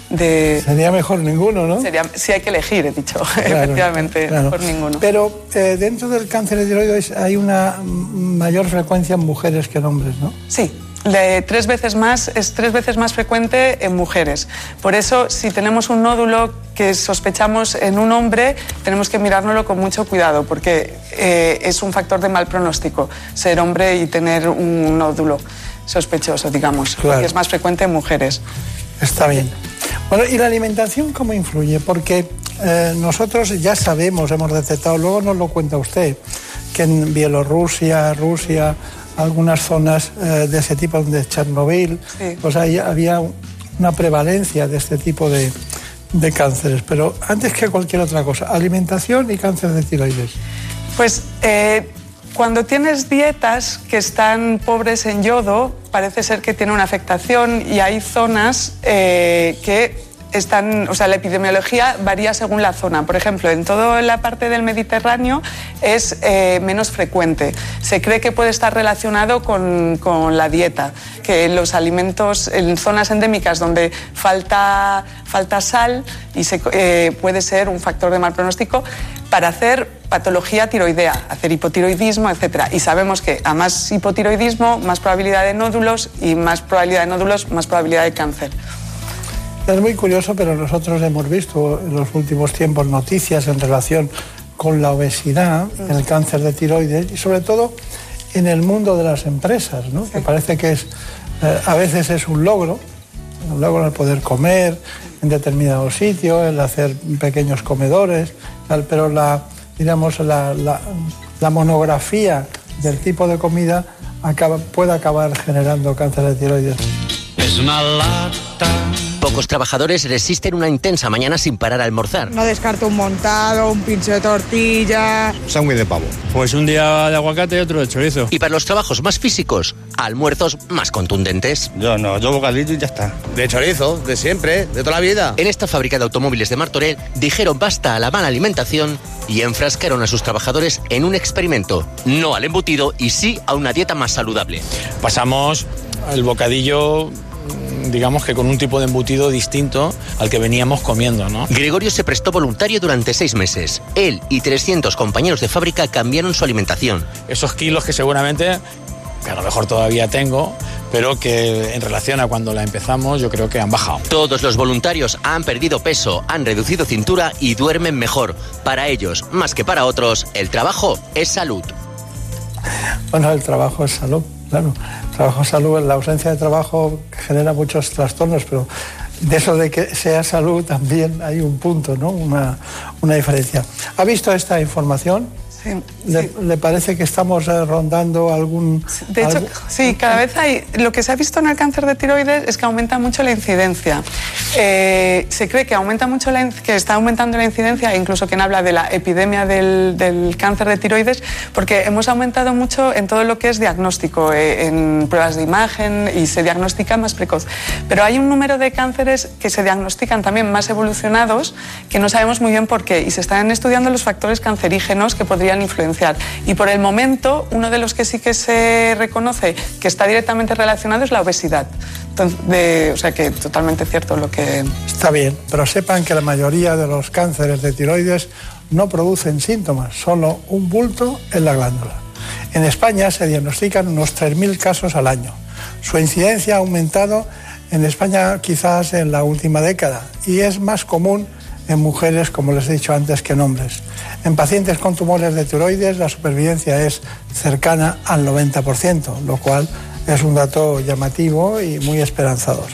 De... Sería mejor ninguno, ¿no? Sería, si hay que elegir, he dicho, efectivamente, mejor ninguno. Pero eh, dentro del cáncer de tiroides hay una mayor frecuencia en mujeres que en hombres, ¿no? Sí, de tres veces más, es tres veces más frecuente en mujeres. Por eso, si tenemos un nódulo que sospechamos en un hombre, tenemos que mirárnoslo con mucho cuidado, porque eh, es un factor de mal pronóstico ser hombre y tener un nódulo sospechoso, digamos, porque es más frecuente en mujeres. Está bien. Bueno, ¿y la alimentación cómo influye? Porque eh, nosotros ya sabemos, hemos detectado, luego nos lo cuenta usted, que en Bielorrusia, Rusia, algunas zonas eh, de ese tipo, de Chernobyl, pues ahí había una prevalencia de este tipo de, de cánceres. Pero antes que cualquier otra cosa, alimentación y cáncer de tiroides. Pues eh, cuando tienes dietas que están pobres en yodo, parece ser que tiene una afectación y hay zonas eh, que están, o sea, la epidemiología varía según la zona. Por ejemplo, en toda la parte del Mediterráneo es eh, menos frecuente. Se cree que puede estar relacionado con, la dieta, que los alimentos en zonas endémicas donde falta, falta sal y eh, puede ser un factor de mal pronóstico para hacer patología tiroidea, hacer hipotiroidismo, etc. Y sabemos que a más hipotiroidismo, más probabilidad de nódulos y más probabilidad de nódulos, más probabilidad de cáncer. Es muy curioso, pero nosotros hemos visto en los últimos tiempos noticias en relación con la obesidad, el cáncer de tiroides y sobre todo en el mundo de las empresas, ¿no? que parece que es, eh, a veces es un logro, un logro el poder comer en determinados sitios, el hacer pequeños comedores, pero la, digamos, la, la, monografía del tipo de comida acaba, puede acabar generando cáncer de tiroides. Es una lata Pocos trabajadores resisten una intensa mañana sin parar a almorzar. No descarto un montado, un pincho de tortilla. Sándwich de pavo. Pues un día de aguacate y otro de chorizo. Y para los trabajos más físicos, almuerzos más contundentes. Yo no, yo bocadillo y ya está. De chorizo, de siempre, de toda la vida. En esta fábrica de automóviles de Martorell dijeron basta a la mala alimentación y enfrascaron a sus trabajadores en un experimento. No al embutido y sí a una dieta más saludable. Pasamos el bocadillo digamos que con un tipo de embutido distinto al que veníamos comiendo, ¿no? Gregorio se prestó voluntario durante seis meses. Él y 300 compañeros de fábrica cambiaron su alimentación. Esos kilos que seguramente que a lo mejor todavía tengo, pero que en relación a cuando la empezamos yo creo que han bajado. Todos los voluntarios han perdido peso, han reducido cintura y duermen mejor. Para ellos, más que para otros, el trabajo es salud. Bueno, el trabajo es salud, claro trabajo salud, la ausencia de trabajo genera muchos trastornos, pero de eso de que sea salud también hay un punto, ¿no? Una, una diferencia. ¿Ha visto esta información? ¿Le, parece que estamos eh, rondando algún...? De hecho, sí, cada vez hay... Lo que se ha visto en el cáncer de tiroides es que aumenta mucho la incidencia. Eh, se cree que, aumenta mucho la, que está aumentando la incidencia, incluso quien habla de la epidemia del, cáncer de tiroides, porque hemos aumentado mucho en todo lo que es diagnóstico, eh, en pruebas de imagen y se diagnostica más precoz. Pero hay un número de cánceres que se diagnostican también más evolucionados que no sabemos muy bien por qué y se están estudiando los factores cancerígenos que podrían influenciar. Y por el momento, uno de los que sí que se reconoce que está directamente relacionado es la obesidad. O sea que totalmente cierto lo que... Está bien, pero sepan que la mayoría de los cánceres de tiroides no producen síntomas, solo un bulto en la glándula. En España se diagnostican unos 3.000 casos al año. Su incidencia ha aumentado en España quizás en la última década y es más común en mujeres, como les he dicho antes, que en hombres. En pacientes con tumores de tiroides la supervivencia es cercana al 90%, lo cual es un dato llamativo y muy esperanzador.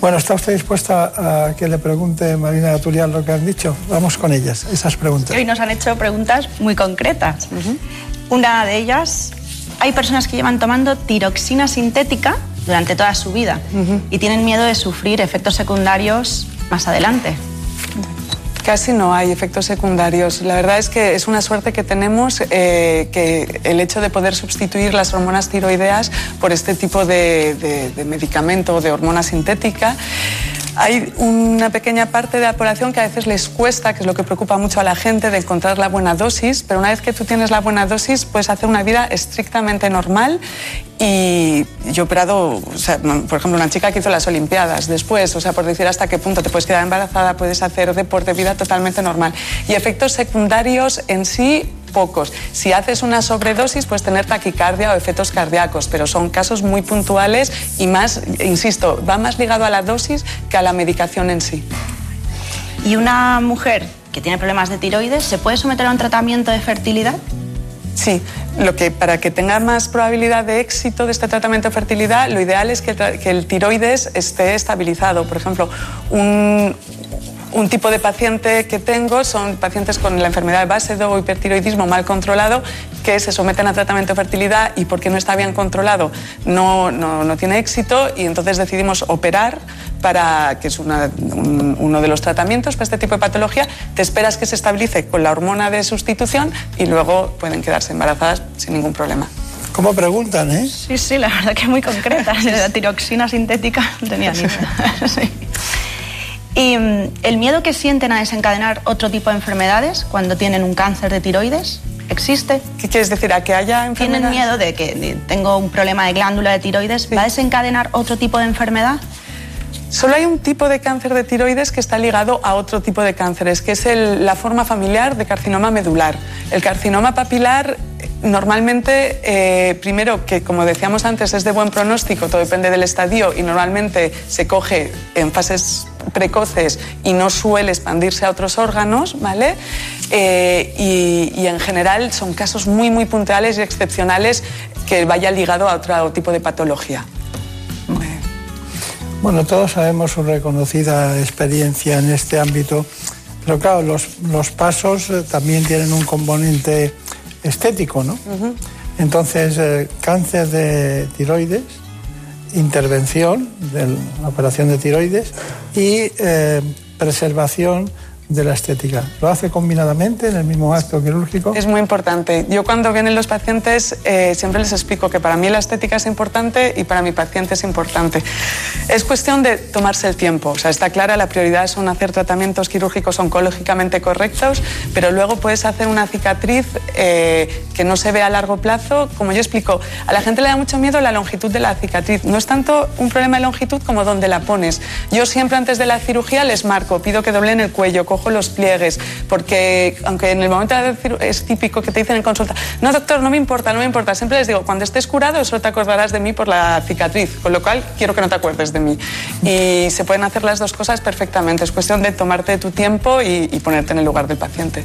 Bueno, ¿está usted dispuesta a que le pregunte Marina Turial lo que han dicho? Vamos con ellas, esas preguntas. Hoy nos han hecho preguntas muy concretas. Una de ellas, hay personas que llevan tomando tiroxina sintética durante toda su vida y tienen miedo de sufrir efectos secundarios más adelante. Casi no hay efectos secundarios. La verdad es que es una suerte que tenemos eh, que el hecho de poder sustituir las hormonas tiroideas por este tipo de, de, de medicamento, de hormona sintética. Hay una pequeña parte de la población que a veces les cuesta, que es lo que preocupa mucho a la gente, de encontrar la buena dosis, pero una vez que tú tienes la buena dosis puedes hacer una vida estrictamente normal y yo he operado, por ejemplo, una chica que hizo las Olimpiadas después, o sea, por decir hasta qué punto te puedes quedar embarazada, puedes hacer deporte, vida totalmente normal. Y efectos secundarios en sí pocos. Si haces una sobredosis, puedes tener taquicardia o efectos cardíacos, pero son casos muy puntuales y más, insisto, va más ligado a la dosis que a la medicación en sí. ¿Y una mujer que tiene problemas de tiroides se puede someter a un tratamiento de fertilidad? Sí, lo que para que tenga más probabilidad de éxito de este tratamiento de fertilidad, lo ideal es que, que el tiroides esté estabilizado. Por ejemplo, un, un tipo de paciente que tengo son pacientes con la enfermedad de base o hipertiroidismo mal controlado que se someten a tratamiento de fertilidad y porque no está bien controlado no, no, tiene éxito y entonces decidimos operar para que es uno de los tratamientos para este tipo de patología. Te esperas que se estabilice con la hormona de sustitución y luego pueden quedarse embarazadas sin ningún problema. ¿Cómo preguntan, eh? Sí, sí, la verdad que es muy concreta. La tiroxina sintética no tenía ni idea. sí. Y mm, el miedo que sienten a desencadenar otro tipo de enfermedades cuando tienen un cáncer de tiroides existe. ¿Qué quieres decir? ¿A que haya enfermedades? ¿Tienen miedo de que tengo un problema de glándula de tiroides? ¿Va a desencadenar otro tipo de enfermedad? Solo hay un tipo de cáncer de tiroides que está ligado a otro tipo de cánceres, que es la forma familiar de carcinoma medular. El carcinoma papilar normalmente, eh, primero, que como decíamos antes, es de buen pronóstico, todo depende del estadio y normalmente se coge en fases precoces y no suele expandirse a otros órganos, ¿vale? Eh, y, y, en general son casos muy, muy puntuales y excepcionales que vaya ligado a otro tipo de patología. Bueno, todos sabemos su reconocida experiencia en este ámbito, pero claro, los, los pasos eh, también tienen un componente estético, ¿no? Entonces, eh, cáncer de tiroides, intervención de la operación de tiroides y eh, preservación de la estética. ¿Lo hace combinadamente en el mismo acto quirúrgico? Es muy importante. Yo cuando vienen los pacientes eh, siempre les explico que para mí la estética es importante y para mi paciente es importante. Es cuestión de tomarse el tiempo. O sea, está clara, la prioridad son hacer tratamientos quirúrgicos oncológicamente correctos, pero luego puedes hacer una cicatriz eh, que no se ve a largo plazo. Como yo explico, a la gente le da mucho miedo la longitud de la cicatriz. No es tanto un problema de longitud como dónde la pones. Yo siempre antes de la cirugía les marco, pido que doblen el cuello, cojo los pliegues, porque aunque en el momento de decir es típico que te dicen en consulta, no doctor, no me importa, no me importa, siempre les digo, cuando estés curado solo te acordarás de mí por la cicatriz, con lo cual quiero que no te acuerdes de mí. Y se pueden hacer las dos cosas perfectamente, es cuestión de tomarte tu tiempo y, ponerte en el lugar del paciente.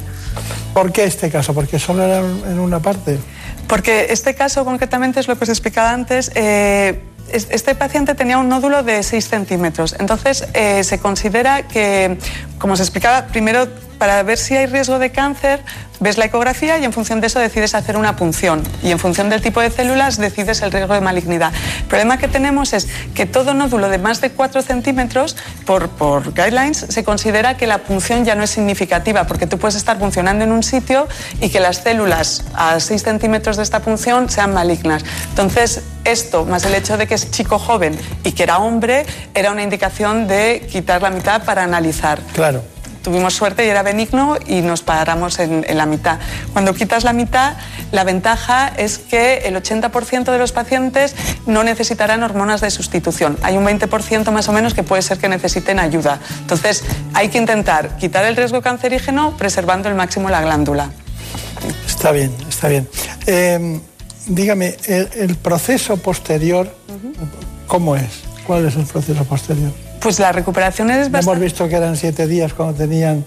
¿Por qué este caso? ¿Porque solo era en una parte? Porque este caso concretamente es lo que os he explicado antes. Eh, este paciente tenía un nódulo de 6 centímetros. Entonces, eh, se considera que, como se explicaba, primero para ver si hay riesgo de cáncer, ves la ecografía y en función de eso decides hacer una punción. Y en función del tipo de células decides el riesgo de malignidad. El problema que tenemos es que todo nódulo de más de 4 centímetros, por, por guidelines, se considera que la punción ya no es significativa, porque tú puedes estar funcionando en un sitio y que las células a 6 centímetros de esta punción sean malignas. Entonces, esto, más el hecho de que es chico joven y que era hombre, era una indicación de quitar la mitad para analizar. Claro tuvimos suerte y era benigno y nos paramos en, la mitad. Cuando quitas la mitad, la ventaja es que el 80% de los pacientes no necesitarán hormonas de sustitución. Hay un 20% más o menos que puede ser que necesiten ayuda. Entonces, hay que intentar quitar el riesgo cancerígeno preservando el máximo la glándula. Está bien, está bien. Em, dígame, el, proceso posterior, ¿cómo es? ¿Cuál es el proceso posterior? Pues la recuperación es bastante... Hemos visto que eran siete días cuando tenían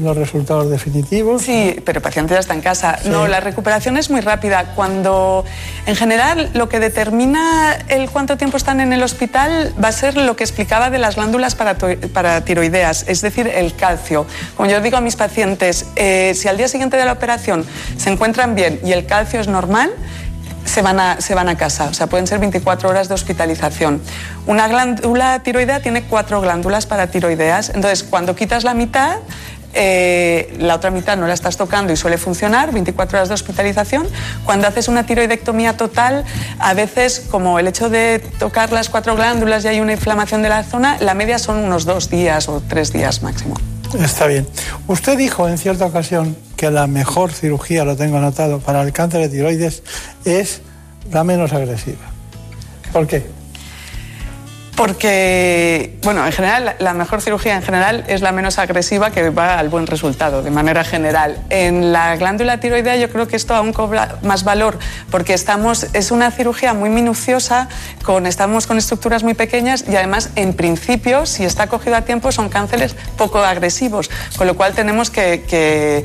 los resultados definitivos. Sí, pero el paciente ya está en casa. No, la recuperación es muy rápida. Cuando, en general, lo que determina el cuánto tiempo están en el hospital va a ser lo que explicaba de las glándulas para, tiroideas, es decir, el calcio. Como yo digo a mis pacientes, eh, si al día siguiente de la operación se encuentran bien y el calcio es normal, se van, a, se van a casa, o sea, pueden ser 24 horas de hospitalización. Una glándula tiroidea tiene cuatro glándulas para tiroideas, entonces cuando quitas la mitad, eh, la otra mitad no la estás tocando y suele funcionar, 24 horas de hospitalización. Cuando haces una tiroidectomía total, a veces, como el hecho de tocar las cuatro glándulas y hay una inflamación de la zona, la media son unos dos días o tres días máximo. Está bien. Usted dijo en cierta ocasión que la mejor cirugía, lo tengo anotado, para el cáncer de tiroides es la menos agresiva. ¿Por qué? Porque, bueno, en general, la mejor cirugía en general es la menos agresiva que va al buen resultado, de manera general. En la glándula tiroidea yo creo que esto aún cobra más valor, porque estamos, es una cirugía muy minuciosa, con, estamos con estructuras muy pequeñas y además, en principio, si está cogido a tiempo, son cánceres poco agresivos, con lo cual tenemos que, que,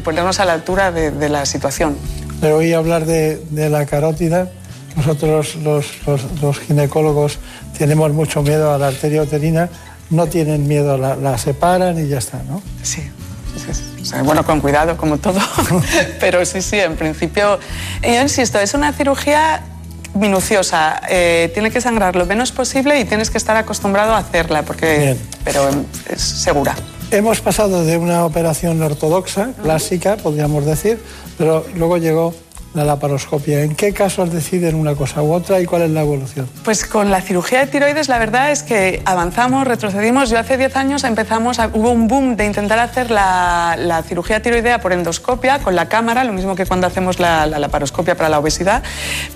ponernos a la altura de, la situación. Le oí hablar de, de la carótida. Nosotros los, los, los ginecólogos tenemos mucho miedo a la arteria uterina, no tienen miedo, la, separan y ya está, ¿no? Sí. bueno, con cuidado, como todo, pero sí, sí, en principio, yo insisto, es una cirugía minuciosa, eh, tiene que sangrar lo menos posible y tienes que estar acostumbrado a hacerla, porque, pero es segura. Hemos pasado de una operación ortodoxa, clásica, podríamos decir, pero luego llegó la laparoscopia. ¿En qué casos deciden una cosa u otra y cuál es la evolución? Pues con la cirugía de tiroides la verdad es que avanzamos, retrocedimos. Yo hace 10 años empezamos, hubo un boom de intentar hacer la, cirugía tiroidea por endoscopia con la cámara, lo mismo que cuando hacemos la, la laparoscopia para la obesidad.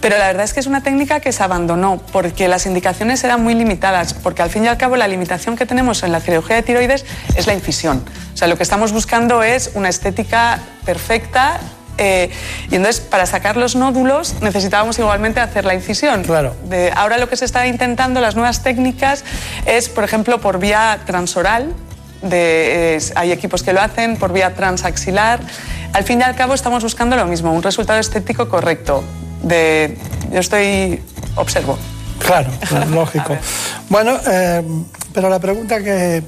Pero la verdad es que es una técnica que se abandonó porque las indicaciones eran muy limitadas, porque al fin y al cabo la limitación que tenemos en la cirugía de tiroides es la incisión. O sea, lo que estamos buscando es una estética perfecta eh, y entonces, para sacar los nódulos, necesitábamos igualmente hacer la incisión. Claro. De, ahora lo que se está intentando, las nuevas técnicas, es, por ejemplo, por vía transoral. De, hay equipos que lo hacen por vía transaxilar. Al fin y al cabo estamos buscando lo mismo, un resultado estético correcto. De, yo estoy observo. Claro, lógico. bueno, eh, pero la pregunta que,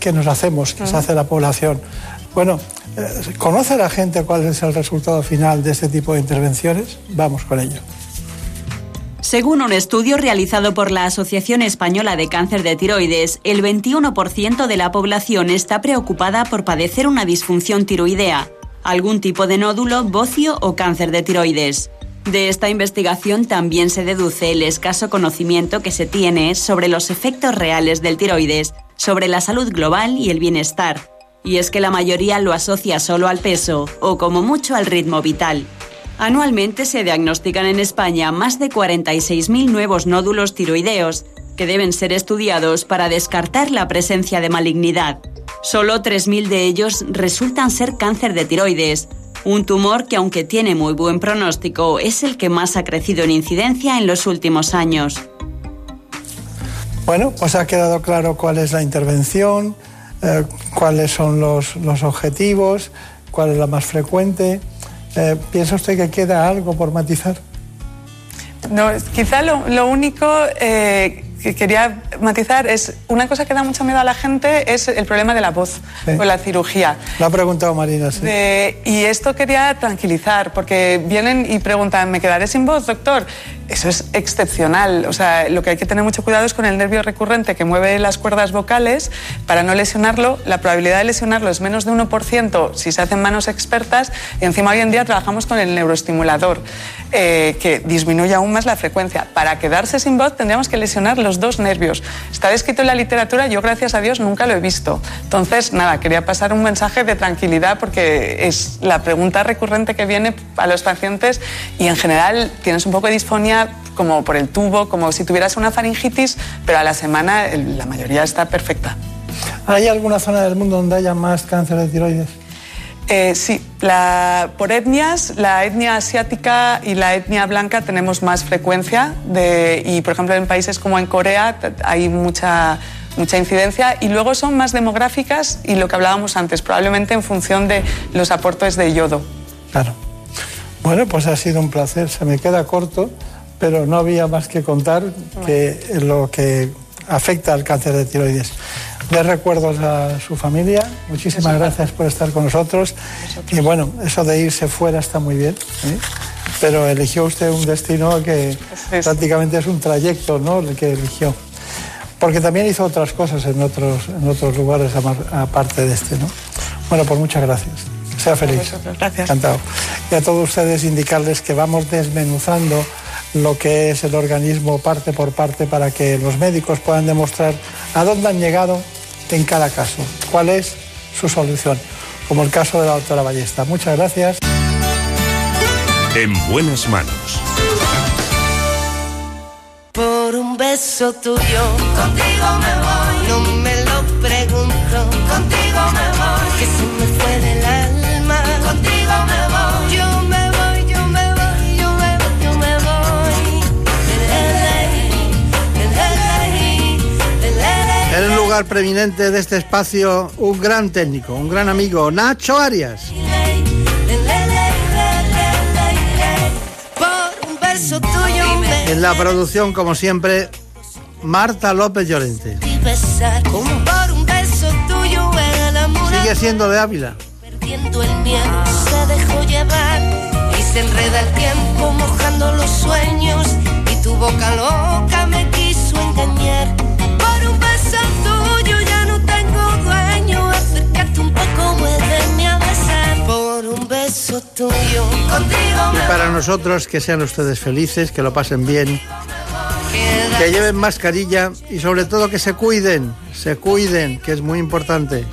que nos hacemos, que se hace la población, bueno, ¿Conoce la gente cuál es el resultado final de este tipo de intervenciones? Vamos con ello. Según un estudio realizado por la Asociación Española de Cáncer de Tiroides, el 21% de la población está preocupada por padecer una disfunción tiroidea, algún tipo de nódulo, bocio o cáncer de tiroides. De esta investigación también se deduce el escaso conocimiento que se tiene sobre los efectos reales del tiroides, sobre la salud global y el bienestar, y es que la mayoría lo asocia solo al peso o como mucho al ritmo vital. Anualmente se diagnostican en España más de 46.000 nuevos nódulos tiroideos que deben ser estudiados para descartar la presencia de malignidad. Solo 3.000 de ellos resultan ser cáncer de tiroides, un tumor que aunque tiene muy buen pronóstico es el que más ha crecido en incidencia en los últimos años. Bueno, pues ha quedado claro cuál es la intervención, eh, cuáles son los, objetivos, cuál es la más frecuente. Eh, ¿Piensa usted que queda algo por matizar? No, quizá lo, único eh, que quería matizar es una cosa que da mucho miedo a la gente es el problema de la voz con la cirugía. Lo ha preguntado Marina, sí. y esto quería tranquilizar, porque vienen y preguntan, ¿me quedaré sin voz, doctor? Eso es excepcional. O sea, lo que hay que tener mucho cuidado es con el nervio recurrente que mueve las cuerdas vocales. Para no lesionarlo, la probabilidad de lesionarlo es menos de 1% si se hacen manos expertas. Y encima hoy en día trabajamos con el neuroestimulador, eh, que disminuye aún más la frecuencia. Para quedarse sin voz tendríamos que lesionar los dos nervios. Está descrito en la literatura, yo gracias a Dios nunca lo he visto. Entonces, nada, quería pasar un mensaje de tranquilidad porque es la pregunta recurrente que viene a los pacientes y en general tienes un poco de disfonía como por el tubo, como si tuvieras una faringitis, pero a la semana la mayoría está perfecta. ¿Hay alguna zona del mundo donde haya más cáncer de tiroides? Eh, sí, la, por etnias, la etnia asiática y la etnia blanca tenemos más frecuencia de, y, por ejemplo, en países como en Corea hay mucha, mucha incidencia y luego son más demográficas y lo que hablábamos antes, probablemente en función de los aportes de yodo. Claro. Bueno, pues ha sido un placer, se me queda corto pero no había más que contar que lo que afecta al cáncer de tiroides. Le recuerdos a su familia, muchísimas gracias por estar con nosotros. Y bueno, eso de irse fuera está muy bien, ¿eh? pero eligió usted un destino que prácticamente es un trayecto, ¿no? El que eligió. Porque también hizo otras cosas en otros, en otros lugares aparte de este, ¿no? Bueno, pues muchas gracias. Sea feliz. Gracias. Encantado. Y a todos ustedes indicarles que vamos desmenuzando lo que es el organismo parte por parte para que los médicos puedan demostrar a dónde han llegado en cada caso, cuál es su solución, como el caso de la doctora Ballesta. Muchas gracias. En buenas manos. Por un beso tuyo, contigo me voy. No me lo pregunto, contigo me voy. Que se me fue lugar preeminente de este espacio, un gran técnico, un gran amigo, Nacho Arias. En la producción, como siempre, Marta López Llorente. Sigue siendo de Ávila. Perdiendo el miedo se dejó llevar y se enreda el tiempo mojando los sueños y tu boca loca me Y para nosotros, que sean ustedes felices, que lo pasen bien, que lleven mascarilla y sobre todo que se cuiden, se cuiden, que es muy importante.